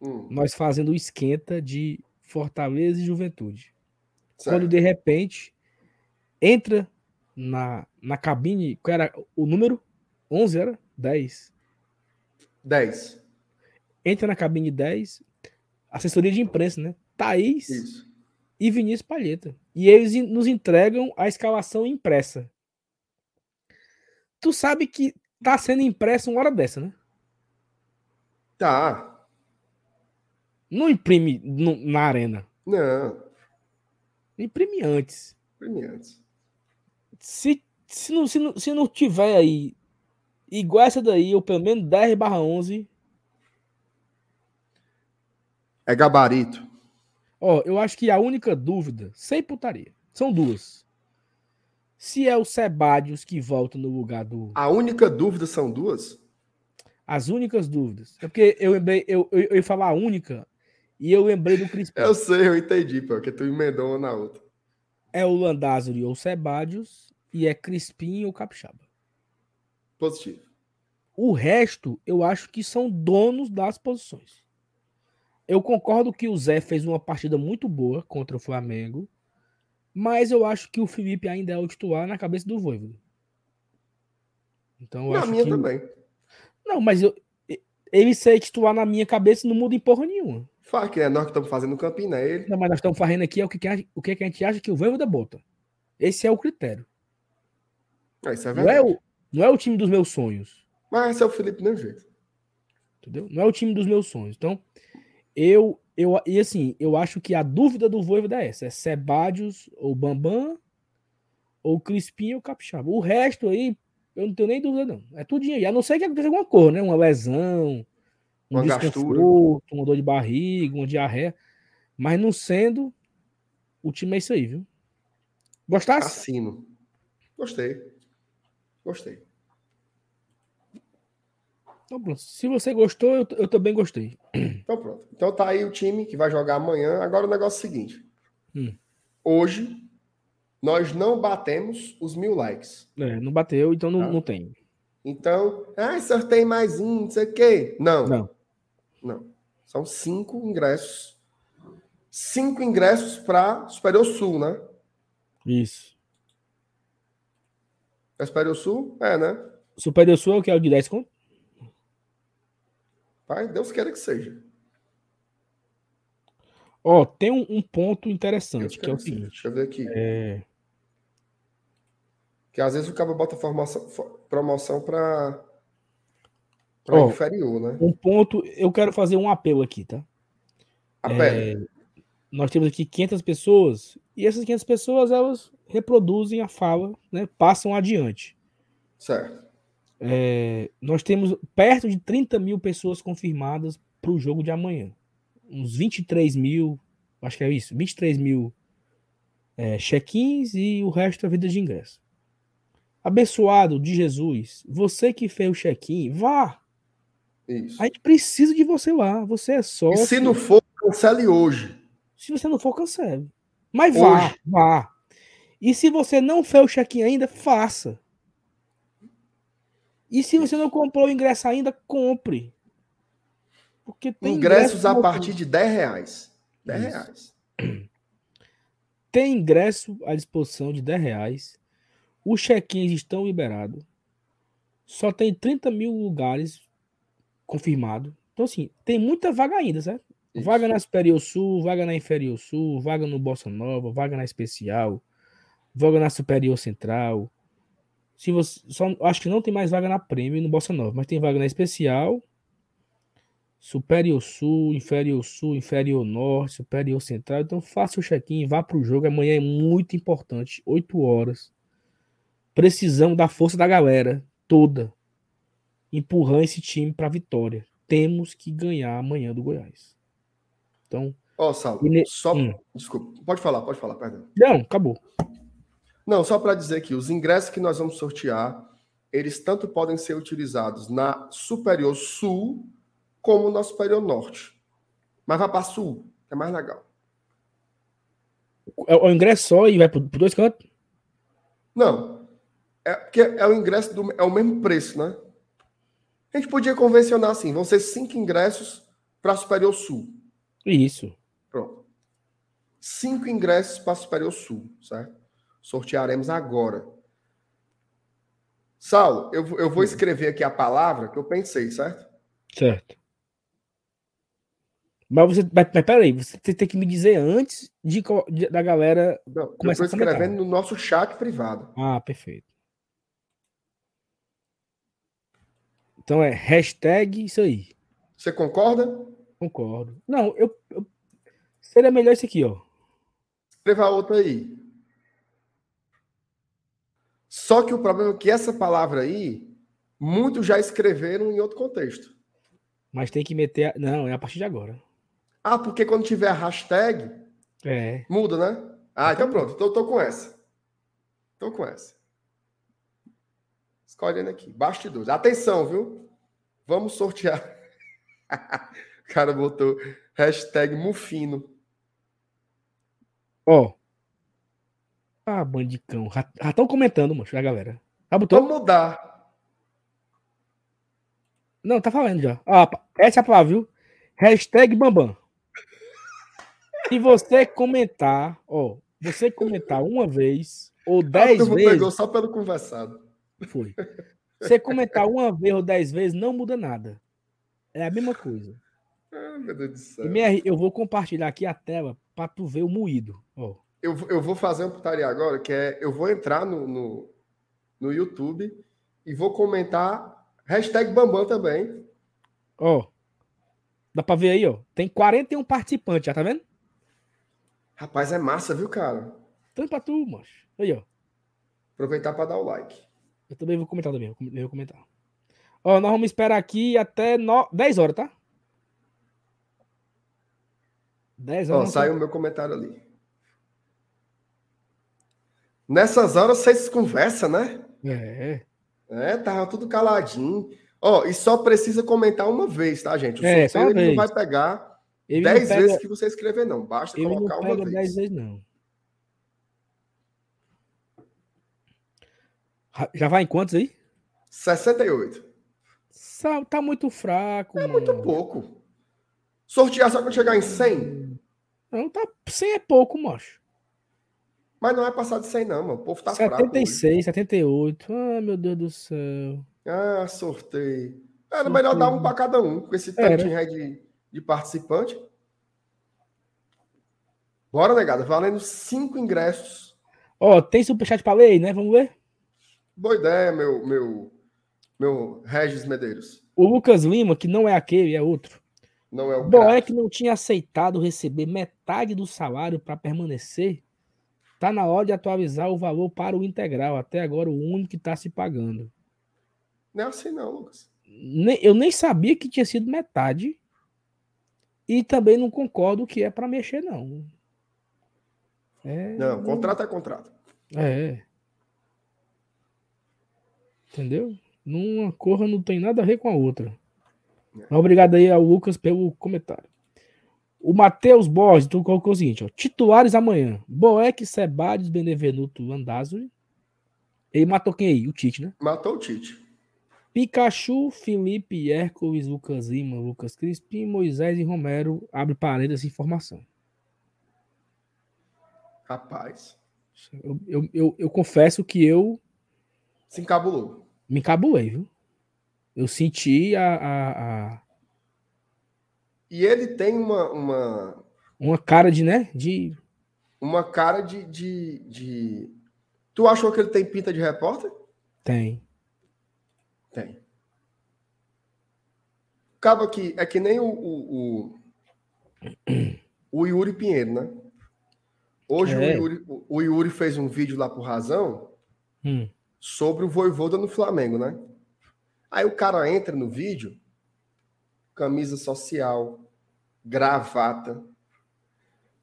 hum, Nós fazendo o esquenta de Fortaleza e Juventude. certo. Quando de repente entra na, na cabine, qual era o número? 11 era? 10. 10. Entra na cabine 10, assessoria de imprensa, né? Thaís Isso. e Vinícius Palheta. E eles nos entregam a escalação impressa. Tu sabe que tá sendo impressa uma hora dessa, né? Tá. Não imprime no- na arena. Não, Imprime antes. primeiro antes. Se, se, não, se, não, se não tiver aí igual essa daí, ou pelo menos 10 barra 11, É gabarito. ó, eu acho que a única dúvida, sem putaria, são duas. Se é o Sebadios que volta no lugar do. A única dúvida são duas? As únicas dúvidas. É porque eu lembrei, eu, eu, eu ia falar a única, E eu lembrei do Crispim. Eu sei, eu entendi, porque tu emendou uma na outra. É o Landázuri ou Sebadios e é Crispim ou Capixaba. Positivo. O resto, eu acho que são donos das posições. Eu concordo que o Zé fez uma partida muito boa contra o Flamengo, mas eu acho que o Felipe ainda é o titular na cabeça do Voivoda. Então, na minha que... também. Não, mas eu, ele ser titular na minha cabeça não muda em porra nenhuma. Fala que é nós que estamos fazendo o campinho, não é ele. Não, mas nós estamos fazendo aqui é o que, que, o que, que a gente acha que o Voivoda bota. Esse é o critério. Ah, é Não é, o, não é o time dos meus sonhos. Mas esse é o Felipe, não jeito. Entendeu? Não é o time dos meus sonhos. Então, eu, eu e assim, eu acho que a dúvida do Voivoda é essa: é Sebadios ou Bambam, ou Crispim ou Capixaba. O resto aí, eu não tenho nem dúvida, não. É tudinho aí. A não ser que aconteça alguma coisa, né? Uma lesão, um Uma desconforto, uma dor de barriga, uma diarreia. Mas não sendo, o time é isso aí, viu? Gostasse? Assino. Gostei. Gostei. Então, pronto. Se você gostou, eu, eu também gostei. Então pronto. Então tá aí o time que vai jogar amanhã. Agora o negócio é o seguinte. Hum. Hoje nós não batemos os mil likes. É, não bateu, então não, Tá. não tem. Então, ah, sorteio mais um, não sei o quê. Não, Não. não. São cinco ingressos. Cinco ingressos para Superior Sul, né? Isso. É Superior Sul? É, né? Superior Sul é o que é o de 10 conto? Pai, Deus queira que seja. Ó, tem um, um ponto interessante, que é o seguinte. Deixa eu ver aqui. É, Que às vezes o cara bota formação, fo- promoção para Ó, inferior, né? um ponto, eu quero fazer um apelo aqui, tá? A É, nós temos aqui 500 pessoas e essas 500 pessoas elas reproduzem a fala, né? Passam adiante. Certo. É, nós temos perto de 30 mil pessoas confirmadas para o jogo de amanhã. Uns 23 mil, acho que é isso, 23 mil é, check-ins e o resto é vida de ingresso. Abençoado de Jesus, você que fez o check-in, vá. Isso. A gente precisa de você lá. Você é E sócio. se não for, cancele hoje. Se você não for, cancele. Mas vá, Hoje. vá. E se você não fez o check-in ainda, faça. E se você não comprou o ingresso ainda, compre. Porque tem Ingressos ingresso a partir de 10 reais. 10 Isso. reais. Tem ingresso à disposição de 10 reais. Os check-ins estão liberados. Só tem 30 mil lugares confirmados. Então, assim, tem muita vaga ainda, certo? Isso. Vaga na Superior Sul, vaga na Inferior Sul, vaga no Bossa Nova, vaga na Especial, vaga na Superior Central. Se você, só, acho que não tem mais vaga na Prêmio e no Bossa Nova, mas tem vaga na Especial, Superior Sul, Inferior Sul, Inferior Norte, Superior Central. Então faça o check-in, vá para o jogo. Amanhã é muito importante, 8 horas. Precisamos da força da galera toda empurrando esse time para vitória. Temos que ganhar amanhã do Goiás. Então, Ó, Saulo, ne- só. Hum. Desculpa, pode falar, pode falar, perdão. não, acabou. Não, só para dizer que os ingressos que nós vamos sortear, eles tanto podem ser utilizados na Superior Sul como na Superior Norte. Mas vai para Sul, que é mais legal. É o ingresso só e vai por dois cantos? Não. É porque é o ingresso do, é o mesmo preço, né? A gente podia convencionar assim, vão ser cinco ingressos para Superior Sul. Isso. Pronto. Cinco ingressos para Superior Sul, certo? Sortearemos agora. Saulo, eu, eu vou escrever aqui a palavra que eu pensei, certo? Certo. Mas você. Mas, mas peraí, você tem que me dizer antes de, de- da galera. Não, eu Começa estou escrevendo no nosso chat privado. Ah, perfeito. Então é hashtag isso aí. Você concorda? Concordo. Não, eu, eu- seria melhor isso aqui, ó. Escreva outra aí. Só que o problema é que essa palavra aí, muitos já escreveram em outro contexto. Mas tem que meter. a- Não, é a partir de agora. Ah, porque quando tiver a hashtag, É. muda, né? Ah, então pronto. Então eu tô com essa. Tô com essa. Escolhendo aqui. Bastidores. Atenção, viu? Vamos sortear. O cara botou hashtag Mufino. Ó. Ah, bandicão. Já estão comentando, mano, a galera. Já botou? Vamos mudar. Não, tá falando já. Ah, essa é a palavra, viu? Hashtag Bambam. Se você comentar, ó, você comentar uma vez ou dez ah, vezes. pegou só pelo conversado. Foi. Você comentar uma vez ou dez vezes não muda nada. É a mesma coisa. Ah, meu Deus do céu. Minha, eu vou compartilhar aqui a tela para tu ver o moído. Ó. Eu, eu vou fazer uma putaria agora, que é eu vou entrar no, no, no YouTube e vou comentar hashtag Bambam também. Ó. Dá pra ver aí, ó. Tem 41 participantes, já tá vendo? Rapaz, é massa, viu, cara? Pra tu, macho. Aí, ó. Aproveitar para dar o like. Eu também vou comentar também. Eu vou comentar. Ó, nós vamos esperar aqui até no... 10 horas, tá? 10 horas. Ó, saiu o meu comentário ali. Nessas horas vocês conversam, né? É. É, tava tudo caladinho. Ó, e só precisa comentar uma vez, tá, gente? O é, sorteio ele não vai pegar ele 10 pega... vezes que você escrever, não. Basta ele colocar não uma vez. 10 vezes, não. Já vai em quantos aí? 68. Tá muito fraco. É mano. muito pouco. Sortear só quando chegar em 100? Não, tá 100 é pouco, macho. Mas não é passar de 100 não, mano. O povo tá 76, fraco. 78. Ah, meu Deus do céu. Ah, sorteio. Era sorteio. melhor dar um para cada um, com esse tantinho aí de, de participante. Bora, negada. Valendo cinco ingressos. Ó, oh, tem superchat para ler, né? Vamos ver? Boa ideia, meu, meu, meu Regis Medeiros. O Lucas Lima, que não é aquele, é outro. Não é o Boeck não tinha aceitado receber metade do salário para permanecer. Tá na hora de atualizar o valor para o integral. Até agora, o único que está se pagando. Não é assim, não, Lucas. Eu nem sabia que tinha sido metade. E também não concordo que é para mexer, não. É... Não, contrato é contrato. É. Entendeu? Uma cor não tem nada a ver com a outra. É. Obrigado aí ao Lucas pelo comentário. O Matheus Borges tu colocou o seguinte: ó, titulares amanhã: Boeck, Sebades, Benevenuto, Landázuri. Ele matou quem aí? O Tite, né? Matou o Tite. Pikachu, Felipe, Hércules, Lucas Lima, Lucas Crispim, Moisés e Romero. Abre parênteses informação. Rapaz. Eu, eu, eu, eu confesso que eu. Se encabulou me encabulei, viu? Eu senti a, a, a... E ele tem uma, uma. Uma cara de, né? De. Uma cara de, de, de. Tu achou que ele tem pinta de repórter? Tem. Tem. Acaba que é que nem o, o, o, o Yuri Pinheiro, né? Hoje é. o, Yuri, o Yuri fez um vídeo lá por razão. Hum sobre o Voivoda no Flamengo, né? Aí o cara entra no vídeo, camisa social, gravata.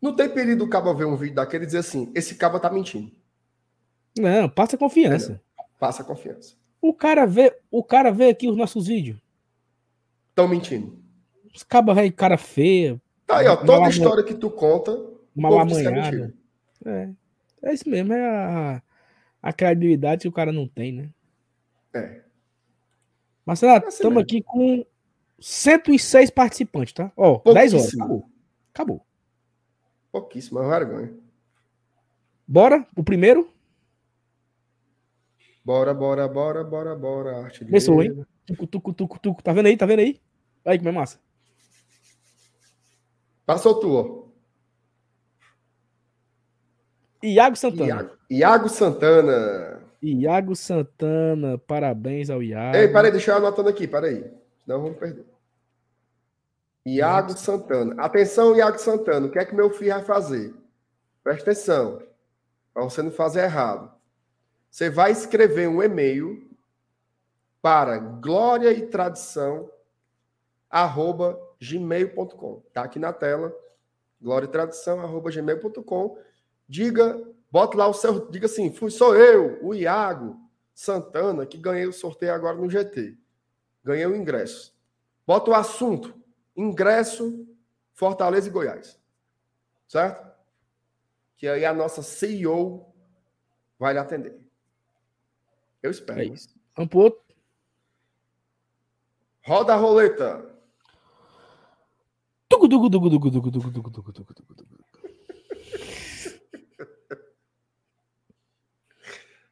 Não tem perigo o cabo ver um vídeo daquele e dizer assim: esse cabo tá mentindo. Não, passa confiança. Passa confiança. O cara vê, o cara vê aqui os nossos vídeos. Estão mentindo. Os cabos aí, cara feia. Tá aí, ó. Toda história que tu conta, mal amanhada. É, é isso mesmo, é a a credibilidade que o cara não tem, né? É. Marcelo, é estamos aqui com 106 participantes, tá? Ó, 10 horas. Acabou. Acabou. Pouquíssima vergonha. Bora? O primeiro? Bora, bora, bora, bora, bora. Arte Começou, hein? Tucu, tucu, tucu, tucu. Tá vendo aí? Tá vendo aí? Aí como é massa. Passou tu, ó. Iago Santana. Iago, Iago Santana. Iago Santana, parabéns ao Iago. Ei, peraí, deixa eu anotando aqui, peraí. Senão vamos perder. Iago Santana. Atenção, Iago Santana, o que é que meu filho vai fazer? Presta atenção, para você não fazer errado. Você vai escrever um e-mail para glória e tradição arroba gmail.com. Tá aqui na tela, glória e tradição arroba gmail.com diga, bota lá o seu, diga assim, fui sou eu, o Iago Santana, que ganhei o sorteio agora no GT. Ganhei o ingresso. Bota o assunto, ingresso, Fortaleza e Goiás. Certo? Que aí a nossa CEO vai lhe atender. Eu espero. É isso. Vamos pro outro. Roda a roleta.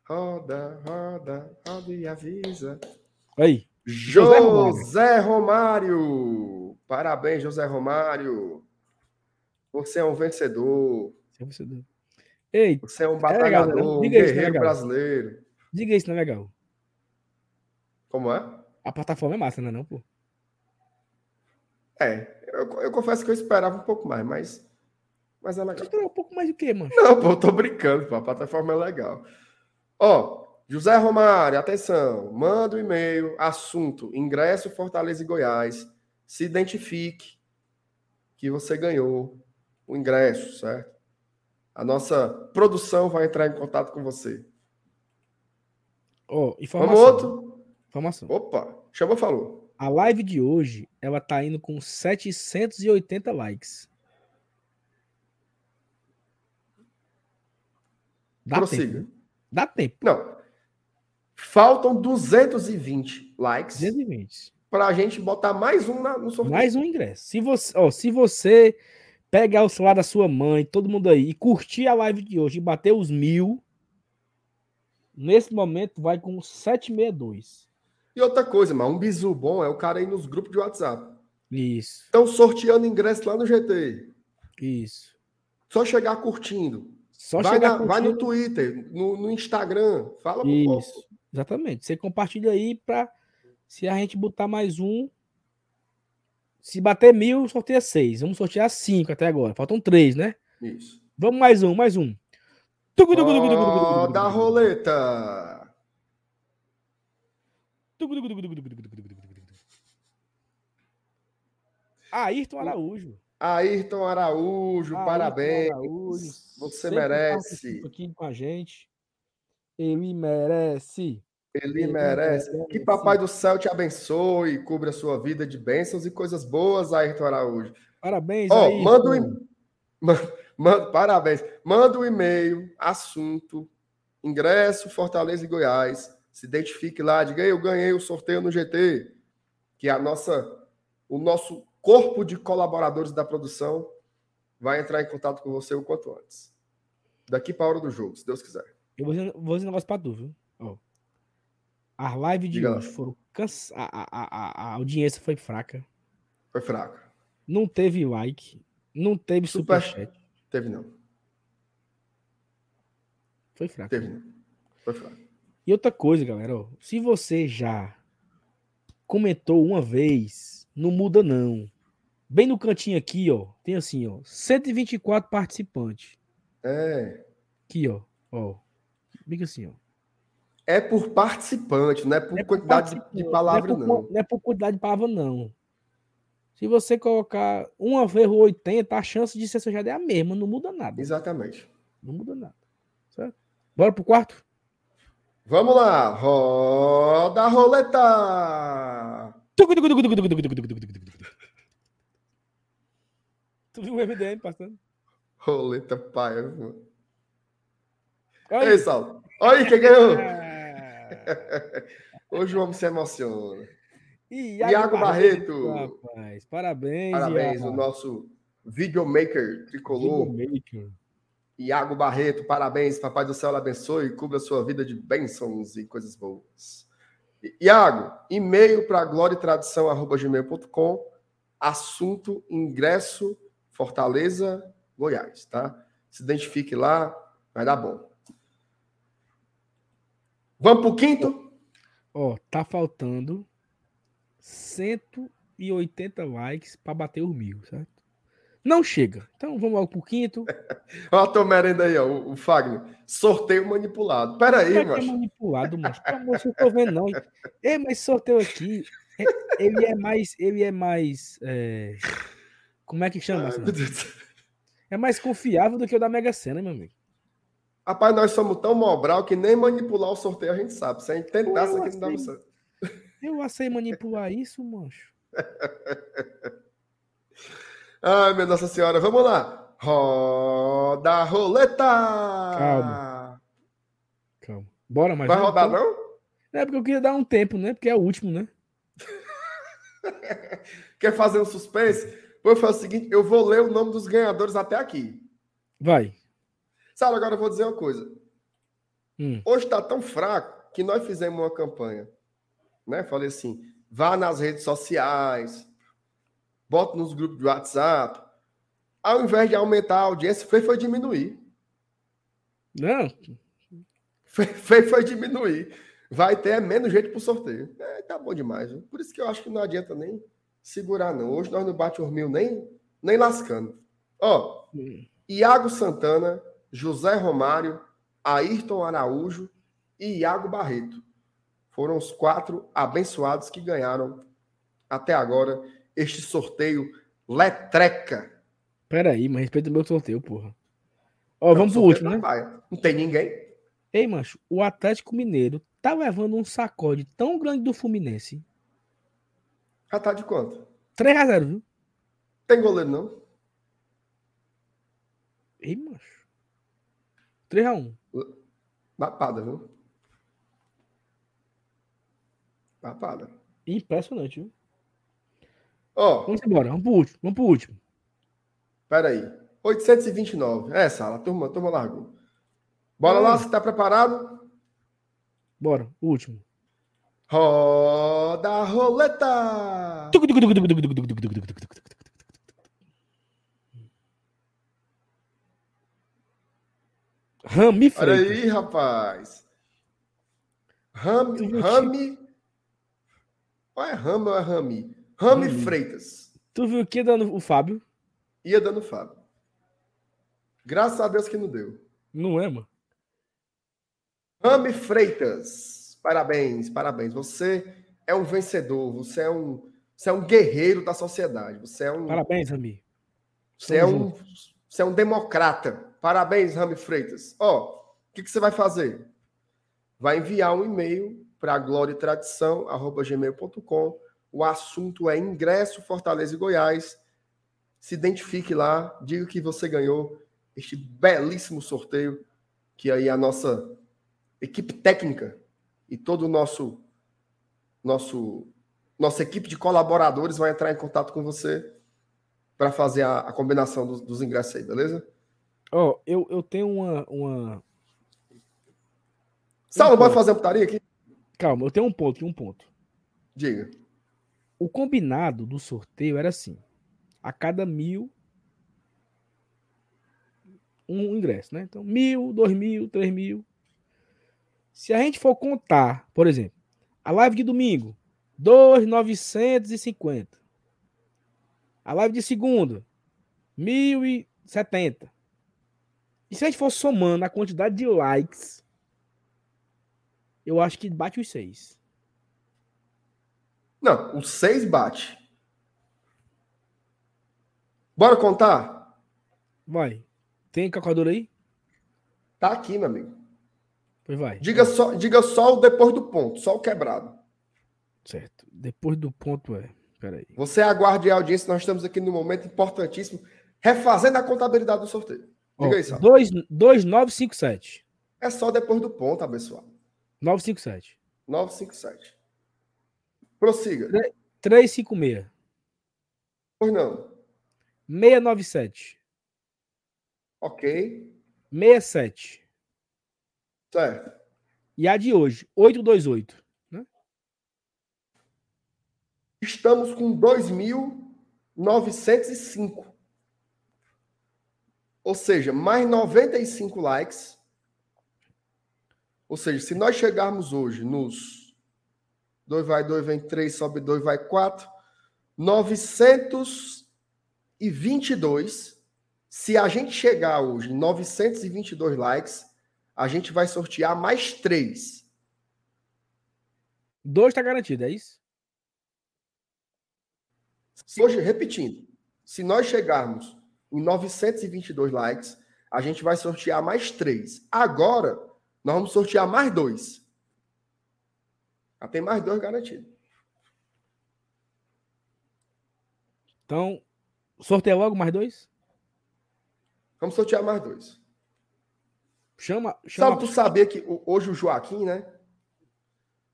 Roda, roda, roda e avisa. Aí. José Romário. José Romário. Parabéns, José Romário. Você é um vencedor. Você é um vencedor. Ei, Você é um batalhador, legal, um isso, guerreiro brasileiro. diga isso, não é legal. Como é? A plataforma é massa, não é não, pô? É, eu, eu confesso que eu esperava um pouco mais, mas, mas é legal. Esperou um pouco mais do que, mano? Não, pô, eu tô brincando, pô, a plataforma é legal. Ó, José Romário, atenção, manda o um e-mail, assunto, ingresso Fortaleza e Goiás, se identifique que você ganhou o ingresso, certo? A nossa produção vai entrar em contato com você. Ó, informação. Vamos outro? Informação. Opa, chamou, falou. A live de hoje, ela tá indo com 780 likes. Dá Prossiga. tempo. Dá tempo. Não. Faltam 220 likes 220. Para a gente botar mais um na- no sorteio. Mais um ingresso. Se você, ó, se você pegar o celular da sua mãe, todo mundo aí, e curtir a live de hoje e bater os mil, nesse momento vai com 762. E outra coisa, mano, um bizu bom é o cara ir nos grupos de WhatsApp. Isso, Estão sorteando ingresso lá no GT. isso. Só chegar curtindo. Só vai, chegar na- vai no curtindo. Twitter, no, no Instagram. Fala. Isso, exatamente. Você compartilha aí para se a gente botar mais um. Se bater mil, sorteia seis. Vamos sortear cinco até agora. Faltam três, né? Isso. Vamos mais um, mais um. Da roleta. Ayrton Araújo. Ayrton Araújo, Ayrton parabéns. Araújo, Você merece. participa Aqui com a gente. Ele merece. Ele merece. Que Papai do Céu te abençoe e cubra a sua vida de bênçãos e coisas boas, Ayrton Araújo. Parabéns, Ó, Ayrton. manda um e- Man- man- parabéns. Manda um e-mail, assunto, ingresso, Fortaleza e Goiás. Se identifique lá, diga aí, eu ganhei o sorteio no GT, que é a nossa, o nosso corpo de colaboradores da produção vai entrar em contato com você o quanto antes. Daqui para a hora do jogo, se Deus quiser. Eu vou dizer, vou dizer um negócio pra tu, viu? Ó. As lives de Diga lá. hoje foram cansa... a, a, a, a audiência foi fraca. Foi fraco. Não teve like. Não teve Super- superchat. Teve não. Foi fraco. Teve não. Foi fraco. E outra coisa, galera, ó, se você já comentou uma vez, não muda não. Bem no cantinho aqui, ó, tem assim, ó, 124 participantes. É. Aqui, ó, ó. Fica assim, ó. É por participante, não é por É por quantidade de- palavras, não. É não. por, não é por quantidade de palavra, não. Se você colocar uma vez ou 80, a chance de ser já é a mesma, não muda nada. Exatamente. Não muda nada. Certo? Bora pro quarto? Vamos lá, roda a roleta! Tu viu o MDM passando? Roleta paia. mano. Ei. Saulo. Olha aí quem ganhou. Hoje o homem se emociona. E Iago Barreto. Rapaz, parabéns. Parabéns, o Iago. nosso videomaker tricolor. Videomaker. Iago Barreto, parabéns. Papai do céu abençoe e cubra a sua vida de bênçãos e coisas boas. Iago, e-mail para glória e tradição arroba gmail.com, assunto ingresso Fortaleza, Goiás, tá? Se identifique lá, vai dar bom. Vamos pro quinto? Ó, tá faltando 180 likes para bater os mil, certo? Não chega. Então vamos logo pro quinto. Ó, a tua merenda aí, ó, o, o Fagner. Sorteio manipulado. Pera aí, é macho. manipulado, mas pelo amor, eu tô vendo não. É, mas sorteio aqui, é- ele é mais, ele é mais, é, como é que chama? Ai, assim? É mais confiável do que o da Mega Sena, meu amigo. Rapaz, nós somos tão mobral que nem manipular o sorteio a gente sabe. Se a gente tentasse aqui, não dava certo. Eu sei manipular isso, mancho. Ai, minha Nossa Senhora, vamos lá. Roda a roleta! Calma. Calma. Bora, mais Vai rodar, então? não? É porque eu queria dar um tempo, né? Porque é o último, né? Quer fazer um suspense? Vou fazer o seguinte: eu vou ler o nome dos ganhadores até aqui. Vai. Sabe, agora eu vou dizer uma coisa. Hum. Hoje está tão fraco que nós fizemos uma campanha. Né? Falei assim: vá nas redes sociais, bota nos grupos de WhatsApp. Ao invés de aumentar a audiência, foi, foi diminuir. Não. Foi, foi, foi diminuir. Vai ter menos gente para o sorteio. É, tá bom demais. Viu? Por isso que eu acho que não adianta nem segurar, não. Hoje nós não bate os mil nem, nem lascando. Ó, hum. Iago Santana, José Romário, Ayrton Araújo e Iago Barreto. Foram os quatro abençoados que ganharam até agora este sorteio letreca. Peraí, mas respeita o meu sorteio, porra. Ó, vamos pro último, né? Não tem ninguém. Ei, macho, o Atlético Mineiro tá levando um sacode tão grande do Fluminense. Já tá de quanto? 3 a 0 viu? Tem goleiro, não? Ei, macho. 3 a 1 Lapada, viu? Lapada. Impressionante, viu? Ó. Vamos embora, vamos pro último. Vamos pro último. Pera aí. 829. É, sala, turma, turma largou. Bora lá, você tá preparado? Bora, o último. Roda a roleta! Rami Freitas. Olha aí, rapaz. Rami. Rami. Ou é Rami ou é Rami? Rami hum. Freitas. Tu viu que ia dando o Fábio? Ia dando o Fábio. Graças a Deus que não deu. Não é, mano? Rami Freitas, parabéns, parabéns. Você é um vencedor, você é um, você é um guerreiro da sociedade. Você é um. Parabéns, Rami. Você é um, você é um democrata. Parabéns, Rami Freitas. Ó, oh, o que, que, você vai fazer? Vai enviar um e-mail para gloriatradição@gmail.com. O assunto é ingresso Fortaleza e Goiás. Se identifique lá, diga que você ganhou este belíssimo sorteio que aí a nossa equipe técnica e todo o nosso nosso nossa equipe de colaboradores vai entrar em contato com você para fazer a, a combinação dos, dos, ingressos aí, beleza? Ó, oh, eu, eu tenho uma. uma... Saulo, um pode fazer a putaria aqui? Calma, eu tenho um ponto, um ponto. Diga. O combinado do sorteio era assim: a cada mil, um ingresso, né? Então, mil, dois mil, três mil. Se a gente for contar, por exemplo, a live de domingo, 2,950. A live de segunda, 1.070. E se a gente for somando a quantidade de likes, eu acho que bate os seis. Não, os seis bate. Bora contar? Vai. Tem calculadora aí? Tá aqui, meu amigo. Pois vai. Diga só, diga só o depois do ponto, só o quebrado. Certo. Depois do ponto é. Peraí. Você aguarde a audiência, nós estamos aqui no momento importantíssimo, refazendo a contabilidade do sorteio. Diga aí, Sal. 2957. É só depois do ponto, abençoado. 957. 957. Prossiga. 356. Pois não. 697. Ok. 67. Certo. E a de hoje, 828. Né? Estamos com 2.905. Ou seja, mais 95 likes. Ou seja, se nós chegarmos hoje nos 2 vai 2, vem 3, sobe 2, vai 4, 922. Se a gente chegar hoje em 922 likes, a gente vai sortear mais três. Dois está garantido, é isso? Hoje, repetindo, se nós chegarmos em 922 likes, a gente vai sortear mais três. Agora, nós vamos sortear mais dois. Já tem mais dois garantidos. Então, Sorteia logo mais dois? Vamos sortear mais dois. Chama. chama... Sabe, tu sabia que hoje o Joaquim, né?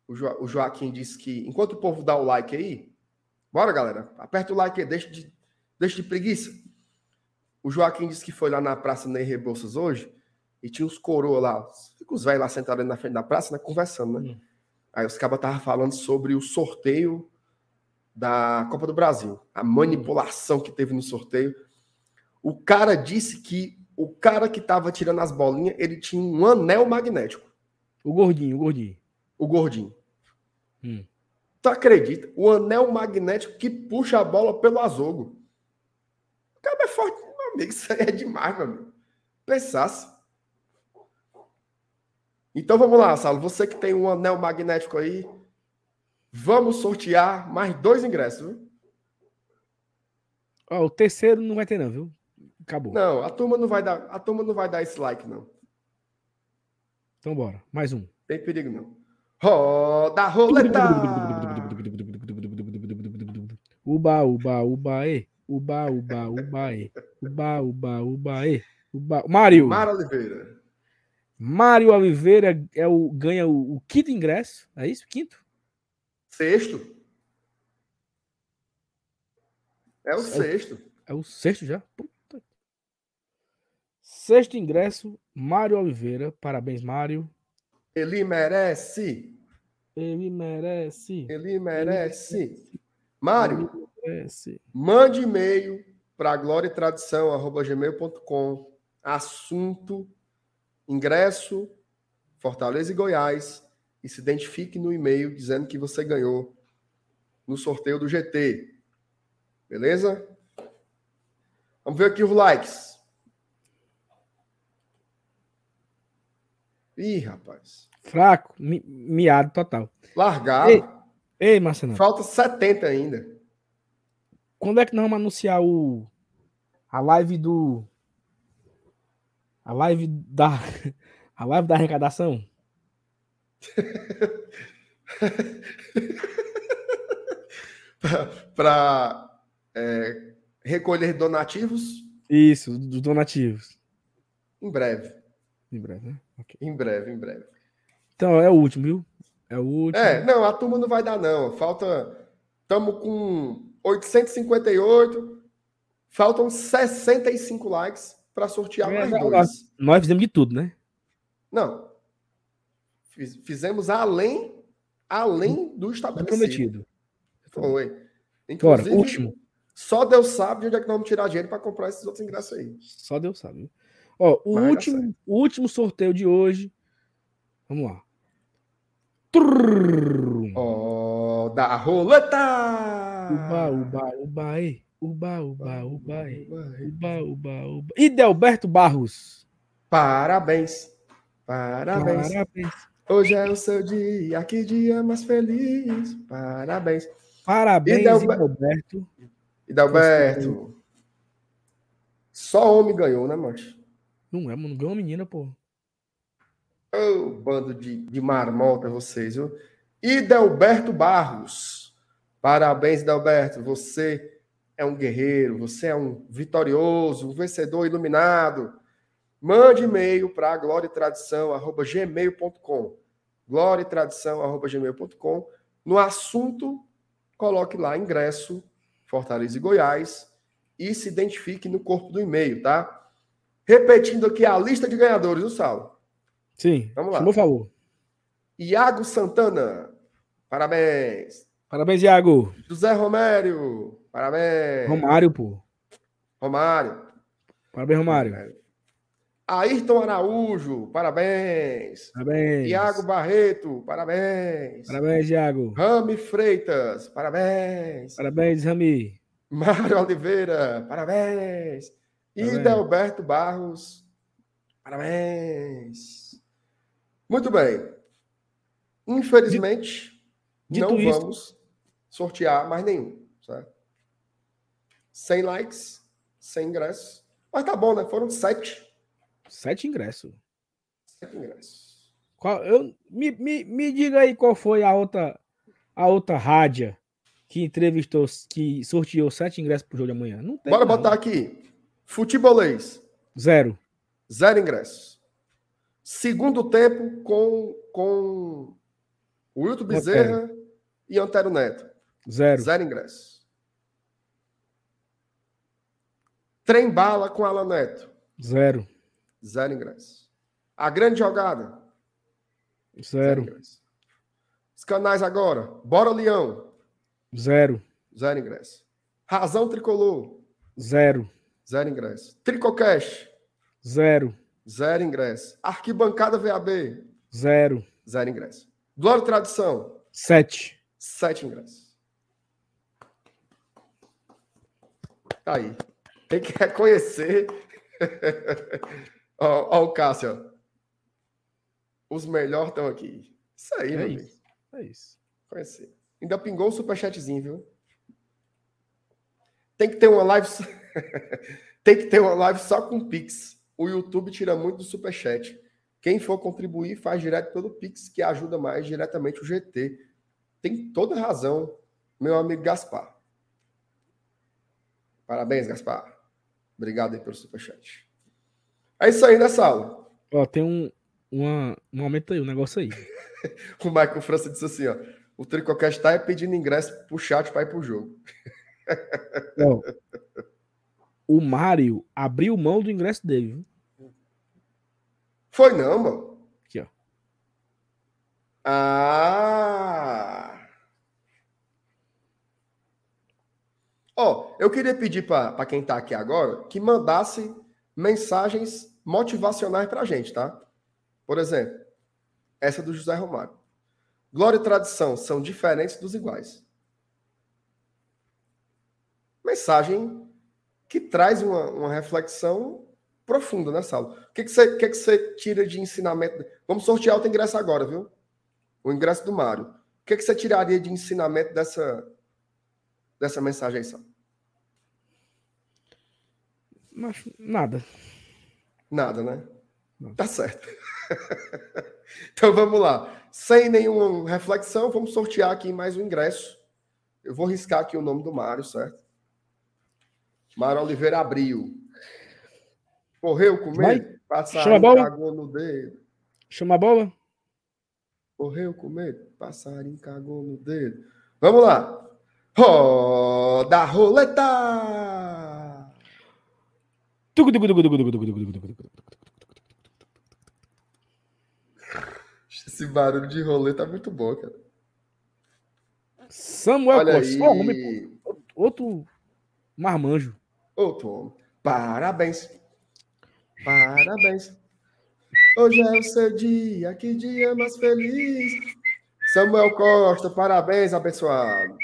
O, jo, o Joaquim disse que enquanto o povo dá o like aí, bora galera, aperta o like aí, deixa de, deixa de preguiça. O Joaquim disse que foi lá na Praça Ney Rebouças hoje e tinha uns coroas lá, os velhos lá sentados na frente da praça, né, conversando, né? Hum. Aí os cabas estavam falando sobre o sorteio da Copa do Brasil, a manipulação que teve no sorteio. O cara disse que o cara que estava tirando as bolinhas, ele tinha um anel magnético. O gordinho, o gordinho. O gordinho. Hum. Tu acredita? O anel magnético que puxa a bola pelo azogo. O cara é forte, meu amigo. Isso aí é demais, meu amigo. Pensasse. Então vamos lá, Saulo. Você que tem um anel magnético aí, vamos sortear mais dois ingressos, viu? Ó, o terceiro não vai ter, não, viu? Acabou. Não, a turma não vai dar, a turma não vai dar esse like, não. Então bora, mais um. Tem perigo, não. Roda a roleta! Uba, uba, uba, e. Uba, uba, uba, e. Uba, uba, uba, e. Uba. Mário. Mário Oliveira. Mário Oliveira é o, ganha o, o quinto ingresso. É isso? Quinto? Sexto. É o é sexto. O, é o sexto já? Puta. Sexto ingresso, Mário Oliveira. Parabéns, Mário. Ele merece. Ele merece. Ele merece. Ele merece. Mário, mande e-mail para glória e tradição gmail.com. Assunto, ingresso, Fortaleza e Goiás. E se identifique no e-mail dizendo que você ganhou no sorteio do GT. Beleza? Vamos ver aqui os likes. Ih, rapaz. Fraco, mi, miado total. Largado. Ei, ei Marcelo. Falta 70 ainda. Quando é que nós vamos anunciar o a live do a live da a live da arrecadação? para é, recolher donativos? Isso, dos donativos. Em breve. Em breve, né? Okay. Em breve, em breve. Então, é o último, viu? É o último. É, não, a turma não vai dar, não. Falta. Estamos com 858. Faltam 65 likes para sortear é, mais dois. Nós fizemos de tudo, né? Não. Fizemos além, além do estabelecido. Prometido. Foi. Inclusive, Fora, último. Só Deus sabe de onde é que nós vamos tirar dinheiro para comprar esses outros ingressos aí. Só Deus sabe. Ó, o último, o último sorteio de hoje. Vamos lá. Ó, da roleta! Uba, uba, uba, e. Uba, uba, uba, e. Uba, uba, uba. E Delberto Barros. Parabéns. Parabéns. Parabéns. Hoje é o seu dia, que dia mais feliz. Parabéns. Parabéns, Delberto. E Delberto. Só homem ganhou, né, Mancho? Não é, mano. Ganhou menina, pô. Ô, oh, bando de, de marmota vocês, viu? E Delberto Barros. Parabéns, Delberto. Você é um guerreiro, você é um vitorioso, um vencedor iluminado. Mande e-mail para gloriatradição.gmail.com gloriatradição.gmail.com No assunto, coloque lá ingresso Fortaleza e Goiás e se identifique no corpo do e-mail, tá? Repetindo aqui a lista de ganhadores do Sal. Sim. Vamos lá. Por favor. Iago Santana. Parabéns. Parabéns, Iago. José Romério. Parabéns. Romário, pô. Romário. Parabéns, Romário. Ayrton Araújo, parabéns. Parabéns. Iago Barreto, parabéns. Parabéns, Iago. Rami Freitas, parabéns. Parabéns, Rami. Mário Oliveira, parabéns. E Delberto Barros, parabéns. Muito bem. Infelizmente, Dito não isso... vamos sortear mais nenhum, certo? 100 likes, 100 ingressos. Mas tá bom, né? Foram sete. Sete ingressos. Sete ingressos. Qual, eu, me, me, me diga aí qual foi a outra, a outra rádia que entrevistou, que sorteou sete ingressos pro jogo de amanhã. Não tem. Bora não. botar aqui. Futebolês. Zero. Zero ingressos. Segundo tempo com, com o Wilton Bezerra e Antero Neto. Zero. Zero ingressos. Trem bala com Alan Neto. Zero. Zero ingressos. A grande jogada. Zero. ingressos. Os canais agora. Bora Leão. Zero. Zero ingresso. Razão Tricolor. Zero. Zero ingresso. Tricocast. Zero. Zero ingresso. Arquibancada VAB. Zero. Zero ingresso. Glória e Tradição. Sete. Sete ingressos. Tá aí. Tem que reconhecer. ó, o Cássio. Os melhores estão aqui. Isso aí, É meu isso. amigo. É isso. Conhecer. Ainda pingou um superchatzinho, viu? Tem que ter uma live. Tem que ter uma live só com Pix. O YouTube tira muito do superchat. Quem for contribuir, faz direto pelo Pix, que ajuda mais diretamente o GT. Tem toda razão, meu amigo Gaspar. Parabéns, Gaspar. Obrigado aí pelo superchat. É isso aí nessa aula. Ó, tem um, uma, um aumento aí, um negócio aí. O Michael França disse assim, ó. O Tricocast tá pedindo ingresso pro chat para ir pro jogo. Ó, o Mário abriu mão do ingresso dele. viu? Foi não, mano. Ah! Ó, eu queria pedir para quem tá aqui agora que mandasse mensagens motivacionais pra gente, tá? Por exemplo, essa do José Romário. Glória e tradição são diferentes dos iguais. Mensagem que traz uma, uma reflexão profunda nessa aula. O que, que, você, o que, que você tira de ensinamento? Vamos sortear outro ingresso agora, viu? O ingresso do Mário. O que, que você tiraria de ensinamento dessa, dessa mensagem aí, Sal? Mas nada. Nada, né? Não. Tá certo. então vamos lá. Sem nenhuma reflexão, vamos sortear aqui mais um ingresso. Eu vou riscar aqui o nome do Mário, certo? Mário Oliveira abriu. Correu com medo? Passarinho Chama a bola. no dedo. Chama a bola. Correu com medo? Passarinho cagou no dedo. Vamos lá. Roda a roleta! Esse barulho de roleta é muito bom, cara. Samuel Olha Costa. Homem, outro marmanjo. Ô, Tom, parabéns. Parabéns. Hoje é o seu dia, que dia mais feliz. Samuel Costa, parabéns, abençoado.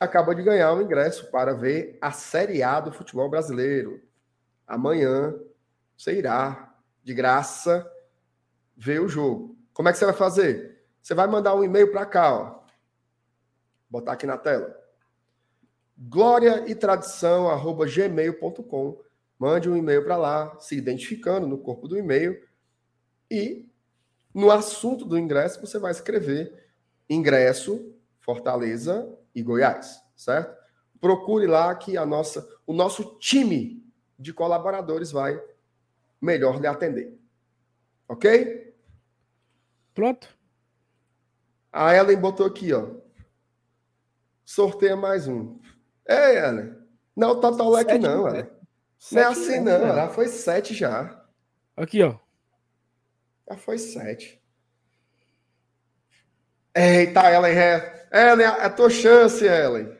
Acabou de ganhar um ingresso para ver a Série A do futebol brasileiro. Amanhã você irá, de graça, ver o jogo. Como é que você vai fazer? Você vai mandar um e-mail para cá, ó. Botar aqui na tela glória e tradição arroba gmail.com. Mande um e-mail para lá, se identificando no corpo do e-mail. E no assunto do ingresso, você vai escrever ingresso Fortaleza e Goiás, certo? Procure lá que a nossa, o nosso time de colaboradores vai melhor lhe atender. Ok? Pronto. A Ellen botou aqui, ó. Sorteia mais um. É, Ellen. Não, o Totolec Sete, não, né? Ellen. Não é assim, não. né? Já foi sete já. Aqui, ó. Já foi sete. Eita, Ellen. É, Ellen, é a tua chance, Ellen.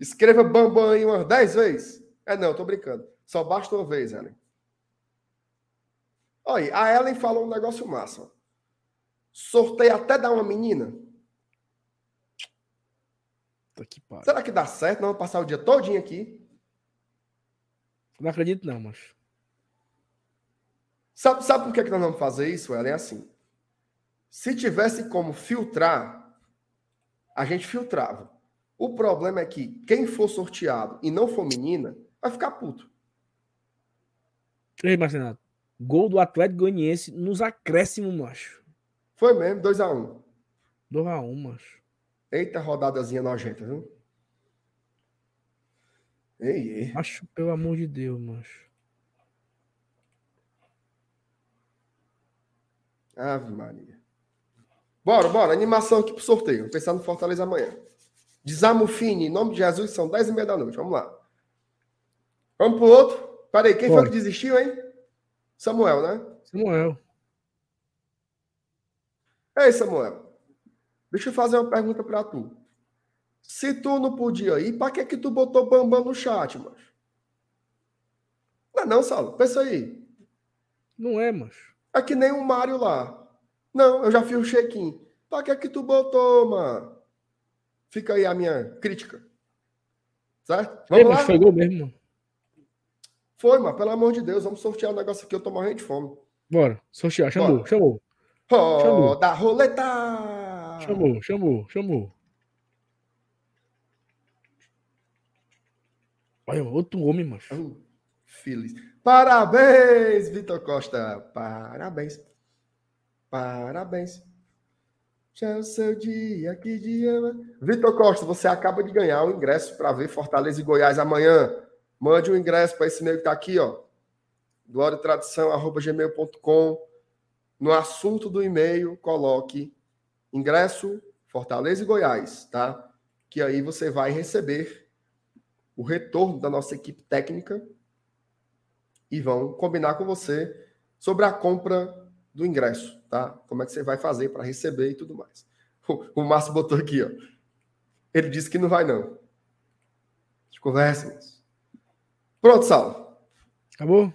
Escreva Bambam aí umas dez vezes. É, não, tô brincando. Só basta uma vez, Ellen. Olha, a Ellen falou um negócio massa. ó. Sorteio até dar uma menina. Tá que. Será que dá certo? Não, vou passar o dia todinho aqui. Não acredito, não, mas. Sabe, sabe por que, que nós vamos fazer isso, Ellen? É assim. Se tivesse como filtrar, a gente filtrava. O problema é que quem for sorteado e não for menina, vai ficar puto. Ei, Marcenato. Gol do Atlético Goianiense nos acréscimos, macho. Foi mesmo, 2x1. Um. 2x1, macho. Eita rodadazinha nojenta, viu? Ei, ei. Acho, pelo amor de Deus, macho. Ave Maria. Bora, bora. Animação aqui pro sorteio. Pensar no Fortaleza amanhã. Desamo Fini, em nome de Jesus, são 10 e meia da noite. Vamos lá. Vamos pro outro. Peraí, quem bora. foi que desistiu, hein? Samuel, né? Samuel. Ei, Samuel. Deixa eu fazer uma pergunta para tu. Se tu não podia ir, para que que tu botou bambam no chat, macho? Não é não, Saulo. Pensa aí. Não é, macho. É que nem o Mário lá. Não, eu já fiz o check-in. Pra que que tu botou, mano? Fica aí a minha crítica. Certo? Vamos Ei, lá? Foi gol mesmo. Foi, mano. Pelo amor de Deus. Vamos sortear o um negócio aqui. Eu tô morrendo de fome. Bora. Sortear. Chamou, Bora. chamou. Roda chamou. da roleta! Chamou, chamou, chamou. Olha, outro homem, macho. Uh, feliz. Parabéns, Vitor Costa. Parabéns. Parabéns. Já é o seu dia, que dia. Vitor Costa, você acaba de ganhar um ingresso para ver Fortaleza e Goiás amanhã. Mande um ingresso para esse e-mail que está aqui, ó. gloriatradição.gmail.com. No assunto do e-mail, coloque ingresso Fortaleza e Goiás, tá? Que aí você vai receber o retorno da nossa equipe técnica e vão combinar com você sobre a compra do ingresso, tá? Como é que você vai fazer para receber e tudo mais. O, o Márcio botou aqui, ó. Ele disse que não vai, não. Conversem. Pronto, Sal. Acabou?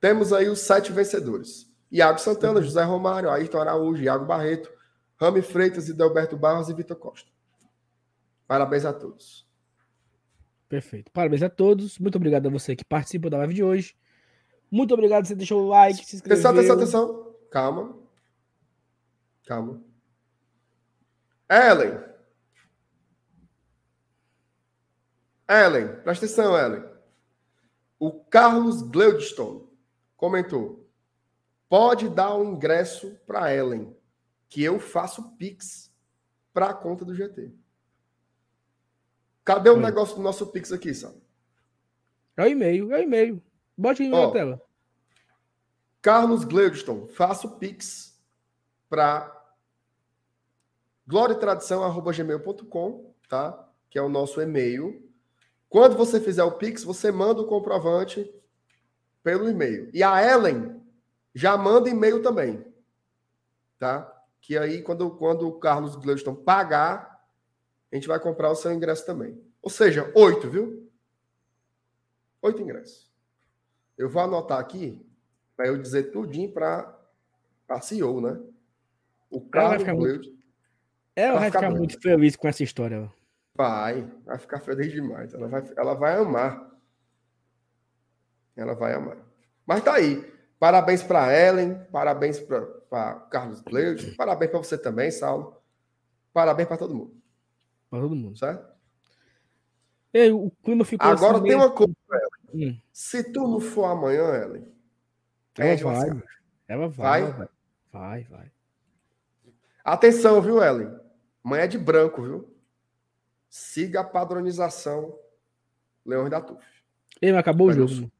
Temos aí os sete vencedores. Iago Santana, uhum. José Romário, Ayrton Araújo, Iago Barreto, Rami Freitas, Delberto Barros e Vitor Costa. Parabéns a todos. Perfeito. Parabéns a todos. Muito obrigado a você que participou da live de hoje. Muito obrigado você deixou o like, se inscreveu. Atenção, atenção, atenção. Calma. Calma. Ellen. Ellen, presta atenção, Ellen. O Carlos Gleudstone comentou: pode dar um ingresso para Ellen, que eu faço Pix para a conta do GT. Cadê o negócio do nosso Pix aqui, sabe? É o e-mail, é o e-mail. Bote aí na tela. Carlos Gladstone, faça o Pix para gloriatradição.gmail.com, tá? Que é o nosso e-mail. Quando você fizer o Pix, você manda o comprovante pelo e-mail. E a Ellen já manda e-mail também, tá? Que aí, quando, quando o Carlos Gladstone pagar, a gente vai comprar o seu ingresso também. Ou seja, oito, viu? Oito ingressos. Eu vou anotar aqui para eu dizer tudinho para a CEO, né? O Carlos ela vai ficar, ela vai ficar, muito feliz com essa história. Vai, vai ficar feliz demais. Ela vai, ela vai amar. Ela vai amar. Mas tá aí. Parabéns para Ellen, parabéns para Carlos Gleud, parabéns para você também, Saulo. Parabéns para todo mundo. Para todo mundo. Certo? E o clima ficou Agora assim tem meio... uma coisa, Ellen. Hum. Se tu não for amanhã, Ellen, ela vai. Ela vai. Vai? Vai, vai. Atenção, viu, Ellen? Amanhã é de branco, viu? Siga a padronização Leões da Tuf. Ei, mas acabou o jogo.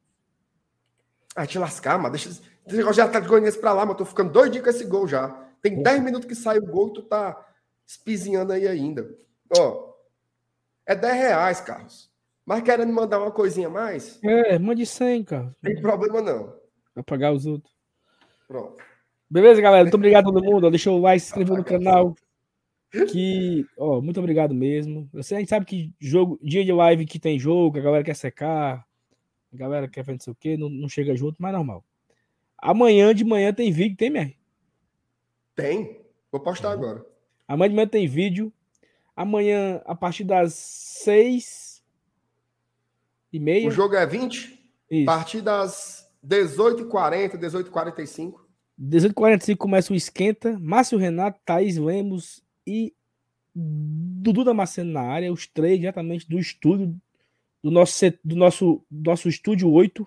Ah, te lascar, mas deixa. Esse negócio já tá de Goianiense pra lá, mas tô ficando doidinho com esse gol já. Tem 10 minutos que sai o gol e tu tá espizinhando aí ainda. Ó, é 10 reais, Carlos. Mas querendo mandar uma coisinha a mais? É, mande 100, cara. Tem problema não. Vai pagar os outros. Pronto. Beleza, galera? Muito obrigado a todo mundo. Deixa o like, se inscrever no canal. Que, ó, muito obrigado mesmo. Você, a gente sabe que jogo, dia de live que tem jogo, a galera quer secar, a galera quer fazer não sei o quê, não, não chega junto, mas é normal. Amanhã de manhã tem vídeo, tem, Mer? Tem. Vou postar agora. Amanhã de manhã tem vídeo. Amanhã, a partir das seis e meia. O jogo é 20? Isso. A partir das 18h40, 18h45. 18h45 começa o esquenta. Márcio Renato, Thaís Lemos e Dudu Damasceno na área. Os três diretamente do estúdio, do nosso, do nosso, nosso estúdio 8,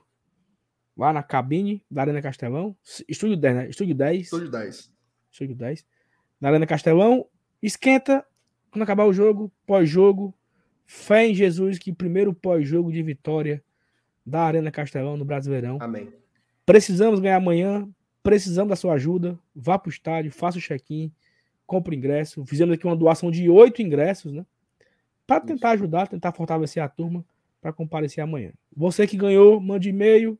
lá na cabine da Arena Castelão. Estúdio 10, né? Estúdio 10. Estúdio 10. Estúdio 10. Na Arena Castelão. Esquenta. Quando acabar o jogo, pós-jogo, fé em Jesus, que primeiro pós-jogo de vitória da Arena Castelão no Brasileirão. Amém. Precisamos ganhar amanhã, precisamos da sua ajuda. Vá para o estádio, faça o check-in, compre o ingresso. Fizemos aqui uma doação de oito ingressos, né? Para tentar ajudar, tentar fortalecer a turma para comparecer amanhã. Você que ganhou, mande e-mail.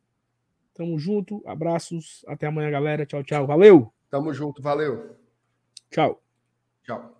Tamo junto. Abraços. Até amanhã, galera. Tchau, tchau. Valeu. Tamo junto. Valeu. Tchau. Tchau.